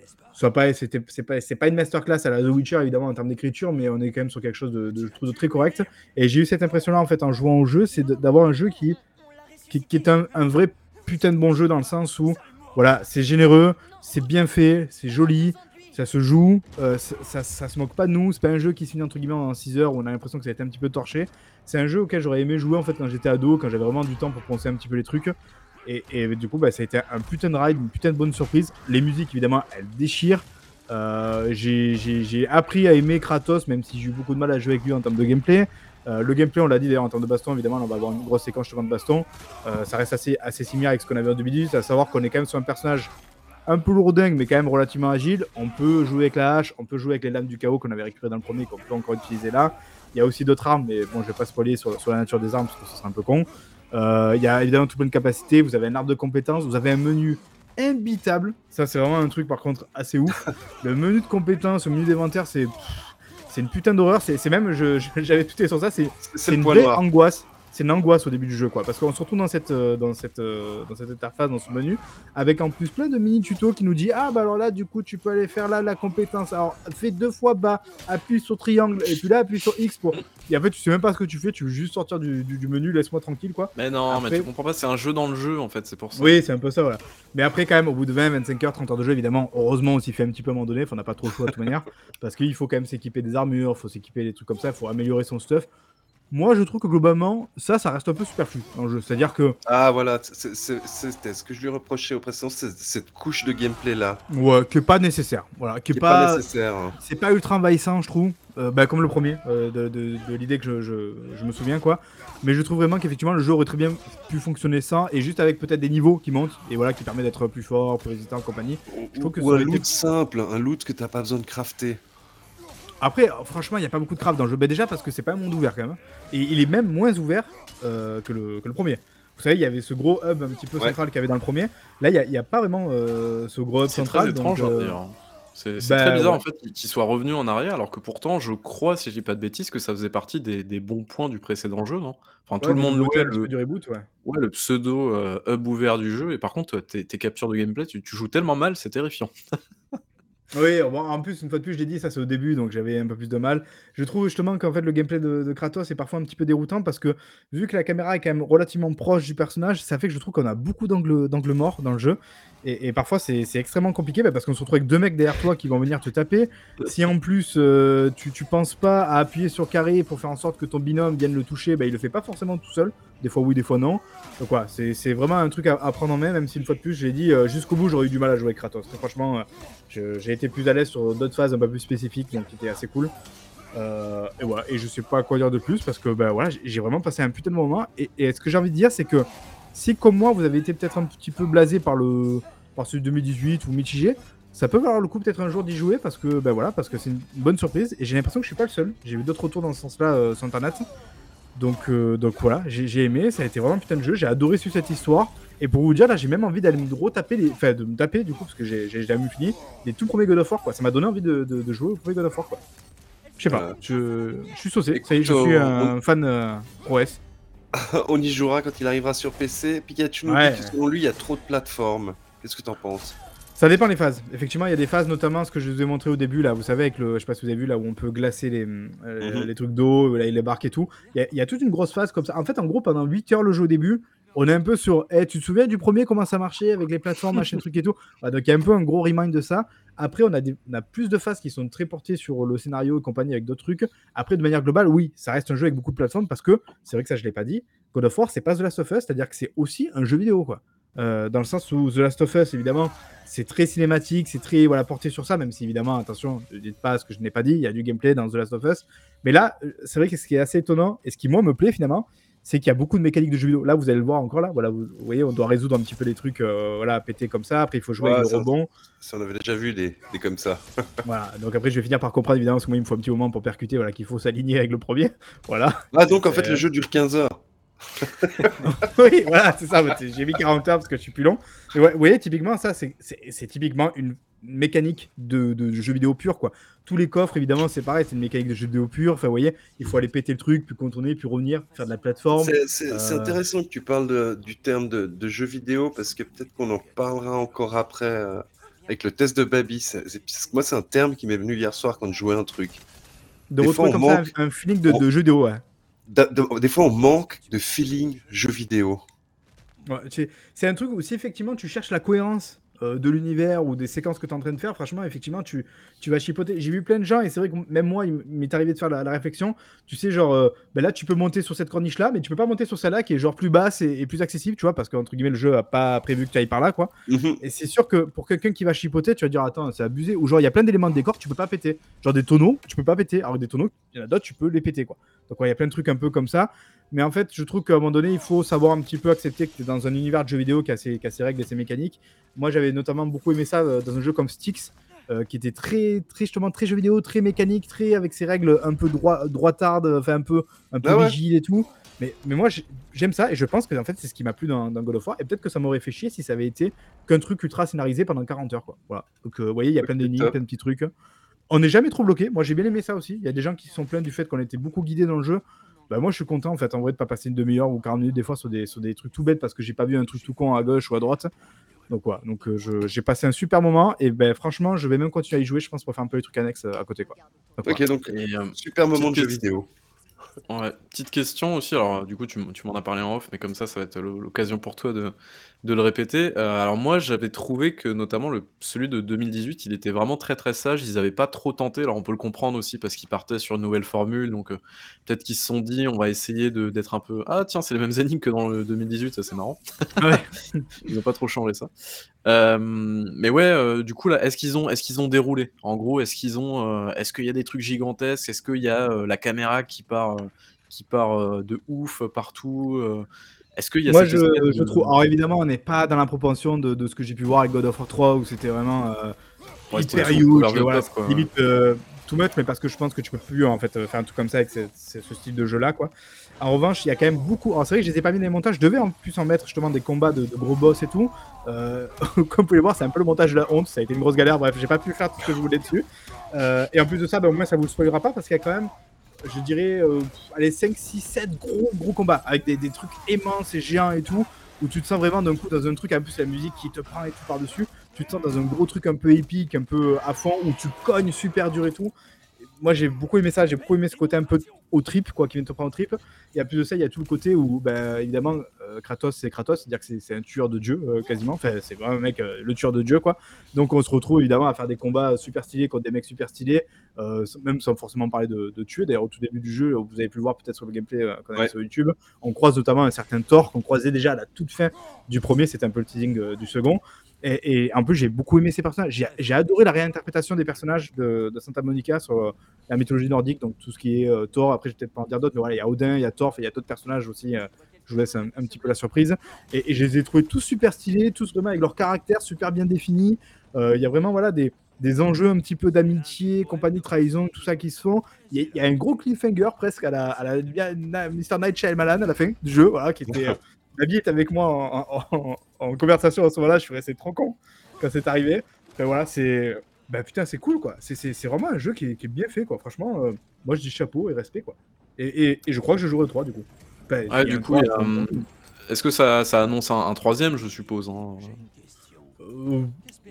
pas, c'est pas, c'est pas une masterclass à la The Witcher évidemment en termes d'écriture, mais on est quand même sur quelque chose de, de, de très correct. Et j'ai eu cette impression-là en fait en jouant au jeu, c'est d'avoir un jeu qui, qui, qui est un, un vrai putain de bon jeu dans le sens où voilà, c'est généreux, c'est bien fait, c'est joli, ça se joue, euh, ça, ça, ça se moque pas de nous, c'est pas un jeu qui se finit entre guillemets en 6 heures où on a l'impression que ça a été un petit peu torché. C'est un jeu auquel j'aurais aimé jouer en fait quand j'étais ado, quand j'avais vraiment du temps pour penser un petit peu les trucs. Et, du coup, bah, ça a été un putain de ride, une putain de bonne surprise. Les musiques, évidemment, elles déchirent. Euh, j'ai- appris à aimer Kratos, même si j'ai eu beaucoup de mal à jouer avec lui en termes de gameplay. Euh, le gameplay, on l'a dit d'ailleurs en termes de baston, évidemment, on va avoir une grosse séquence de baston. Euh, ça reste assez, assez similaire avec ce qu'on avait en 2018, à savoir qu'on est quand même sur un personnage un peu lourdingue, mais quand même relativement agile. On peut jouer avec la hache, on peut jouer avec les lames du chaos qu'on avait récupérées dans le premier, qu'on peut encore utiliser là. Il y a aussi d'autres armes, mais bon, je vais pas spoiler sur, sur la nature des armes parce que ce serait un peu con. Euh, Il y a évidemment tout plein de capacités. Vous avez un arbre de compétences. Vous avez un menu imbitable. Ça, c'est vraiment un truc par contre assez ouf. [LAUGHS] le menu de compétences, le menu d'inventaire, c'est. C'est une putain d'horreur. C'est même. je- je- J'avais tout sur ça. C'est une vraie noir. angoisse. C'est une angoisse au début du jeu, quoi. Parce qu'on se retrouve dans cette, euh, dans, cette, euh, dans cette interface, dans ce menu, avec en plus plein de mini tutos qui nous dit Ah, bah alors là, du coup, tu peux aller faire là la compétence. Alors, fais deux fois bas, appuie sur triangle, et puis là, appuie sur X pour. Et en fait, tu sais même pas ce que tu fais, tu veux juste sortir du, du- du menu, laisse-moi tranquille, quoi. Mais non, Après- mais tu comprends pas, c'est un jeu dans le jeu en fait, c'est pour ça. Oui, c'est un peu ça, voilà. Mais après, quand même, au bout de 20, 25 heures, 30 heures de jeu, évidemment, heureusement, on s'y fait un petit peu à un moment donné. Enfin, on n'a pas trop le choix de toute manière. Parce qu'il faut quand même s'équiper des armures, il faut s'équiper des trucs comme ça, il faut améliorer son stuff. Moi, je trouve que globalement, ça, ça reste un peu superflu dans le jeu. C'est-à-dire que, Ah voilà, c'était ce que je lui reprochais au précédent, cette couche de gameplay là, ouais, qui est pas nécessaire. Voilà, qui est pas, pas. nécessaire. hein. c'est pas ultra envahissant, je trouve. Euh, bah, comme le premier, euh, de, de- de l'idée que je, je- je me souviens, quoi. Mais je trouve vraiment qu'effectivement, le jeu aurait très bien pu fonctionner sans, et juste avec peut-être des niveaux qui montent, et voilà, qui permet d'être plus fort, plus résistant, compagnie. Je trouve que Ou un été- loot simple, un loot que t'as pas besoin de crafter. Après, franchement, il n'y a pas beaucoup de craft dans le jeu. Bah, déjà parce que c'est pas un monde ouvert quand même. Et il est même moins ouvert euh, que, le, que le premier. Vous savez, il y avait ce gros hub un petit peu Ouais. central qu'il y avait dans le premier. Là, il n'y a, pas vraiment euh, ce gros hub C'est central. très étrange euh, d'ailleurs. C'est c'est bah, très bizarre ouais. en fait qu'il soit revenu en arrière, alors que pourtant, je crois, si je dis pas de bêtises, que ça faisait partie des, des bons points du précédent jeu, non? Enfin, tout le monde louait le, du reboot, ouais. ouais, le pseudo euh, hub ouvert du jeu, et par contre, tes, tes captures de gameplay, tu, tu joues tellement mal, c'est terrifiant. [LAUGHS] Oui, en plus, une fois de plus, je l'ai dit, ça c'est au début, donc j'avais un peu plus de mal. Je trouve justement qu'en fait, le gameplay de, Kratos est parfois un petit peu déroutant parce que vu que la caméra est quand même relativement proche du personnage, ça fait que je trouve qu'on a beaucoup d'angles morts dans le jeu. Et, parfois, c'est extrêmement compliqué bah, parce qu'on se retrouve avec deux mecs derrière toi qui vont venir te taper. Si en plus, euh, tu, tu penses pas à appuyer sur carré pour faire en sorte que ton binôme vienne le toucher, bah, il le fait pas forcément tout seul. Des fois oui, des fois non. Donc voilà, c'est vraiment un truc à, à prendre en main, même si une fois de plus, j'ai dit euh, jusqu'au bout, j'aurais eu du mal à jouer avec Kratos. Franchement, euh, j'ai été plus à l'aise sur d'autres phases un peu plus spécifiques, donc qui étaient assez cool. Euh, et voilà, et je sais pas quoi dire de plus parce que bah, voilà, j'ai- vraiment passé un putain de moment. Et, ce que j'ai envie de dire, c'est que si comme moi, vous avez été peut-être un petit peu blasé par le par de 2018 ou mitigé, ça peut valoir le coup peut-être un jour d'y jouer parce que bah, voilà, parce que c'est une bonne surprise. Et j'ai l'impression que je suis pas le seul. J'ai eu d'autres retours dans ce sens-là euh, sur internet. Donc, euh, donc voilà, j'ai j'ai aimé, ça a été vraiment un putain de jeu, j'ai adoré suivre cette histoire. Et pour vous dire, là, j'ai même envie d'aller me retaper les. Enfin, de me taper du coup, parce que j'ai jamais fini, les tout premiers God of War, quoi. Ça m'a donné envie de, de- de jouer au premier God of War, quoi. Je sais pas, Voilà. je, je suis saucé, Écoute, ça y est, je suis un fan euh, OS. [LAUGHS] On y jouera quand il arrivera sur PC. Pikachu nous Ouais. dit que selon lui, il y a trop de plateformes. Qu'est-ce que t'en penses? Ça dépend des phases. Effectivement, il y a des phases, notamment ce que je vous ai montré au début, là, vous savez, avec le, je sais pas si vous avez vu, là où on peut glacer les, euh, Mhm. les trucs d'eau, là, les barques et tout. Il y, y a toute une grosse phase comme ça. En fait, en gros, pendant 8 heures le jeu au début, on est un peu sur, Eh, tu te souviens du premier, comment ça marchait avec les plateformes, machin, truc et tout? Voilà, donc il y a un peu un gros remind de ça. Après, on a, plus de phases qui sont très portées sur le scénario et compagnie avec d'autres trucs. Après, de manière globale, oui, ça reste un jeu avec beaucoup de plateformes parce que, c'est vrai que ça, je l'ai pas dit, God of War, c'est pas The Last of Us, c'est-à-dire que c'est aussi un jeu vidéo, quoi. Euh, dans le sens où The Last of Us, évidemment, c'est très cinématique, c'est très voilà, porté sur ça, même si évidemment, attention, ne dites pas ce que je n'ai pas dit, il y a du gameplay dans The Last of Us. Mais là, euh, c'est vrai que ce qui est assez étonnant, et ce qui moi me plaît finalement, c'est qu'il y a beaucoup de mécaniques de jeux vidéo. Là, vous allez le voir encore là, voilà, vous, vous voyez, on doit résoudre un petit peu les trucs euh, voilà, péter comme ça, après il faut jouer Ouais, avec le ça- rebond. Si on avait déjà vu des, des comme ça. [LAUGHS] Voilà, donc après je vais finir par comprendre évidemment, parce que moi il me faut un petit moment pour percuter, voilà, qu'il faut s'aligner avec le premier. [LAUGHS] Voilà. Ah, donc en fait, Euh, le jeu dure 15 heures. [LAUGHS] oui, voilà, c'est ça. J'ai mis 40 heures parce que je suis plus long. Ouais, vous voyez, typiquement, ça, c'est typiquement une mécanique de, de jeu vidéo pur, quoi. Tous les coffres, évidemment, c'est pareil, c'est une mécanique de jeu vidéo pur. Enfin, vous voyez, il faut aller péter le truc, puis contourner, puis revenir, faire de la plateforme. C'est- euh, intéressant que tu parles de- du terme de, de jeu vidéo parce que peut-être qu'on en parlera encore après euh, avec le test de Baby. Moi, c'est un terme qui m'est venu hier soir quand je jouais un truc. De des retrouver fois, comme ça manque- un, un feeling de, on- de jeu vidéo, ouais. Des fois, on manque de feeling jeu vidéo. Ouais, c'est un truc où si effectivement tu cherches la cohérence euh, de l'univers ou des séquences que tu es en train de faire, franchement, effectivement, tu, tu vas chipoter. J'ai vu plein de gens et c'est vrai que même moi, il m'est arrivé de faire la, la réflexion. Tu sais, genre, euh, ben là, tu peux monter sur cette corniche là, mais tu peux pas monter sur celle-là qui est genre plus basse et, et plus accessible, tu vois, parce qu'entre guillemets, le jeu a pas prévu que tu ailles par là, quoi. Mhm. Et c'est sûr que pour quelqu'un qui va chipoter, tu vas dire attends, c'est abusé. Ou genre il y a plein d'éléments de décor tu peux pas péter. Genre des tonneaux, tu peux pas péter. Alors des tonneaux, il y en a d'autres, tu peux les péter quoi. Donc ouais, il y a plein de trucs un peu comme ça. Mais en fait, je trouve qu'à un moment donné, il faut savoir un petit peu accepter que tu es dans un univers de jeux vidéo qui a ses, qui a ses règles et ses mécaniques. Moi, j'avais notamment beaucoup aimé ça euh, dans un jeu comme Styx, euh, qui était très, très justement très jeu vidéo, très mécanique, très avec ses règles un peu droit, droitardes, enfin un peu, un peu Ah ouais. rigide et tout. Mais, mais moi j'ai- j'aime ça et je pense que en fait c'est ce qui m'a plu dans, dans God of War et peut-être que ça m'aurait fait chier si ça avait été qu'un truc ultra scénarisé pendant 40 heures quoi. Voilà. Donc euh, vous voyez il y a plein d'énigmes, plein de petits trucs. On n'est jamais trop bloqué. Moi j'ai bien aimé ça aussi. Il y a des gens qui se sont plaints du fait qu'on était beaucoup guidé dans le jeu. Bah moi je suis content en fait en vrai de pas passer une demi-heure ou 40 minutes des fois sur des, sur des trucs tout bêtes parce que j'ai pas vu un truc tout con à gauche ou à droite. Donc voilà, donc euh, j'ai passé un super moment et ben franchement je vais même continuer à y jouer je pense pour faire un peu les trucs annexes euh, à côté quoi. Donc, Ok, voilà. donc Et, euh, super moment de petite jeu vidéo. Ouais, petite question aussi, alors du coup tu, m'en as parlé en off, mais comme ça ça va être l'o- l'occasion pour toi de, de le répéter. Euh, alors moi j'avais trouvé que notamment le, celui de 2018 il était vraiment très très sage, ils avaient pas trop tenté, alors on peut le comprendre aussi parce qu'ils partaient sur une nouvelle formule, donc euh, peut-être qu'ils se sont dit on va essayer de- d'être un peu... Ah tiens c'est les mêmes énigmes que dans le 2018, ça c'est marrant. Ouais. [LAUGHS] Ils ont pas trop changé ça. Euh, mais ouais, euh, du coup là, est-ce qu'ils ont, est-ce qu'ils ont déroulé? En gros, est-ce qu'ils ont, euh, est-ce qu'il y a des trucs gigantesques? Est-ce qu'il y a euh, la caméra qui part, euh, qui part euh, de ouf partout euh, Est-ce qu'il y a Moi, je, espèce je de- trouve. Alors, évidemment, on n'est pas dans la propension de, de ce que j'ai pu voir avec God of War 3 où c'était vraiment euh, Ouais, hyper huge. voilà, quoi. limite euh, too much, mais parce que je pense que tu peux plus en fait euh, faire un truc comme ça avec ce, ce- ce style de jeu là, quoi. En revanche, il y a quand même beaucoup. Alors, c'est vrai que je les ai pas mis dans les montages. Je devais en plus en mettre justement des combats de, de gros boss et tout. Euh, [LAUGHS] comme vous pouvez voir, c'est un peu le montage de la honte. Ça a été une grosse galère. Bref, j'ai pas pu faire tout ce que je voulais dessus. Euh, et en plus de ça, ben, au moins, ça vous le spoilera pas parce qu'il y a quand même je dirais, euh, allez, 5, 6, 7 gros, gros combats avec des, des trucs immenses et géants et tout, où tu te sens vraiment d'un coup dans un truc, en plus la musique qui te prend et tout par-dessus, tu te sens dans un gros truc un peu épique, un peu à fond, où tu cognes super dur et tout. Moi j'ai beaucoup aimé ça, j'ai beaucoup aimé ce côté un peu au trip, quoi, qui vient te prendre au trip. Et à plus de ça, il y a tout le côté où, ben, évidemment, euh, Kratos c'est Kratos, c'est-à-dire que c'est- un tueur de dieu, euh, quasiment, enfin, c'est vraiment un mec, euh, le tueur de dieu, quoi. Donc on se retrouve évidemment à faire des combats super stylés contre des mecs super stylés, même sans forcément parler de, de tuer. D'ailleurs, au tout début du jeu, vous avez pu le voir peut-être sur le gameplay qu'on a Ouais. sur YouTube, on croise notamment un certain Thor qu'on croisait déjà à la toute fin du premier, c'était un peu le teasing du second. Et, et en plus, j'ai beaucoup aimé ces personnages. J'ai adoré la réinterprétation des personnages de, Santa Monica sur euh, la mythologie nordique, donc tout ce qui est euh, Thor. Après, je vais peut-être pas en dire d'autres, mais voilà, il y a Odin, il y a Thor, il y a d'autres personnages aussi. euh, je vous laisse un, petit peu la surprise. Et, je les ai trouvés tous super stylés, tous vraiment avec leur caractère super bien défini. Il y a vraiment voilà, des, enjeux un petit peu d'amitié, compagnie, trahison, tout ça qui se font. Il y, a- un gros cliffhanger presque à la, à la, à Mr. Night Shyamalan à la fin du jeu, voilà, qui était. [LAUGHS] euh, Nabi est avec moi en, en- en- en conversation à ce moment-là, je suis resté trop con quand c'est arrivé. Voilà, c'est. Bah putain, c'est cool quoi. C'est- vraiment un jeu qui est, qui est bien fait quoi. Franchement, euh, moi je dis chapeau et respect quoi. Et, et- et je crois que je jouerai 3 du coup. Enfin, Ouais, il y a du coup, il y a, 3, hum, est-ce que ça, ça annonce un, un troisième, je suppose hein? Euh,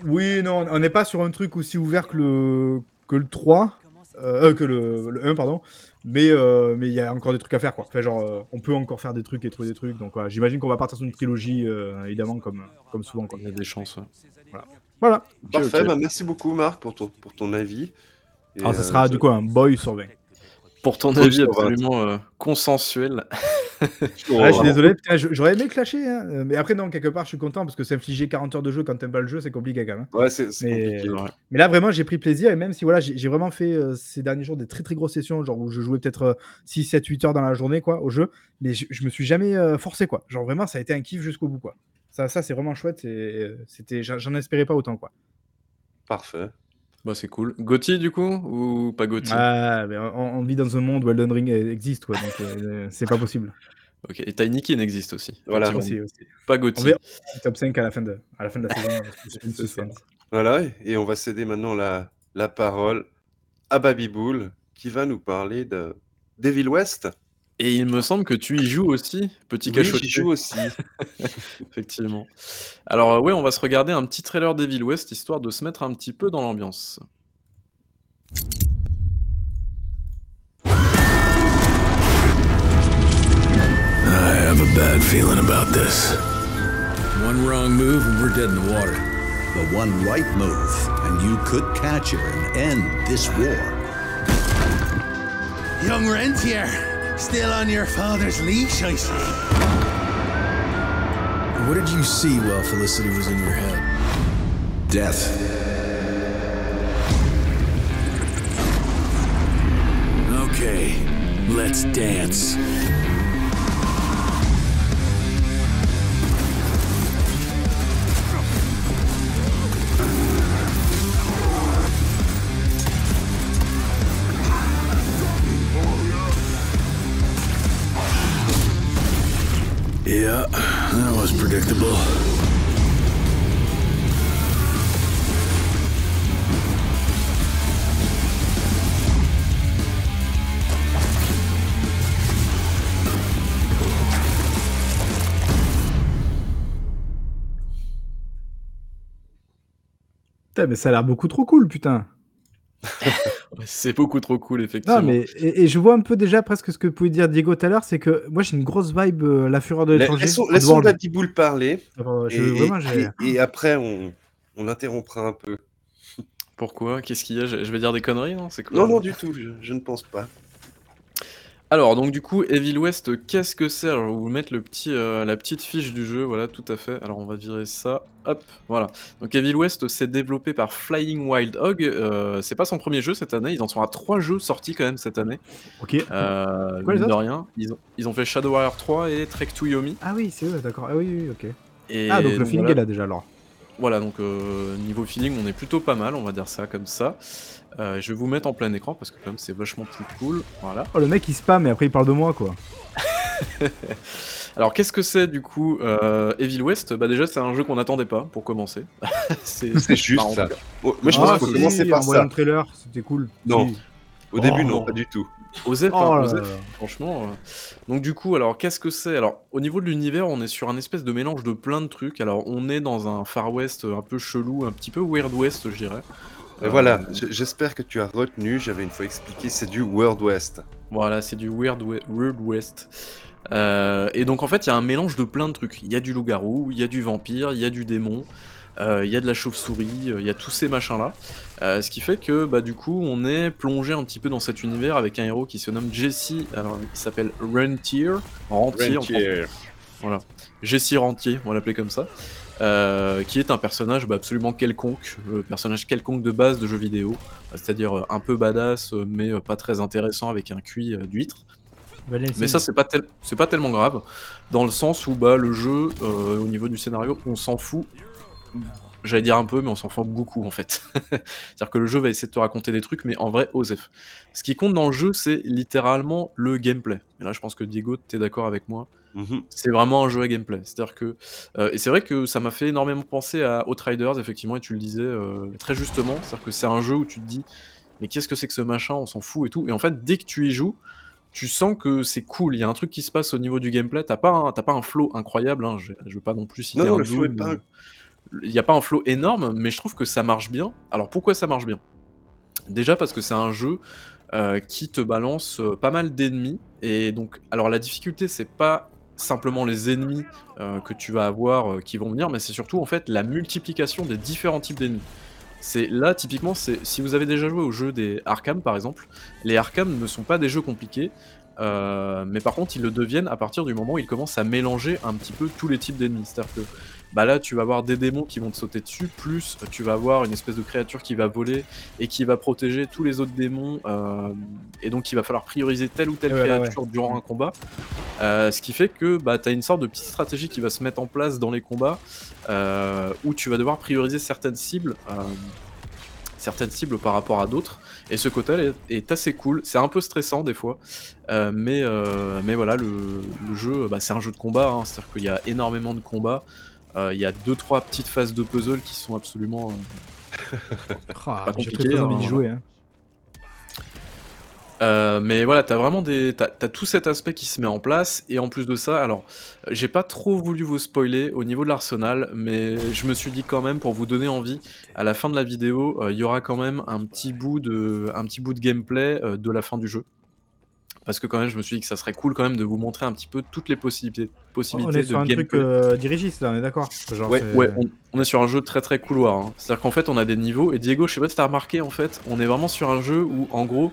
oui, non, on n'est pas sur un truc aussi ouvert que le, que le 3, euh, euh, que le, le 1, pardon. Mais euh, mais il y a encore des trucs à faire, quoi. Enfin, genre, euh, on peut encore faire des trucs et trouver des trucs. Donc, j'imagine qu'on va partir sur une trilogie, euh, évidemment, comme, comme souvent, quoi. Il y a des chances. ouais. Voilà. Parfait, bah, merci beaucoup Marc pour ton, pour ton avis. Et, Alors, ça euh, sera du coup un boy sur 20. Pour ton avis absolument euh, consensuel. [LAUGHS] Ah, je suis désolé, j'aurais aimé clasher, hein. Euh, mais après, non, quelque part, je suis content parce que s'infliger 40 heures de jeu quand t'aimes pas le jeu, c'est compliqué quand même. hein. Ouais, c'est c'est Mais- compliqué. Ouais. Mais là, vraiment, j'ai pris plaisir. Et même si voilà, j'ai vraiment fait euh, ces derniers jours des très très grosses sessions, genre où je jouais peut-être euh, 6, 7, 8 heures dans la journée quoi, au jeu. Mais je, je me suis jamais euh, forcé quoi. Genre vraiment, ça a été un kiff jusqu'au bout quoi. Ça, ça c'est vraiment chouette. et, euh, C'était, j'en j'en espérais pas autant quoi. Parfait. Bah, c'est cool. Gauthier, du coup Ou pas Gauthier? Ah, mais on, on vit dans un monde où Elden Ring existe quoi, donc euh, [LAUGHS] c'est pas possible. Ok. Et Tiny Kin existe aussi. Voilà. Effectivement. Aussi, aussi. Pas On Gauthier. verra le top 5 à la fin de, à la, fin de la saison. [LAUGHS] suspense. Voilà, et on va céder maintenant la, la parole à Babybull qui va nous parler de Devil West. Et il me semble que tu y joues aussi, petit Oui, cachot. j'y joue aussi. [LAUGHS] Effectivement. Alors, euh, ouais, on va se regarder un petit trailer d'Evil West histoire de se mettre un petit peu dans l'ambiance. I have a bad feeling about this. One wrong move and we're dead in the water. The one right move, and you could catch her and end this war. Young Rentier, still on your father's leash, I see. What did you see while Felicity was in your head? Death. Okay, let's dance. Predictable. Putain, mais ça a l'air beaucoup trop cool, putain. [LAUGHS] C'est beaucoup trop cool, effectivement. Non, mais et, et je vois un peu déjà presque ce que pouvait dire Diego tout à l'heure, c'est que moi j'ai une grosse vibe euh, La Fureur de l'étranger. Laissons, laissons Bull parler. Euh, je- et, vraiment, et- j'ai- et- et après, on, on interrompra un peu. Pourquoi? Qu'est-ce qu'il y a? Je, je vais dire des conneries, non? C'est quoi? Non, non, du tout, je, je ne pense pas. Alors, donc du coup, Evil West, qu'est-ce que c'est? Alors, je vais vous mettre le petit, euh, la petite fiche du jeu, voilà, tout à fait. Alors, on va virer ça, hop, voilà. Donc, Evil West, c'est développé par Flying Wild Hog. euh, c'est pas son premier jeu cette année, ils en sont à trois jeux sortis quand même cette année. Ok. Euh, Quoi, les mine de autres? rien, ils ont, ils ont fait Shadow Warrior 3 et Trek to Yomi. Ah oui, c'est eux, d'accord. Ah oui, oui, ok. Et ah, donc le feeling voilà. est là déjà alors. Voilà, donc euh, niveau feeling, on est plutôt pas mal, on va dire ça comme ça. Euh, je vais vous mettre en plein écran parce que quand même c'est vachement plus cool. Voilà. Oh, le mec il spam et après il parle de moi quoi. [LAUGHS] Alors qu'est-ce que c'est du coup euh, Evil West? Bah déjà c'est un jeu qu'on n'attendait pas pour commencer. [LAUGHS] c'est juste ça. Oh, moi, je Ah, pense si, commencer par en ça. le trailer, c'était cool. Non. Au début, Oh, non, non. pas du tout. Osef, Oh hein, Osef, franchement. euh. Donc du coup, alors qu'est-ce que c'est? Alors au niveau de l'univers, on est sur un espèce de mélange de plein de trucs. Alors on est dans un Far West un peu chelou, un petit peu Weird West, je dirais. Et Euh, voilà, j- j'espère que tu as retenu, j'avais une fois expliqué, c'est du World West. Voilà, c'est du Weird, We- Weird West. Euh, et donc en fait, il y a un mélange de plein de trucs. Il y a du loup-garou, il y a du vampire, il y a du démon, euh, il y a de la chauve-souris, euh, il y a tous ces machins-là. Euh, ce qui fait que bah, du coup, on est plongé un petit peu dans cet univers avec un héros qui se nomme Jesse. Alors, il s'appelle Rentier. Rentier, en Rentier. Voilà. Jesse Rentier, on va l'appeler comme ça. Euh, qui est un personnage bah, absolument quelconque, le personnage quelconque de base de jeux vidéo, c'est-à-dire euh, un peu badass, euh, mais euh, pas très intéressant avec un euh, d'huître. Mais ça, c'est pas, tel- c'est pas tellement grave, dans le sens où bah, le jeu, euh, au niveau du scénario, on s'en fout. J'allais dire un peu, mais on s'en fout beaucoup en fait. [LAUGHS] C'est-à-dire que le jeu va essayer de te raconter des trucs, mais en vrai, Osef. Ce qui compte dans le jeu, c'est littéralement le gameplay. Et là, je pense que Diego, t'es d'accord avec moi. Mhm. C'est vraiment un jeu à gameplay. C'est-à-dire que. euh, et c'est vrai que ça m'a fait énormément penser à Outriders, effectivement, et tu le disais euh, très justement. C'est-à-dire que c'est un jeu où tu te dis, mais qu'est-ce que c'est que ce machin On s'en fout et tout. Et en fait, dès que tu y joues, tu sens que c'est cool. Il y a un truc qui se passe au niveau du gameplay. T'as pas un, pas un flow incroyable. hein. Je, je veux pas non plus citer Non, un le flow est Doom, pas- Il n'y a pas un flow énorme, mais je trouve que ça marche bien. Alors pourquoi ça marche bien? Déjà parce que c'est un jeu euh, qui te balance euh, pas mal d'ennemis. Et donc, alors la difficulté, c'est pas simplement les ennemis euh, que tu vas avoir qui vont venir, mais c'est surtout en fait la multiplication des différents types d'ennemis. C'est là typiquement, c'est si vous avez déjà joué au jeu des Arkham par exemple, les Arkham ne sont pas des jeux compliqués, mais par contre ils le deviennent à partir du moment où ils commencent à mélanger un petit peu tous les types d'ennemis. C'est-à-dire que bah là tu vas avoir des démons qui vont te sauter dessus, plus tu vas avoir une espèce de créature qui va voler et qui va protéger tous les autres démons, euh, et donc il va falloir prioriser telle ou telle Ouais, ouais, créature durant un combat. Euh, ce qui fait que bah, tu as une sorte de petite stratégie qui va se mettre en place dans les combats euh, où tu vas devoir prioriser certaines cibles, certaines cibles par rapport à d'autres. Et ce côté est, est assez cool. C'est un peu stressant des fois, euh, mais, euh, mais voilà, le, le jeu, bah, c'est un jeu de combat, hein, c'est-à-dire qu'il y a énormément de combats. Euh, Il y a deux trois petites phases de puzzle qui sont absolument euh, [LAUGHS] Ah, pas compliquées. envie hein, d'y voilà. jouer. hein. Euh, mais voilà, t'as vraiment des, t'as, t'as tout cet aspect qui se met en place, et en plus de ça, alors, j'ai pas trop voulu vous spoiler au niveau de l'arsenal, mais je me suis dit quand même pour vous donner envie, à la fin de la vidéo, euh, il y aura quand même un petit bout de, un petit bout de gameplay euh, de la fin du jeu. Parce que quand même, je me suis dit que ça serait cool quand même de vous montrer un petit peu toutes les possibilités, On possibilités est de sur un gameplay. truc euh, dirigiste là, on est d'accord Ouais, on, on est sur un jeu très très couloir. hein. C'est-à-dire qu'en fait, on a des niveaux. Et Diego, je sais pas si t'as remarqué, en fait, on est vraiment sur un jeu où, en gros,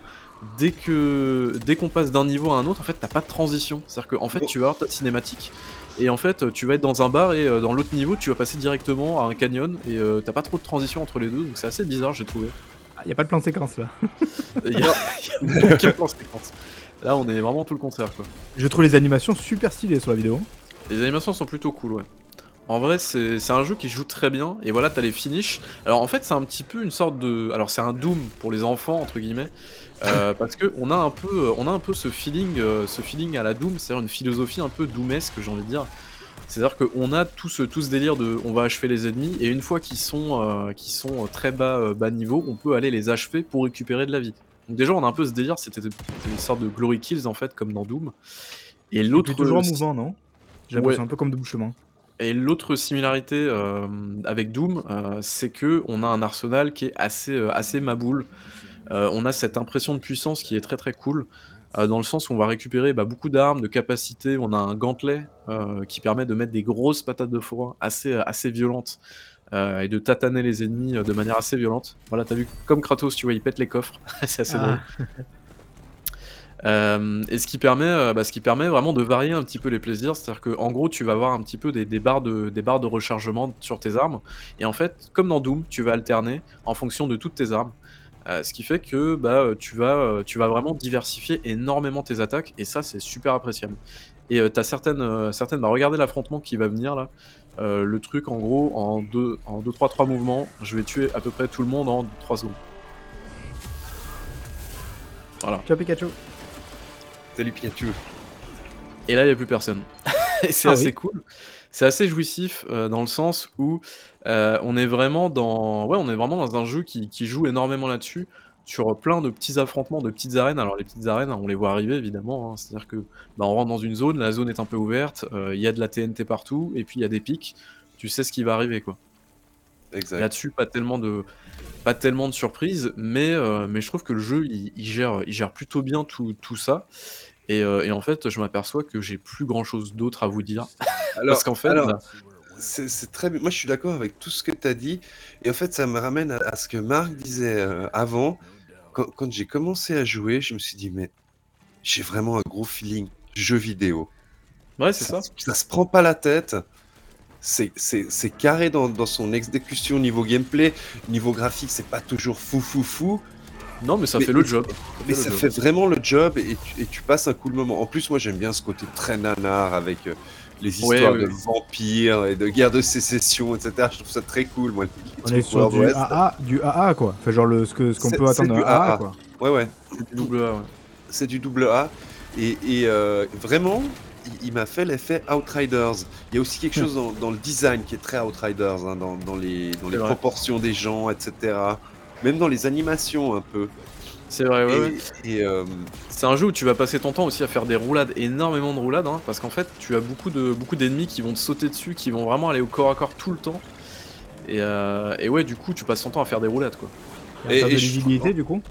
dès que dès qu'on passe d'un niveau à un autre, en fait, t'as pas de transition. C'est-à-dire qu'en fait, tu vas avoir ta cinématique. Et en fait, tu vas être dans un bar et euh, dans l'autre niveau, tu vas passer directement à un canyon et euh, t'as pas trop de transition entre les deux. Donc c'est assez bizarre, j'ai trouvé. Il n'y a pas de plan séquence là. Il [LAUGHS] y a, il y a aucun plan séquence. Là, on est vraiment tout le contraire, quoi. Je trouve les animations super stylées sur la vidéo. Les animations sont plutôt cool, ouais. En vrai, c'est c'est un jeu qui joue très bien. Et voilà, t'as les finishes. Alors en fait, c'est un petit peu une sorte de. Alors c'est un Doom pour les enfants entre guillemets, euh, [LAUGHS] parce que on a un peu, on a un peu ce feeling, euh, ce feeling à la Doom, c'est-à-dire une philosophie un peu doomesque, j'ai envie de dire. C'est-à-dire qu'on a tout ce, tout ce délire de, on va achever les ennemis et une fois qu'ils sont, euh, qu'ils sont très bas, euh, bas niveau, on peut aller les achever pour récupérer de la vie. Donc déjà, on a un peu ce délire, c'était une sorte de glory kills en fait, comme dans Doom. Et l'autre C'est toujours en mouvement, non? J'ai Ouais. un peu comme de chemin. Et l'autre similarité euh, avec Doom, euh, c'est que on a un arsenal qui est assez, euh, assez maboule. On a cette impression de puissance qui est très très cool, dans le sens où on va récupérer bah, beaucoup d'armes, de capacités. On a un gantelet qui permet de mettre des grosses patates de forain assez, assez violentes et de tataner les ennemis euh, de manière assez violente. Voilà, t'as vu comme Kratos, tu vois, il pète les coffres. [LAUGHS] c'est assez Ah. drôle. Euh, et ce qui permet, euh, bah, ce qui permet vraiment de varier un petit peu les plaisirs, c'est-à-dire que en gros, tu vas avoir un petit peu des, des barres de, des barres de rechargement sur tes armes, et en fait, comme dans Doom, tu vas alterner en fonction de toutes tes armes, Euh, ce qui fait que bah, euh, tu vas, euh, tu vas vraiment diversifier énormément tes attaques, et ça, c'est super appréciable. Et euh, t'as certaines, euh, certaines, bah, regardez l'affrontement qui va venir là. Euh, le truc, en gros, en 2, en 2 3, 3 mouvements, je vais tuer à peu près tout le monde en 3 secondes. Voilà. Ciao Pikachu. Salut Pikachu. Et là, il n'y a plus personne. [LAUGHS] et c'est Ah assez oui. cool. C'est assez jouissif euh, dans le sens où euh, on est vraiment dans, ouais, on est vraiment dans un jeu qui, qui joue énormément là-dessus, sur plein de petits affrontements, de petites arènes. Alors les petites arènes, on les voit arriver évidemment. hein. C'est-à-dire que bah, on rentre dans une zone, la zone est un peu ouverte, euh, il y a de la TNT partout, et puis il y a des pics. Tu sais ce qui va arriver, quoi. Là-dessus, pas tellement de, pas tellement de surprises, mais, euh, mais je trouve que le jeu, il, il gère, il gère plutôt bien tout, tout ça. Et, euh, et en fait, je m'aperçois que j'ai plus grand-chose d'autre à vous dire. Alors, Parce qu'en fait, alors, bah, c'est très bien. Moi, je suis d'accord avec tout ce que tu as dit. Et en fait, ça me ramène à, à ce que Marc disait euh, avant. Quand, quand j'ai commencé à jouer, je me suis dit, mais j'ai vraiment un gros feeling jeu vidéo. ouais, c'est ça. Ça se prend pas la tête. C'est carré dans, dans son exécution niveau gameplay. Niveau graphique, c'est pas toujours fou, fou, fou. Non, mais ça Mais- fait le job. Mais fait ça fait vraiment le job et tu, et tu passes un cool moment. En plus, moi, j'aime bien ce côté très nanar avec euh, les histoires ouais, de vampires et de guerre de sécession, etc. Je trouve ça très cool, moi. On est sur du. AA, du AA quoi. Enfin, genre le, ce que- ce qu'on C'est- peut attendre du AA AA. quoi. Ouais, ouais. C'est du double A, ouais. C'est du double A. Et, et, euh, vraiment, il, il m'a fait l'effet Outriders. Il y a aussi quelque chose dans, dans le design qui est très Outriders, hein, dans, dans les, dans les proportions des gens, etc. Même dans les animations, un peu. C'est vrai, ouais, et ouais. et, euh, C'est un jeu où tu vas passer ton temps aussi à faire des roulades, énormément de roulades, hein, parce qu'en fait, tu as beaucoup de beaucoup d'ennemis qui vont te sauter dessus, qui vont vraiment aller au corps à corps tout le temps. Et, euh, et ouais, du coup, tu passes ton temps à faire des roulades, quoi. Et, Et- de je- visibilité du coup?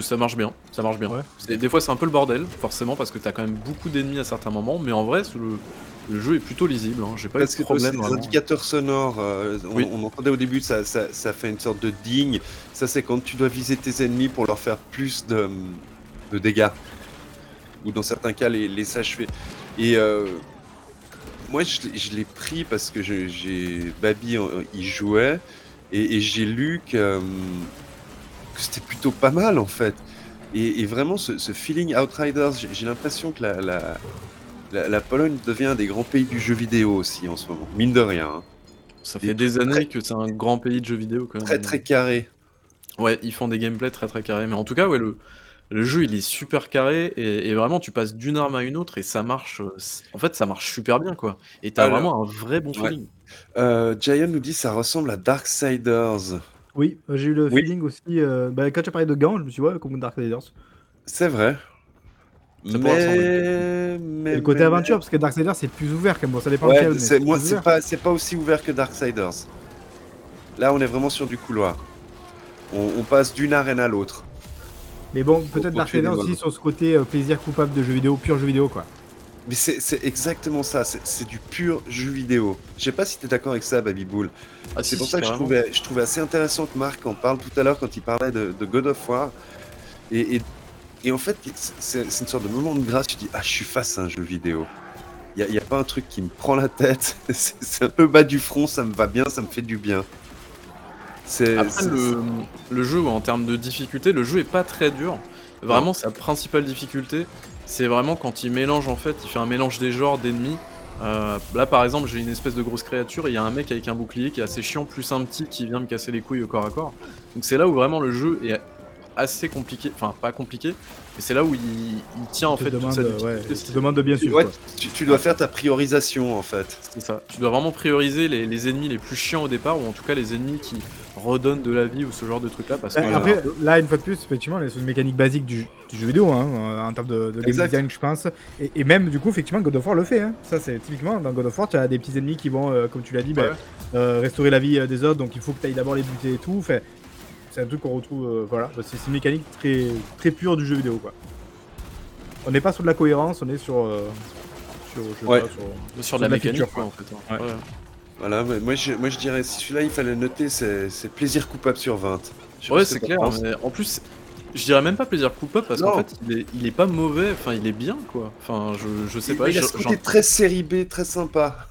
Ça marche bien, ça marche bien. Ouais. C'est- Des fois, c'est un peu le bordel, forcément, parce que t'as quand même beaucoup d'ennemis à certains moments, mais en vrai, le, le jeu est plutôt lisible. Hein. J'ai pas eu de problème. les indicateurs sonores, euh, on, Oui. on entendait au début, ça, ça, ça fait une sorte de digne. Ça, c'est quand tu dois viser tes ennemis pour leur faire plus de, de dégâts. Ou dans certains cas, les, les achever. Et euh, moi, je, l'ai- je l'ai pris parce que j'ai Babi y jouait. Et, et j'ai lu que, euh, que c'était plutôt pas mal, en fait. Et, et vraiment, ce, ce feeling Outriders, j'ai l'impression que la, la, la, la Pologne devient un des grands pays du jeu vidéo aussi en ce moment. Mine de rien. hein. Ça fait des années très- que c'est un grand pays de jeux vidéo, quand même. Très très carré. Ouais, ils font des gameplays très très carrés. Mais en tout cas, ouais, le, le jeu il est super carré et, et vraiment tu passes d'une arme à une autre et ça marche. euh, En fait, ça marche super bien quoi. Et t'as Alors, vraiment un vrai bon ouais. feeling. Euh, Giant nous dit ça ressemble à Darksiders. Oui, euh, j'ai eu le Oui. feeling aussi. euh, bah, quand tu as parlé de Gant, je me suis dit ouais, comme Darksiders. C'est vrai. Ça pourrait ressembler. Mais... mais le côté mais- aventure, parce que Darksiders c'est plus ouvert quand même. Bon, ça dépend Ouais, lequel, mais c'est moi c'est ouvert. pas c'est pas aussi ouvert que Darksiders. Là, on est vraiment sur du couloir. On, on passe d'une arène à l'autre. Mais bon, peut-être des aussi sur ce côté euh, plaisir coupable de jeu vidéo, pur jeu vidéo quoi. Mais c'est exactement ça, c'est du pur jeu vidéo. Je sais pas si tu es d'accord avec ça, Babybull. Ah, C'est si, pour si, ça que je trouvais, je trouvais assez intéressant que Marc en parle tout à l'heure quand il parlait de, de God of War. Et, et, et en fait, c'est une sorte de moment de grâce. Tu dis, ah, je suis face à un jeu vidéo. Il n'y a, pas un truc qui me prend la tête. [LAUGHS] C'est un peu bas du front, ça me va bien, ça me fait du bien. C'est Après, c'est- le, le jeu, en termes de difficulté, le jeu est pas très dur. Vraiment, sa principale difficulté, c'est vraiment quand il mélange, en fait, il fait un mélange des genres d'ennemis. Euh, là, par exemple, j'ai une espèce de grosse créature et il y a un mec avec un bouclier qui est assez chiant, plus un petit qui vient me casser les couilles au corps à corps. Donc c'est là où vraiment le jeu est assez compliqué, enfin pas compliqué, mais c'est là où il, il tient en fait toute demande, sa euh, difficulté. ouais, il te demande de bien suivre. Ouais, quoi. tu, tu dois faire ta priorisation en fait. C'est ça. Tu dois vraiment prioriser les, les ennemis les plus chiants au départ, ou en tout cas les ennemis qui redonnent de la vie ou ce genre de truc là. Parce que Après, là, une fois de plus, effectivement, les une mécanique basique du, du jeu vidéo, hein, euh, en termes de, de game Exact. design, je pense. Et, et même, du coup, effectivement, God of War le fait. Hein. Ça, c'est typiquement dans God of War, tu as des petits ennemis qui vont, euh, comme tu l'as dit, bah, Ouais. euh, restaurer la vie euh, des autres, donc il faut que tu ailles d'abord les buter et tout. C'est un truc qu'on retrouve, euh, voilà, c'est c'est une mécanique très, très pure du jeu vidéo, quoi. On n'est pas sur de la cohérence, on est sur. euh, sur, je sais Ouais. pas, sur- sur de la mécanique, quoi, en fait. hein. Ouais. Ouais. Voilà, mais moi je, moi je dirais, si celui-là il fallait le noter, c'est c'est plaisir coupable sur 20. Je sais Ouais, pas ce c'est que clair. t'en penses. mais en plus, je dirais même pas plaisir coupable parce Non. qu'en fait, il est, il est pas mauvais. Enfin, il est bien, quoi. Enfin, je, je sais Il- pas. il a je- ce j'en- côté très série B, très sympa.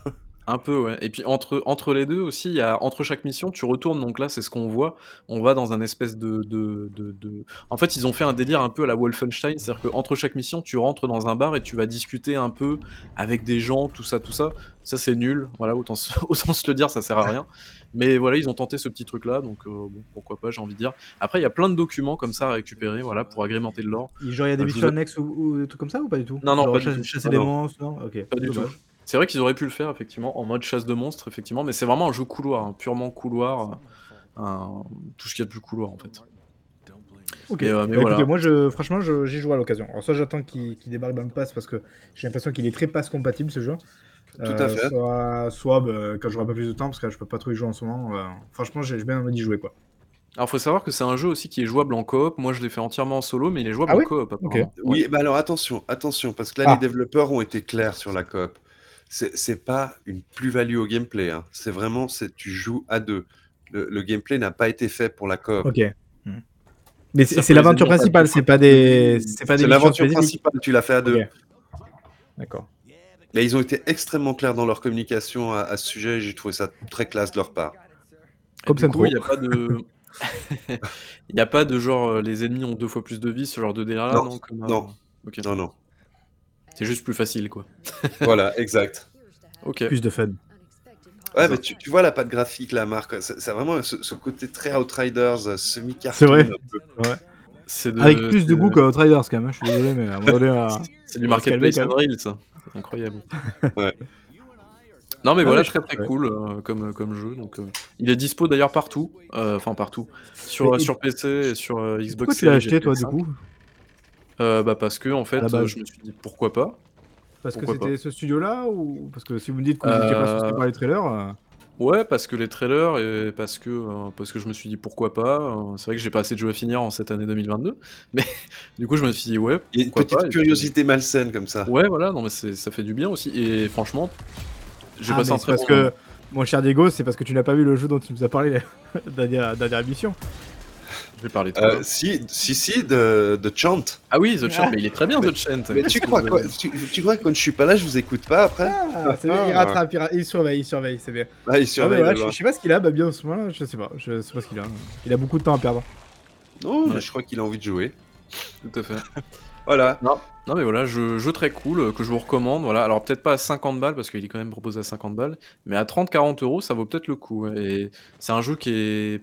Un peu, ouais. Et puis entre, entre les deux aussi, il y a entre chaque mission, tu retournes. Donc là, c'est ce qu'on voit. On va dans un espèce de, de, de, de- En fait, ils ont fait un délire un peu à la Wolfenstein. C'est-à-dire qu'entre chaque mission, tu rentres dans un bar et tu vas discuter un peu avec des gens, tout ça, tout ça. Ça, c'est nul. Voilà, autant, se- [LAUGHS] autant se le dire, ça sert à rien. Mais voilà, ils ont tenté ce petit truc-là. Donc, euh, bon, pourquoi pas, j'ai envie de dire. Après, il y a plein de documents comme ça à récupérer, voilà, pour agrémenter lore. Genre, il y a des Euh, je missions vous- annexes ou, ou des trucs comme ça ou pas du tout? Non, non, Genre, pas du chasse- tout. Chasser Ah, des non. monstres, non? Ok. Pas du tout. dommage. C'est vrai qu'ils auraient pu le faire, effectivement, en mode chasse de monstres, effectivement, mais c'est vraiment un jeu couloir, hein, purement couloir, euh, un- tout ce qu'il y a de plus couloir, en fait. Ok. Mais, euh, mais Bah, voilà. écoutez, moi, je, franchement, je- j'y joue à l'occasion. Alors, soit j'attends qu'il qu'il débarque dans le pass parce que j'ai l'impression qu'il est très pass compatible ce jeu. Tout à fait. Soit, soit bah, quand j'aurai peu plus de temps parce que là, je peux pas trop y jouer en ce moment. euh, franchement, j'ai j'ai bien envie d'y jouer quoi. Alors, faut savoir que c'est un jeu aussi qui est jouable en coop. Moi, je l'ai fait entièrement en solo, mais il est jouable Ah en coop. Ok. apparemment. Oui, bah alors attention, attention, parce que là Ah. les développeurs ont été clairs sur la coop. C'est pas une plus-value au gameplay, hein. c'est vraiment, tu joues à deux. Le, le gameplay n'a pas été fait pour la coop. Ok. Hmm. Mais c'est l'aventure principale, c'est pas des, c'est pas des l'aventure principale, tu l'as fait à deux. D'accord. Mais ils ont été extrêmement clairs dans leur communication à, à ce sujet, et j'ai trouvé ça très classe de leur part. Comme du ça, il n'y a pas de. [LAUGHS] Il n'y a pas de genre, euh, les ennemis ont deux fois plus de vie, ce genre de délire-là, Non, non, comme, euh, non. Non, non. C'est juste plus facile, quoi. [LAUGHS] voilà, exact. Ok. Plus de fun. Ouais, mais tu, tu vois la patte graphique, la marque, c'est vraiment ce, ce côté très Outriders, euh, semi-cartoon. C'est vrai. Ouais. De- Avec plus de goût que Outriders quand même. hein, Je suis désolé, mais à un moment donné, [LAUGHS] euh, C'est du marketplace même. Unreal, ça. C'est incroyable. [LAUGHS] Ouais. Non mais Ah voilà, ouais, je très très ouais. cool euh, comme, comme jeu. Donc, euh, il est dispo d'ailleurs partout, euh, enfin partout, sur, Mais- sur PC et sur euh, Xbox. Pourquoi tu l'as Series acheté et toi du PS5. coup? Euh, Bah parce que en fait, euh, je me suis dit pourquoi pas. Parce que c'était ce studio-là ou parce que si vous me dites que vous n'étiez pas Euh, par les trailers, euh, Ouais, parce que les trailers et parce que euh, parce que je me suis dit pourquoi pas. euh, c'est vrai que j'ai pas assez de jeux à finir en cette année 2022, [LAUGHS] mais du coup je me suis dit ouais. Il y a une petite pas, et puis- curiosité malsaine comme ça. Ouais, voilà, non mais c'est- ça fait du bien aussi. Et franchement, j'ai ah, passé un très parce bon que moment. mon cher Diego, c'est parce que tu n'as pas vu le jeu dont tu nous as parlé [LAUGHS] la dernière, dernière émission. Je vais parler de Euh, si, si, si, de, de Chant. Ah oui, The Chant, mais il est très bien The Chant. Mais tu crois quoi tu, tu crois que quand je suis pas là, je vous écoute pas après Ah, c'est bien, il rattrape, il, ra- il surveille, il surveille, c'est bien. Ah, il Ah, surveille voilà, je, sais pas ce qu'il a, bah bien en ce moment-là, je sais pas, je sais pas ce qu'il a. Il a beaucoup de temps à perdre. Non, Ouais. je crois qu'il a envie de jouer. Tout à fait. [LAUGHS] Voilà. Non, non mais voilà, jeu, jeu très cool euh, que je vous recommande. Voilà, alors peut-être pas à 50 balles parce qu'il est quand même proposé à 50 balles, mais à 30-40 euros, ça vaut peut-être le coup. Et c'est un jeu qui est.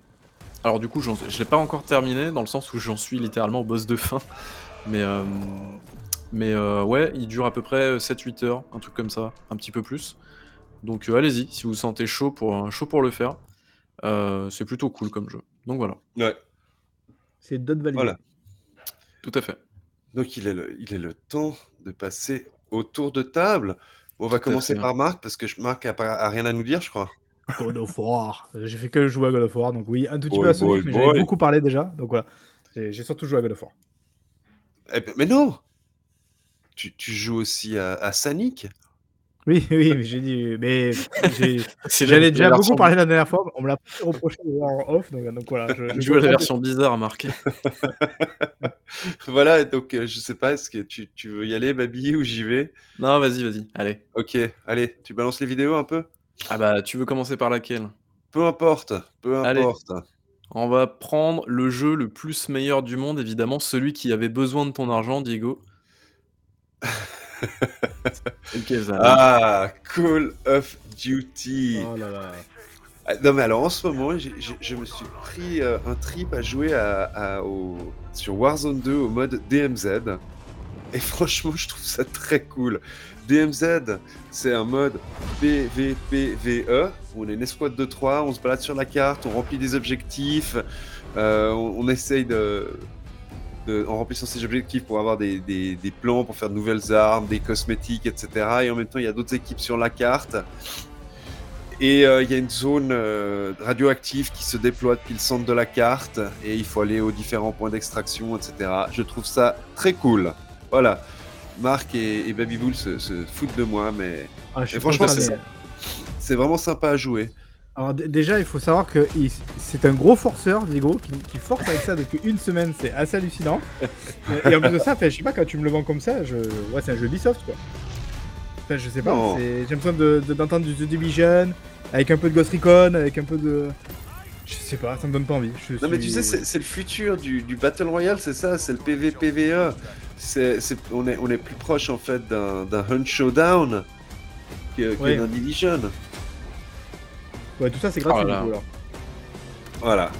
Alors du coup, je l'ai pas encore terminé dans le sens où j'en suis littéralement au boss de fin, mais euh, mais euh, ouais, il dure à peu près 7-8 heures, un truc comme ça, un petit peu plus. Donc euh, allez-y, si vous vous sentez chaud pour chaud pour le faire, Euh, c'est plutôt cool comme jeu. Donc voilà, Ouais. C'est Dot Value. Voilà. tout à fait. Donc il est, le, il est le temps de passer au tour de table. On va Tout commencer par Marc parce que je- Marc a, pas- a rien à nous dire, je crois. God of War. J'ai fait que jouer à God of War, donc oui, un tout petit Boy, peu à Sonic, boy, mais j'avais beaucoup parlé déjà, donc voilà. J'ai surtout joué à God of War. Eh ben, mais non tu, tu joues aussi à, à Sonic? Oui, [LAUGHS] oui, mais j'ai dit, mais [LAUGHS] la- déjà beaucoup parlé la dernière fois, on me l'a pas reproché en off, donc, donc voilà. Je, je [LAUGHS] Joue à la version bizarre, Marc. Voilà, donc euh, je sais pas, est-ce que tu, tu veux y aller, Babi, ou j'y vais? Non, vas-y, vas-y, allez. Ok, allez, tu balances les vidéos un peu? Ah bah, tu veux commencer par laquelle? Peu importe, peu Allez. importe. On va prendre le jeu le plus meilleur du monde, évidemment, celui qui avait besoin de ton argent, Diego. [LAUGHS] Ah, Call of Duty. Oh là là. Ah, Non mais alors en ce moment, j'ai- j'ai- je me suis pris euh, un trip à jouer à, à- au, sur Warzone 2 au mode DMZ. Et [LAUGHS] franchement, je trouve ça très cool. DMZ, c'est un mode PVPVE, on est une escouade de 3, on se balade sur la carte, on remplit des objectifs, euh, on, essaye de, en remplissant ces objectifs pour avoir des, des- des plans, pour faire de nouvelles armes, des cosmétiques, etc. Et en même temps, il y a d'autres équipes sur la carte. Et euh, il y a une zone euh, radioactive qui se déploie depuis le centre de la carte et il faut aller aux différents points d'extraction, etc. Je trouve ça très cool. Voilà. Marc et, et Baby Bull se, se foutent de moi, mais Ah, je suis franchement, c'est mais- vraiment sympa à jouer. Alors déjà, il faut savoir que c'est un gros forceur, Diego, qui, qui force avec ça depuis une semaine, c'est assez hallucinant. et, en plus de ça, je sais pas, quand tu me le vends comme ça, je... ouais, c'est un jeu Ubisoft, quoi. Enfin, je sais pas, j'ai de- de- d'entendre du The Division, avec un peu de Ghost Recon, avec un peu de... Je sais pas, ça me donne pas envie. Je Non mais tu sais, c'est c'est le futur du, du Battle Royale, c'est ça, c'est le PVPVE. C'est, c'est- on, est, on est plus proche en fait d'un, d'un Hunt Showdown que, que Ouais. d'un Division. Ouais, tout ça, c'est gratuit, Oh du là coup, alors. Voilà.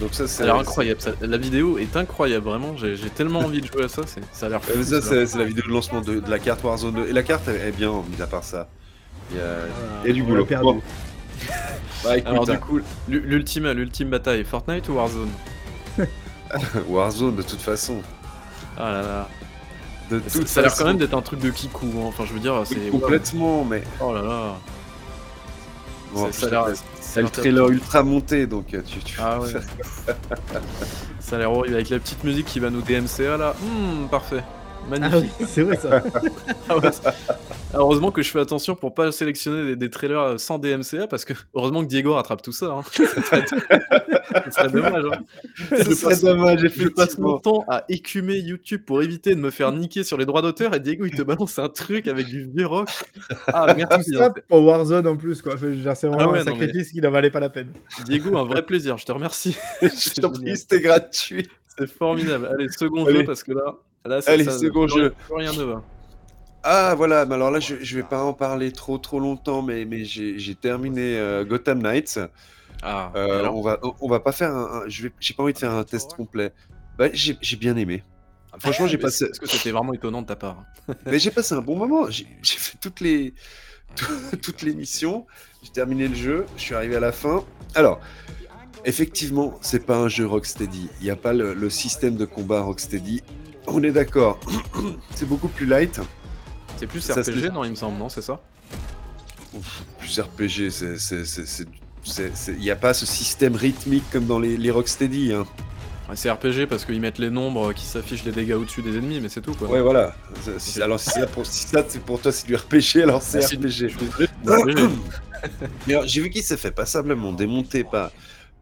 Donc ça, c'est... Ça a l'air incroyable. ça- La vidéo est incroyable, vraiment. J'ai j'ai tellement envie de jouer à ça. c'est- Ça a l'air fou. euh, ça, ça. c'est, c'est la vidéo de lancement de, de la carte Warzone 2. Et la carte, elle est bien, mis à part ça. Il y a, il y a du boulot. perdu. Bon. Bah écoute, Alors du hein, coup, l'u- l'ultime, l'ultime bataille, Fortnite ou Warzone? [LAUGHS] [LAUGHS] Warzone de toute façon. Ah là là. De Ça, a l'air quand même d'être un truc de kikou. hein. Enfin, je veux dire, c'est. Complètement, mais Oh là là. bon, Ça- ça a le trailer ultra monté, donc euh, tu, tu Ah ouais. [LAUGHS] Ça a l'air horrible avec la petite musique qui va nous DMCA là. Hmm, parfait. Ah Magnifique. oui, c'est vrai, ça. Ah ouais. Heureusement que je fais attention pour pas sélectionner des, des trailers sans DMCA parce que heureusement que Diego rattrape tout ça. Hein. [LAUGHS] Ce serait dommage. Hein. Ce serait passe- dommage, Je passe mon temps à écumer YouTube pour éviter de me faire niquer sur les droits d'auteur et Diego il te balance un truc avec du vieux rock. Ah merci. ça hein. pour Warzone en plus, quoi. C'est vraiment Ah ouais, un sacrifice qui ne valait pas la peine. Diego, un vrai plaisir, je te remercie. [LAUGHS] Je t'en prie, c'était gratuit. C'est formidable. Allez, second Allez. jeu parce que là, là ça, Allez, ça- rien ne va. Ah voilà, mais alors là je, je vais pas en parler trop trop longtemps, mais, mais j'ai j'ai terminé euh, Gotham Knights. Ah, Euh, alors on va on- va pas faire un, un- je vais j'ai pas envie de faire un test complet. Bah, j'ai j'ai bien aimé. Franchement j'ai passé Est-ce que c'était vraiment étonnant de ta part [LAUGHS] mais j'ai passé un bon moment. J'ai j'ai fait toutes les tout- [LAUGHS] toutes les missions. J'ai terminé le jeu. Je suis arrivé à la fin. Alors. Effectivement, c'est pas un jeu Rocksteady. Il n'y a pas le, le système de combat Rocksteady. On est d'accord. [CLEARS THROAT] c'est beaucoup plus light. C'est plus Ça, RPG, non, il me semble, non, c'est ça plus RPG, c'est, il n'y a pas ce système rythmique comme dans les, les Rocksteady. Hein. Ouais, C'est RPG parce qu'ils mettent les nombres qui s'affichent les dégâts au-dessus des ennemis, mais c'est tout quoi. Ouais, voilà. Si- alors, si, ça, pour, si ça, c'est pour toi, c'est du RPG, alors c'est RPG. [CLEARS THROAT] Mais alors, j'ai vu qu'il s'est fait passablement démonter par,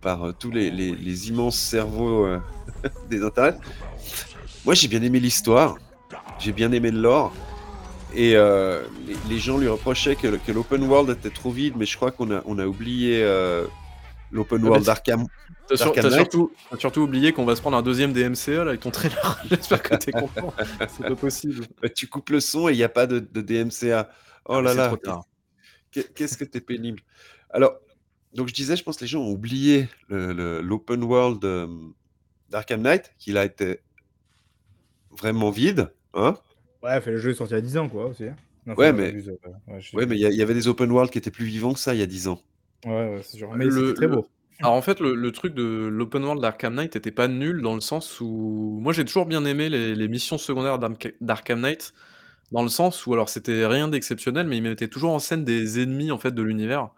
par euh, tous les, les- les immenses cerveaux euh, [LAUGHS] des internets. Moi, j'ai bien aimé l'histoire. J'ai bien aimé le lore. Et euh, les, les gens lui reprochaient que, l'open world était trop vide, mais je crois qu'on a, on a oublié euh, l'open Ah, world d'Arkham. T'as sur- surtout, t'as surtout oublié qu'on va se prendre un deuxième DMCA là avec ton trailer. [LAUGHS] J'espère que t'es content. C'est pas possible. Bah, tu coupes le son et il n'y a pas de, de DMCA. Oh Ah, là là, qu'est-ce que t'es pénible. Alors, donc je disais, je pense que les gens ont oublié l'open world euh, d'Arkham Knight, qu'il a été vraiment vide. Hein Ouais, le jeu est sorti il y a 10 ans, quoi, aussi. hein. Non, Ouais, mais- euh, ouais, il y, il avait des open world qui étaient plus vivants que ça il y a 10 ans. Ouais, ouais, c'est sûr. Mais Le- c'était très le- beau. [LAUGHS] Alors en fait, le, le truc de l'open world d'Arkham Knight était pas nul dans le sens où moi j'ai toujours bien aimé les, les missions secondaires d'Ark- d'Arkham Knight dans le sens où alors c'était rien d'exceptionnel, mais il mettait toujours en scène des ennemis en fait de l'univers,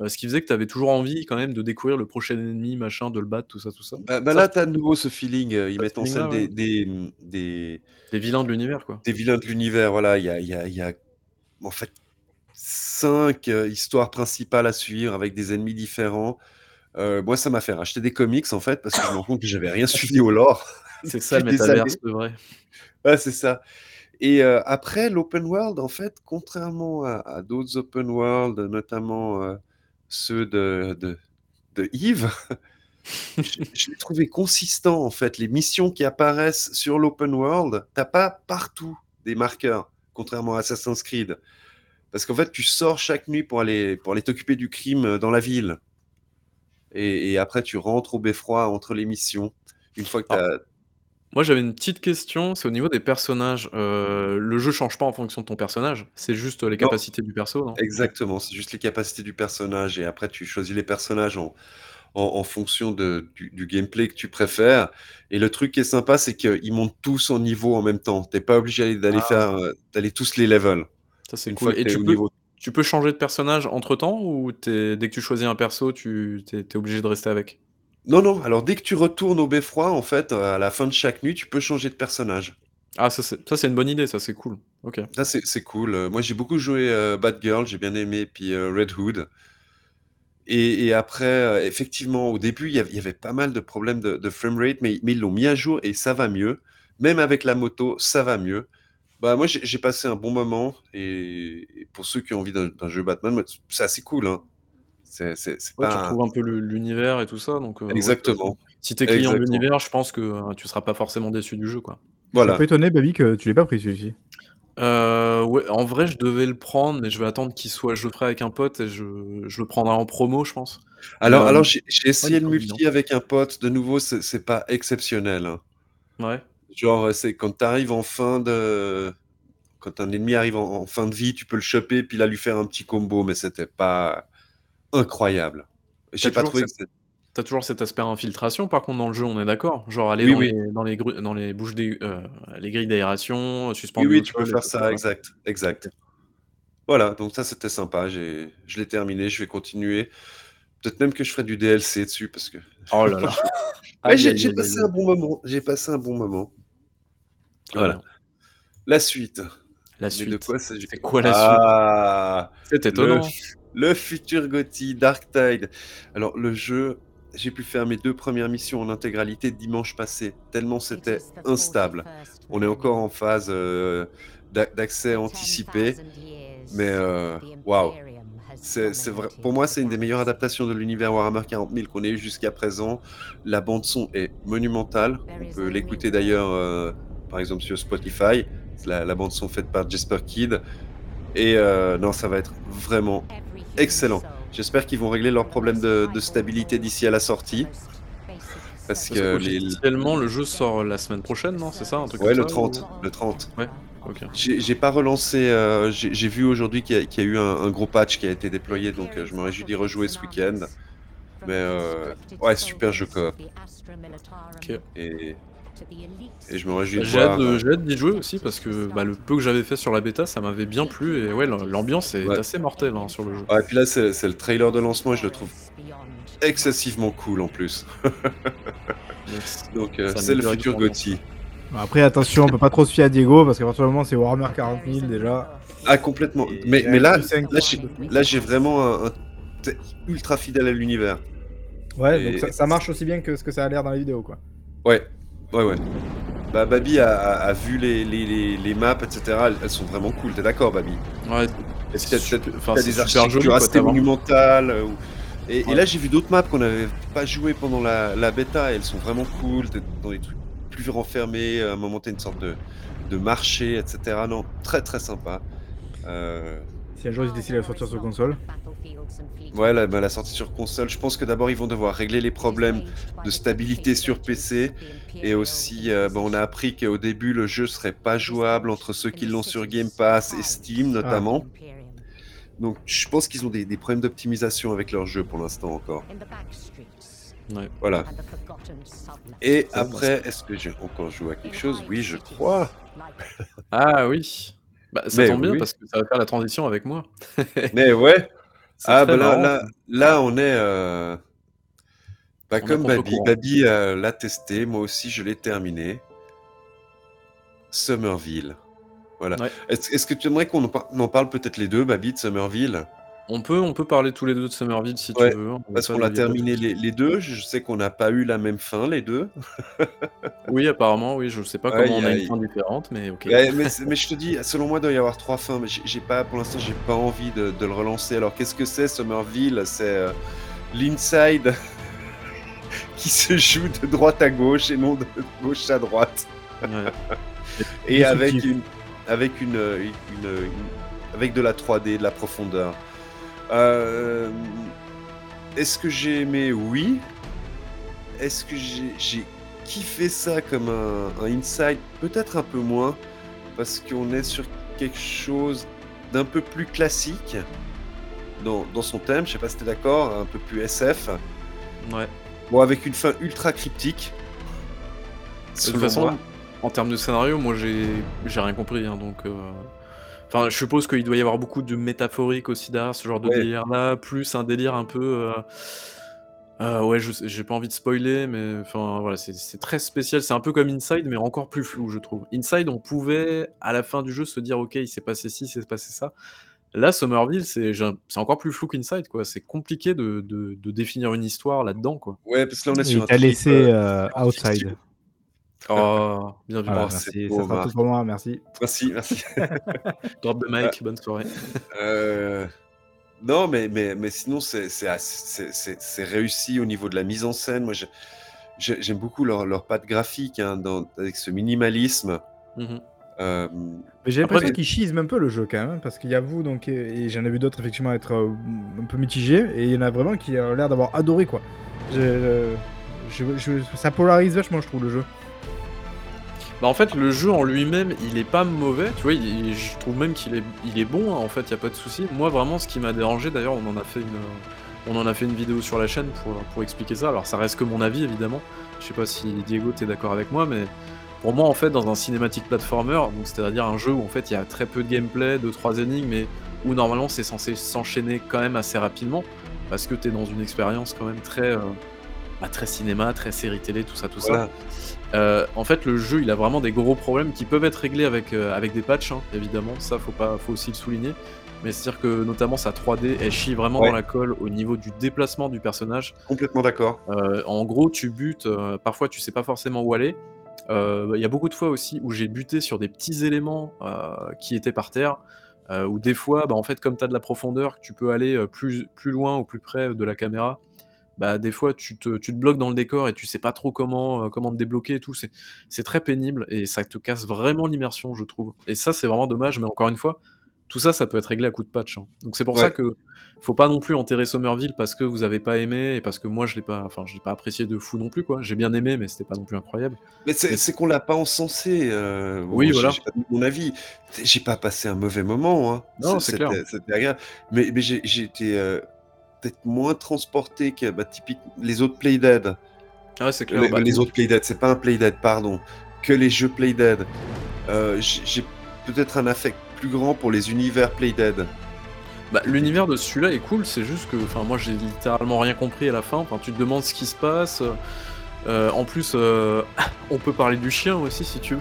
euh, ce qui faisait que tu avais toujours envie quand même de découvrir le prochain ennemi, machin, de le battre, tout ça, tout ça. Bah, bah Ça, là, tu as de nouveau ce feeling. euh, ils Ce mettent en scène feeling-là, des, ouais. des, des, les vilains de l'univers quoi. des vilains de l'univers. Voilà, il y a, il y, a, il y a en fait cinq euh, histoires principales à suivre avec des ennemis différents. Euh, moi, ça m'a fait racheter des comics en fait parce que je me rends compte que j'avais rien suivi au lore. [LAUGHS] C'est [LAUGHS] ça le Depuis des métaverse, années. c'est vrai. Ouais, c'est ça. Et euh, après, l'open world, en fait, contrairement à, à d'autres open world, notamment euh, ceux de, de, de Yves, [LAUGHS] je, je l'ai trouvé consistant, en fait. Les missions qui apparaissent sur l'open world, t'as pas partout des marqueurs. contrairement à Assassin's Creed. Parce qu'en fait, tu sors chaque nuit pour aller, pour aller t'occuper du crime euh, dans la ville. Et, et après, tu rentres au beffroi entre les missions. Une fois que tu as. Moi, j'avais une petite question, c'est au niveau des personnages. Euh, le jeu change pas en fonction de ton personnage, c'est juste les Non. capacités du perso, non? Exactement, c'est juste les capacités du personnage. Et après, tu choisis les personnages en, en, en fonction de, du, du gameplay que tu préfères. Et le truc qui est sympa, c'est qu'ils montent tous en niveau en même temps. T'es pas obligé d'aller Ah. faire, euh, d'aller tous les levels. Ça, c'est Une cool. Et tu au peux, niveau. tu peux changer de personnage entre temps ou dès que tu choisis un perso, tu t'es, t'es obligé de rester avec? Non, non, alors dès que tu retournes au beffroi, en fait, à la fin de chaque nuit, tu peux changer de personnage. Ah, ça, c'est, ça, c'est une bonne idée, ça, c'est cool. Ok. Ça, c'est c'est cool. Euh, Moi, j'ai beaucoup joué euh, Bad Girl, j'ai bien aimé, puis euh, Red Hood. Et, et après, euh, effectivement, au début, il y avait, il y avait pas mal de problèmes de, de framerate, mais, mais ils l'ont mis à jour et ça va mieux. Même avec la moto, ça va mieux. Bah, moi, j'ai j'ai passé un bon moment. Et, et pour ceux qui ont envie d'un d'un jeu Batman, moi, c'est assez cool. Hein. C'est c'est- c'est Ouais, tu retrouves un peu le- l'univers et tout ça, donc euh, ouais, Exactement. si t'es client de l'univers, je pense que euh, tu seras pas forcément déçu du jeu, quoi. Je suis un Voilà. peu étonné, Baby, que tu l'aies pas pris celui-ci. Euh, ouais, en vrai, je devais le prendre, mais je vais attendre qu'il soit. Je le ferai avec un pote et je, je le prendrai en promo, je pense. Alors, Euh, alors j'ai j'ai essayé ouais, le multi avec un pote. De nouveau, c'est c'est pas exceptionnel. hein. Ouais. Genre, c'est quand tu arrives en fin de. Quand un ennemi arrive en, en fin de vie, tu peux le choper, puis là, lui faire un petit combo, mais c'était pas incroyable. J'ai pas trouvé cette-. T'as toujours cet aspect infiltration, par contre, dans le jeu, on est d'accord? Genre aller Oui, dans, oui. les, dans, les, dans les bouches des, euh, les grilles d'aération, Oui, suspendu oui, au tu peux faire ça, exact. Exact. Voilà, donc ça, c'était sympa. j'ai- Je l'ai terminé, je vais continuer. Peut-être même que je ferai du DLC dessus, parce que. Oh là là. [LAUGHS] Aïe, j'ai passé un bon moment. J'ai passé un bon moment. Très Voilà. La suite. La Mais suite. de quoi C'est quoi la ah, suite C'est étonnant. Le, le futur Gotti, Dark Tide. Alors, le jeu, j'ai pu faire mes deux premières missions en intégralité dimanche passé, tellement c'était instable. On est encore en phase euh, d'a- d'accès anticipé, mais euh, waouh. C'est c'est vrai. Pour moi, c'est une des meilleures adaptations de l'univers Warhammer 40 000 qu'on ait eu jusqu'à présent. La bande son est monumentale. On peut l'écouter d'ailleurs, euh, par exemple sur Spotify. La, la bande son faite par Jasper Kidd. Et euh, non, ça va être vraiment excellent. J'espère qu'ils vont régler leurs problèmes de, de stabilité d'ici à la sortie. Parce Parce que les... officiellement, le jeu sort la semaine prochaine, non C'est ça un truc Ouais, comme le ça, 30. ou- Le 30. Ouais, ok. J'ai pas relancé. euh, J'ai vu aujourd'hui qu'il y, a- qu'il y a eu un, un gros patch qui a été déployé, donc euh, je me réjouis d'y rejouer ce week-end. Mais euh, ouais, super jeu coop. Ok. Et, et je me réjouis de J'ai voir. hâte de- j'ai hâte d'y jouer aussi parce que bah, le peu que j'avais fait sur la bêta, ça m'avait bien plu et ouais, l'ambiance est Ouais. assez mortelle hein, sur le jeu. Et puis là, c'est c'est le trailer de lancement et je le trouve excessivement cool en plus. [LAUGHS] Yes. Donc, euh, Ça c'est le futur. Gotti. Après, attention, on peut pas trop se fier à Diego parce qu'à partir du moment où c'est Warhammer 40 000 déjà. Ah, complètement. Et Mais, là, là, j'ai- là, vraiment un, un- t'es ultra fidèle à l'univers. Ouais, Et- donc ça, ça marche aussi bien que ce que ça a l'air dans les vidéos, quoi. Ouais, ouais, ouais. Bah, Babi a, a- a vu les, les, les, les maps, etc. Elles, elles sont vraiment cool. T'es d'accord, Babi? Ouais, Est-ce qu'il y a, peut-être- enfin, t'as c'est des super joli, architectures quoi, assez t'as vraiment- monumentales euh, ou- et, et Ouais. là, j'ai vu d'autres maps qu'on n'avait pas jouées pendant la, la bêta. Et elles sont vraiment cool. T'es dans des trucs plus renfermés. À un moment, t'as une sorte de, de marché, etc. Non, très très sympa. Euh, Si un jour ils décident de sortir sur console. Ouais, la, bah, la sortie sur console, je pense que d'abord ils vont devoir régler les problèmes de stabilité sur PC et aussi euh, bah, on a appris qu'au début le jeu serait pas jouable entre ceux qui l'ont sur Game Pass et Steam notamment. Donc je pense qu'ils ont des, des problèmes d'optimisation avec leur jeu pour l'instant encore. Ouais. Voilà. Et après, est-ce que j'ai encore joué à quelque chose? Oui, je crois. Ah oui. Bah, ça Mais tombe bien parce que ça va faire la transition avec moi. [LAUGHS] Mais ouais. Ah bah là, là, là, on est... euh, Bah, On comme Babi, euh, l'a testé, moi aussi je l'ai terminé. Somerville. Voilà. Ouais. Est-ce que tu aimerais qu'on en, par- en parle peut-être les deux, Babi, de Somerville On peut, on peut parler tous les deux de Somerville si Ouais, tu veux. Parce qu'on a terminé les, les deux. Je sais qu'on n'a pas eu la même fin, les deux. [LAUGHS] Oui, apparemment, oui. Je sais pas Ouais, comment on a une fin différente, mais ok. Ouais, mais, je te dis, selon moi, il doit y avoir trois fins. Mais j'ai pas, pour l'instant, j'ai pas envie de, de le relancer. Alors, qu'est-ce que c'est, Somerville C'est euh, l'inside [LAUGHS] qui se joue de droite à gauche et non de gauche à droite. Et avec une, avec une, une- une- avec de la 3D, de la profondeur. Euh, Est-ce que j'ai aimé Oui. Est-ce que j'ai kiffé ça comme un, un inside Peut-être un peu moins, parce qu'on est sur quelque chose d'un peu plus classique dans, dans son thème. Je sais pas si t'es d'accord, un peu plus SF. Ouais. Bon, avec une fin ultra cryptique. De toute façon, moi. en termes de scénario, moi j'ai j'ai rien compris. hein, donc, euh, enfin, je suppose qu'il doit y avoir beaucoup de métaphorique aussi derrière ce genre de Ouais. délire-là, plus un délire un peu. euh, euh, ouais, je sais- j'ai pas envie de spoiler, mais enfin voilà, c'est c'est très spécial. C'est un peu comme Inside, mais encore plus flou, je trouve. Inside, on pouvait à la fin du jeu se dire, ok, il s'est passé ci, il s'est passé ça. Là, Somerville, c'est j'ai un- c'est encore plus flou qu'Inside, quoi. C'est compliqué de, de- de définir une histoire là-dedans, quoi. Ouais, parce que là, on est sur un t'a trip, laissé euh, euh, Outside. Oh, [LAUGHS] bien vu. Voilà, Oh, c'est ça sera Marc. tout pour moi, merci. Merci, merci. [LAUGHS] Drop the mic, bonne soirée. Euh, Non, mais, mais, mais sinon, c'est réussi au niveau de la mise en scène. Moi, j'aime beaucoup leur, leur patte graphique hein, dans- avec ce minimalisme. Euh, Mais j'ai l'impression les- qu'il schisme un peu le jeu quand même, hein, parce qu'il y a vous, donc, et, et j'en ai vu d'autres effectivement être euh, un peu mitigés, et il y en a vraiment qui ont l'air d'avoir adoré quoi. Je- euh, je- je- ça polarise vachement, je trouve, le jeu. Bah en fait le jeu en lui-même il est pas mauvais, tu vois, je trouve même qu'il est, il est bon, hein, en fait il y a pas de souci. Moi vraiment ce qui m'a dérangé, d'ailleurs on en a fait une, on en a fait une vidéo sur la chaîne pour, pour expliquer ça. Alors ça reste que mon avis évidemment. Je sais pas si Diego t'es d'accord avec moi, mais pour moi en fait dans un cinématique platformer, donc c'est-à-dire un jeu où en fait il y a très peu de gameplay, deux trois énigmes, mais où normalement c'est censé s'enchaîner quand même assez rapidement parce que t'es dans une expérience quand même très, euh, bah, très cinéma, très série télé, tout ça, tout ça. Euh, en fait, le jeu, il a vraiment des gros problèmes qui peuvent être réglés avec, euh, avec des patchs, hein, évidemment. Ça, faut, pas, faut aussi le souligner. Mais c'est-à-dire que notamment sa 3D, elle chie vraiment Ouais. dans la colle au niveau du déplacement du personnage. Complètement d'accord. Euh, en gros, tu butes, parfois tu sais pas forcément où aller. Il y a beaucoup de fois aussi où j'ai buté sur des petits éléments qui étaient par terre. Ou des fois, bah, en fait, comme tu as de la profondeur, tu peux aller plus, plus loin ou plus près de la caméra, bah, des fois tu te, tu te bloques dans le décor et tu sais pas trop comment, euh, comment te débloquer et tout. C'est, très pénible et ça te casse vraiment l'immersion, je trouve. Et ça, c'est vraiment dommage, mais encore une fois, tout ça, ça peut être réglé à coup de patch. hein. Donc c'est pour Ouais. ça que faut pas non plus enterrer Somerville parce que vous avez pas aimé et parce que moi je l'ai pas, enfin je l'ai pas apprécié de fou non plus quoi. J'ai bien aimé, mais c'était pas non plus incroyable. Mais c'est qu'on l'a pas encensé. euh, Oui, voilà. J'ai pas donné mon avis. J'ai pas passé un mauvais moment. Hein. Non, c'est clair. C'était agréable. Mais, mais j'ai j'ai été euh, peut-être moins transporté que bah, typique les autres Playdead. Ah c'est clair. Les, bah, les autres Playdead, c'est pas un Playdead, pardon. Que les jeux Playdead. Euh, j'ai peut-être un affect plus grand pour les univers Playdead. Bah, l'univers de celui-là est cool, c'est juste que, enfin, moi j'ai littéralement rien compris à la fin. Enfin, tu te demandes ce qui se passe. Euh, en plus, euh, [LAUGHS] on peut parler du chien aussi si tu veux.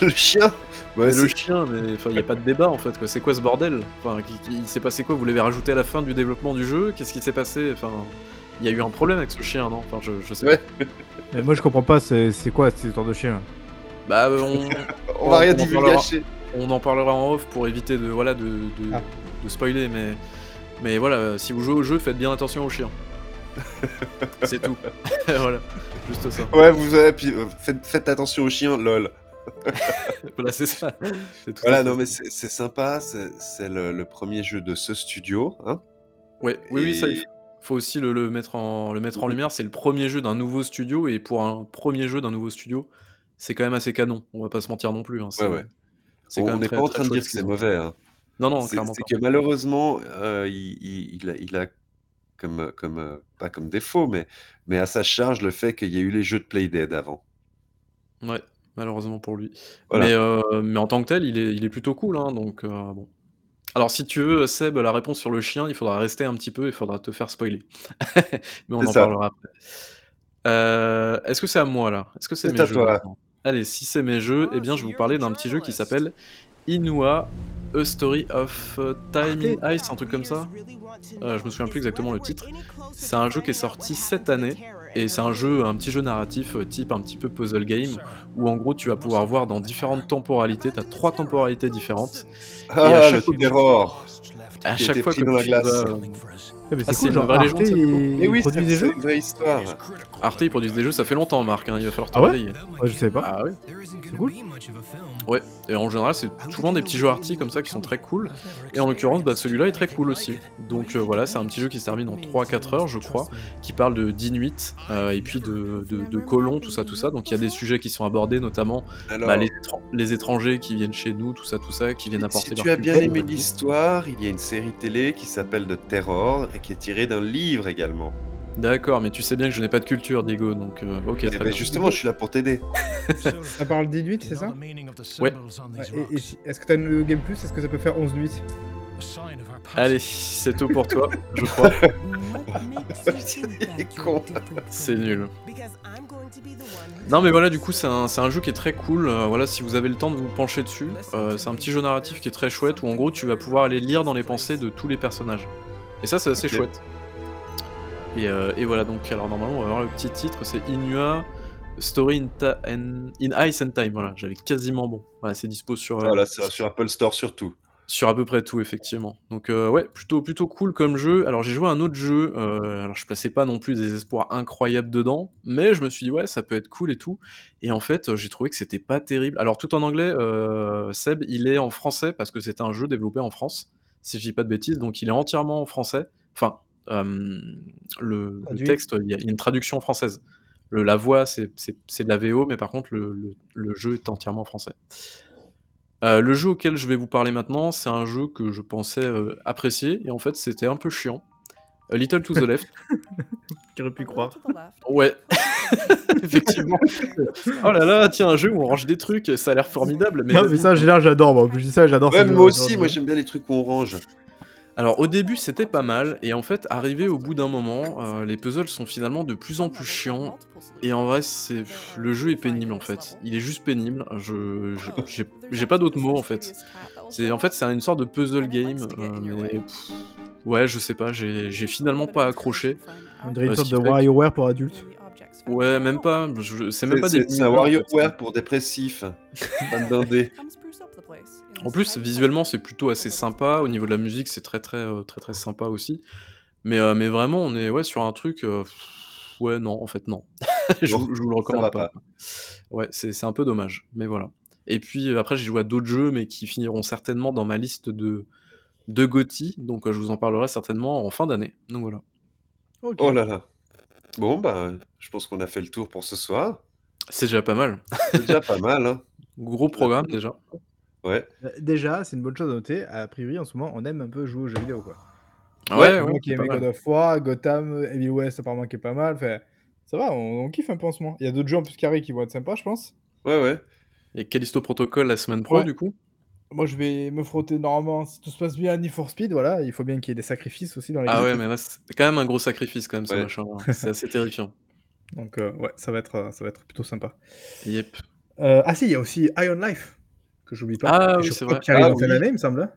[LAUGHS] le chien? Ouais, Mais le chien, mais il n'y a pas de débat en fait. C'est quoi ce bordel? Enfin, qui- qui- il s'est passé quoi? Vous l'avez rajouté à la fin du développement du jeu? Qu'est-ce qui s'est passé? Enfin, il y a eu un problème avec ce chien, non? Enfin, je, je sais Ouais. pas. [LAUGHS] Mais moi je comprends pas, c'est quoi cette histoire de chien? Bah, euh, on, [LAUGHS] On va rien en parlera- divulgacher. On en parlera en off pour éviter de voilà de, de, Ah. de spoiler, mais mais voilà, si vous jouez au jeu, faites bien attention aux chiens. [LAUGHS] C'est tout. voilà, juste ça. Ouais, vous avez, puis, euh, faites, faites attention aux chiens, lol. [LAUGHS] Voilà, c'est ça. Voilà, non, mais c'est sympa. C'est le, le premier jeu de ce studio. Hein. Ouais, oui, oui, ça, il faut- aussi le, le mettre en, le mettre en lumière. C'est le premier jeu d'un nouveau studio, et pour un premier jeu d'un nouveau studio, c'est quand même assez canon. On va pas se mentir non plus. hein, Ouais, ouais. quand On n'est pas en train de dire que ce c'est mauvais. hein. Non, non, clairement c'est que malheureusement, euh, il, il- il a, il a comme, comme euh, pas comme défaut, mais, mais à sa charge le fait qu'il y ait eu les jeux de Playdead avant. Ouais, malheureusement pour lui. Voilà. Mais, euh, mais en tant que tel, il est, il est plutôt cool. hein, donc, euh, bon. Alors, si tu veux, Seb, la réponse sur le chien, il faudra rester un petit peu, il faudra te faire spoiler. [LAUGHS] mais on en ça. parlera après. Euh, Est-ce que c'est à moi là? Est-ce que c'est mes à jeux toi. Allez, si c'est mes jeux, eh bien, je vais vous parler d'un petit jeu qui s'appelle Inua, A Story of Time in Ice, un truc comme ça. Je me souviens plus exactement le titre. C'est un jeu qui est sorti cette année et c'est un jeu, un petit jeu narratif euh, type un petit peu puzzle game où en gros tu vas pouvoir voir dans différentes temporalités. Tu as trois temporalités différentes. Ah, chaque le À chaque fois que tu vas, mais Ah, c'est cool, une genre vraie Arte, ils Et oui, produisent des c'est jeux une vraie histoire. Arte, ils produisent des jeux, ça fait longtemps, Marc, hein, il va falloir te Ah ouais réveiller. Ouais, je savais pas. Ah oui. C'est cool. Ouais, et en général, c'est souvent des petits jeux arty comme ça qui sont très cool. Et en l'occurrence, bah, celui-là est très cool aussi. Donc euh, voilà, c'est un petit jeu qui se termine en 3-4 heures, je crois, qui parle de d'Inuit euh, et puis de, de, de colons, tout ça, tout ça. Donc il y a des sujets qui sont abordés, notamment Alors, bah, les, étran- les étrangers qui viennent chez nous, tout ça, tout ça, qui viennent apporter si leur tu as bien culture. aimé l'histoire, il y a une série télé qui s'appelle The Terror et qui est tirée d'un livre également. D'accord, mais tu sais bien que je n'ai pas de culture, Diego, donc euh, ok, Eh très ben, bien. justement, je suis là pour t'aider. [LAUGHS] Ça parle d'Inuit, c'est ça? Ouais. Est-ce que t'as le Game Plus? Est-ce que ça peut faire 11 nuits? Allez, c'est tout pour toi, je crois. [LAUGHS] C'est nul. Non mais voilà du coup c'est un, c'est un jeu qui est très cool, euh, voilà si vous avez le temps de vous pencher dessus, euh, c'est un petit jeu narratif qui est très chouette où en gros tu vas pouvoir aller lire dans les pensées de tous les personnages. Et ça c'est assez chouette. Et, euh, et voilà donc alors normalement on va voir le petit titre c'est Inua Story in, Ta- in- in Ice and Time, voilà j'avais quasiment bon. Voilà c'est dispo sur, euh, Voilà, c'est sur Apple Store surtout. sur à peu près tout, effectivement. Donc euh, ouais, plutôt, plutôt cool comme jeu. Alors j'ai joué à un autre jeu, euh, alors je plaçais pas non plus des espoirs incroyables dedans, mais je me suis dit ouais, ça peut être cool et tout. Et en fait, j'ai trouvé que c'était pas terrible. Alors tout en anglais, euh, Seb, il est en français parce que c'est un jeu développé en France, si je dis pas de bêtises, donc il est entièrement en français. Enfin, euh, le, texte, il y, a une traduction française. Le, la voix, c'est de la VO, mais par contre, le, le- le jeu est entièrement français. Euh, le jeu auquel je vais vous parler maintenant, c'est un jeu que je pensais euh, apprécier, et en fait, c'était un peu chiant. A Little to the [LAUGHS] Left. J'aurais pu croire. Ouais, [LAUGHS] effectivement. Oh là là, tiens, un jeu où on range des trucs, ça a l'air formidable. Mais, Non, mais ça, général, j'adore. Moi, je dis ça, j'adore. Ouais, moi aussi, moi j'aime bien les trucs qu'on range. Alors au début c'était pas mal et en fait arrivé au bout d'un moment euh, les puzzles sont finalement de plus en plus chiants et en vrai c'est le jeu est pénible en fait il est juste pénible je je- j'ai j'ai pas d'autres mots en fait c'est en fait c'est une sorte de puzzle game euh, mais pff, ouais je sais pas j'ai j'ai finalement pas accroché On dirait une Euh, sorte ce de WarioWare pour adultes. ouais même pas c'est même pas des c'est- un. WarioWare pour dindé. [LAUGHS] En plus, visuellement, c'est plutôt assez sympa. Au niveau de la musique, c'est très très euh, très très sympa aussi. Mais, euh, mais vraiment, on est ouais, sur un truc. euh, ouais, non, en fait, non. [LAUGHS] je, Bon, vous- je vous le recommande pas. Ouais, c'est c'est un peu dommage. Mais voilà. Et puis après, j'ai joué à d'autres jeux, mais qui finiront certainement dans ma liste de, de GOTY. Donc, euh, je vous en parlerai certainement en fin d'année. Donc voilà. Ok. Oh là là. Bon, bah, je pense qu'on a fait le tour pour ce soir. C'est déjà pas mal. C'est déjà pas mal, hein. [LAUGHS] Gros programme déjà. Ouais. Euh, Déjà, c'est une bonne chose à noter. A priori, en ce moment, on aime un peu jouer aux jeux vidéo. Quoi. Ouais, Moi ouais, qui c'est pas aimais mal. God of War, Gotham, Heavy West, apparemment, qui est pas mal. Enfin, ça va, on, on kiffe un peu en ce moment. Il y a d'autres jeux en plus carrés qui vont être sympas, je pense. Ouais, ouais. Et Callisto Protocol la semaine pro, Ouais. du coup. Moi, je vais me frotter normalement, si tout se passe bien, à Need for Speed. Voilà, il faut bien qu'il y ait des sacrifices aussi dans les Ah games. ouais, mais là, c'est quand même un gros sacrifice, quand même, ce Ouais. machin. [LAUGHS] C'est assez terrifiant. Donc, euh, ouais, ça va, être, euh, ça va être plutôt sympa. Yep. Euh, ah si, il y a aussi Iron Life, que j'oublie pas. Ah oui, je c'est vrai. qu'il arrive Ah en fin d'année, il me semble. hein.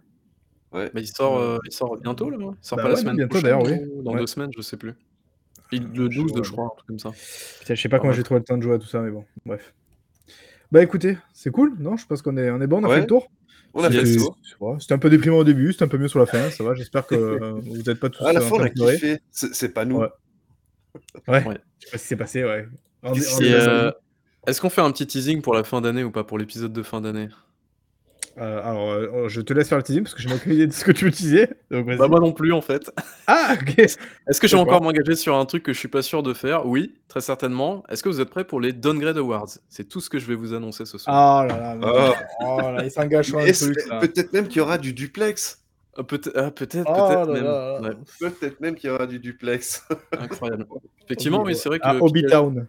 Ouais. Bah, il, sort, euh, il sort bientôt, là non Il sort Bah pas la ouais, semaine bientôt, prochaine d'ailleurs, oui. ou Dans Ouais. deux semaines, je sais plus. Il- Le Je 12, vois, je crois, un truc comme ça. Putain, je sais pas Ah comment j'ai trouvé le temps de jouer à tout ça, mais bon, bref. Bah écoutez, c'est cool, non? Je pense qu'on est, on est bon, on a Ouais. fait le tour. On a fait le tour. C'était un peu déprimant au début, c'était un peu mieux sur la fin, ça va, j'espère que euh, [LAUGHS] vous n'êtes pas tous À la fin, on a kiffé. C'est pas nous. Ouais. Ouais, Ouais. je sais pas ce qui s'est passé, ouais. Euh. Est-ce qu'on fait un petit teasing pour la fin d'année ou pas pour l'épisode de fin d'année? Euh, alors, euh, je te laisse faire le teasing parce que je n'ai aucune idée de ce que tu veux teaser. Donc. Bah moi non plus en fait. Ah, ok. Est-ce que je vais encore m'engager sur un truc que je suis pas sûr de faire? Oui, très certainement. Est-ce que vous êtes prêts pour les Downgrade Awards? C'est tout ce que je vais vous annoncer ce soir. Oh là là, mais- Oh. oh là, il s'engage sur un truc. Peut-être même qu'il y aura du duplex? Euh, peut-être, ah, peut-être, Oh peut-être même. Ouais, Peut-être même qu'il y aura du duplex. incroyable. Effectivement, oui, c'est vrai que À Hobbytown.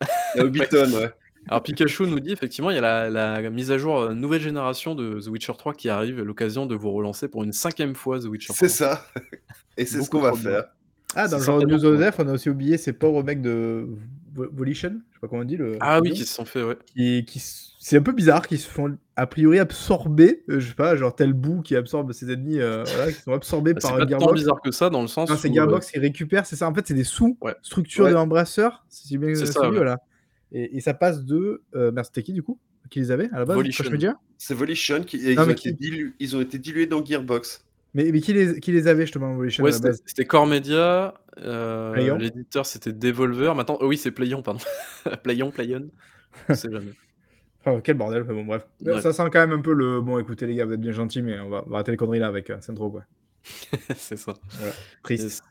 À Hobbiton, ouais. Alors Pikachu nous dit effectivement il y a la, la mise à jour euh, nouvelle génération de The Witcher 3 qui arrive, l'occasion de vous relancer pour une cinquième fois The Witcher 3. C'est ça. Et c'est ce Beaucoup qu'on va trop bien. faire. Ah, dans C'est le genre de certainement News on a aussi oublié ces pauvres mecs de Vo- Volition, je sais pas comment on dit. Le Ah oui, qui se sont fait, ouais. qui, qui s- c'est un peu bizarre, qui se font a priori absorber, euh, je sais pas, genre tel bout qui absorbe ses ennemis, euh, [LAUGHS] voilà, qui sont absorbés Bah, C'est par pas tant Gearbox. bizarre que ça dans le sens Non, c'est où, Gearbox qui récupère, c'est ça. En fait, c'est des sous-structures Ouais. de Embrasseur, si j'ai bien C'est ça, suivi, ouais. voilà. Et, et ça passe de. Euh, c'était qui du coup Qui les avait à la base Volition. C'est Volition qui et ils, ont été qui- dilu- ils ont été dilués dans Gearbox. Mais, mais qui, les, qui les avait justement Evolution Ouais, c'était base? c'était Core Media, euh, l'éditeur c'était Devolver, maintenant oh oui c'est Playon pardon. [LAUGHS] Playon, Playon, je sais jamais. Oh, quel bordel, mais bon, bref. Ouais. Ça sent quand même un peu le. Bon, écoutez, les gars, vous êtes bien gentils, mais on va, on va arrêter les conneries là avec euh, Centro, quoi. [LAUGHS] C'est ça. Voilà. Triste.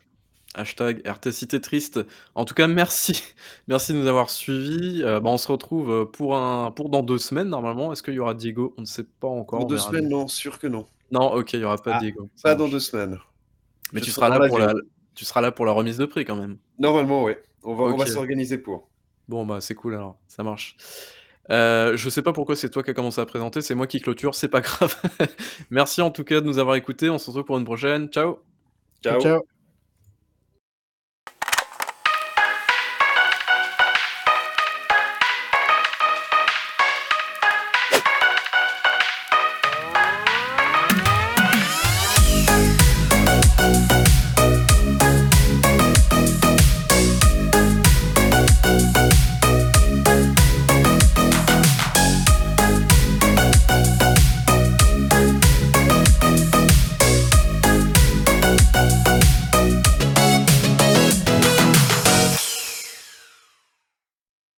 Hashtag RTCité triste. En tout cas, merci. [LAUGHS] Merci de nous avoir suivis. Euh, bah, on se retrouve euh, pour, un, pour dans deux semaines, normalement. Est-ce qu'il y aura Diego? On ne sait pas encore. Dans deux semaines, non, sûr que non. Non, ok, il n'y aura pas Ah, Diego. Ça Pas dans deux semaines. Mais Je tu seras, là pour la, tu seras là pour la remise de prix quand même. Normalement, oui. On va, on va s'organiser pour. Bon, bah c'est cool alors, ça marche. Euh, je sais pas pourquoi c'est toi qui as commencé à présenter, c'est moi qui clôture, c'est pas [LAUGHS] grave. Merci en tout cas de nous avoir écoutés, on se retrouve pour une prochaine. Ciao Ciao. Ciao.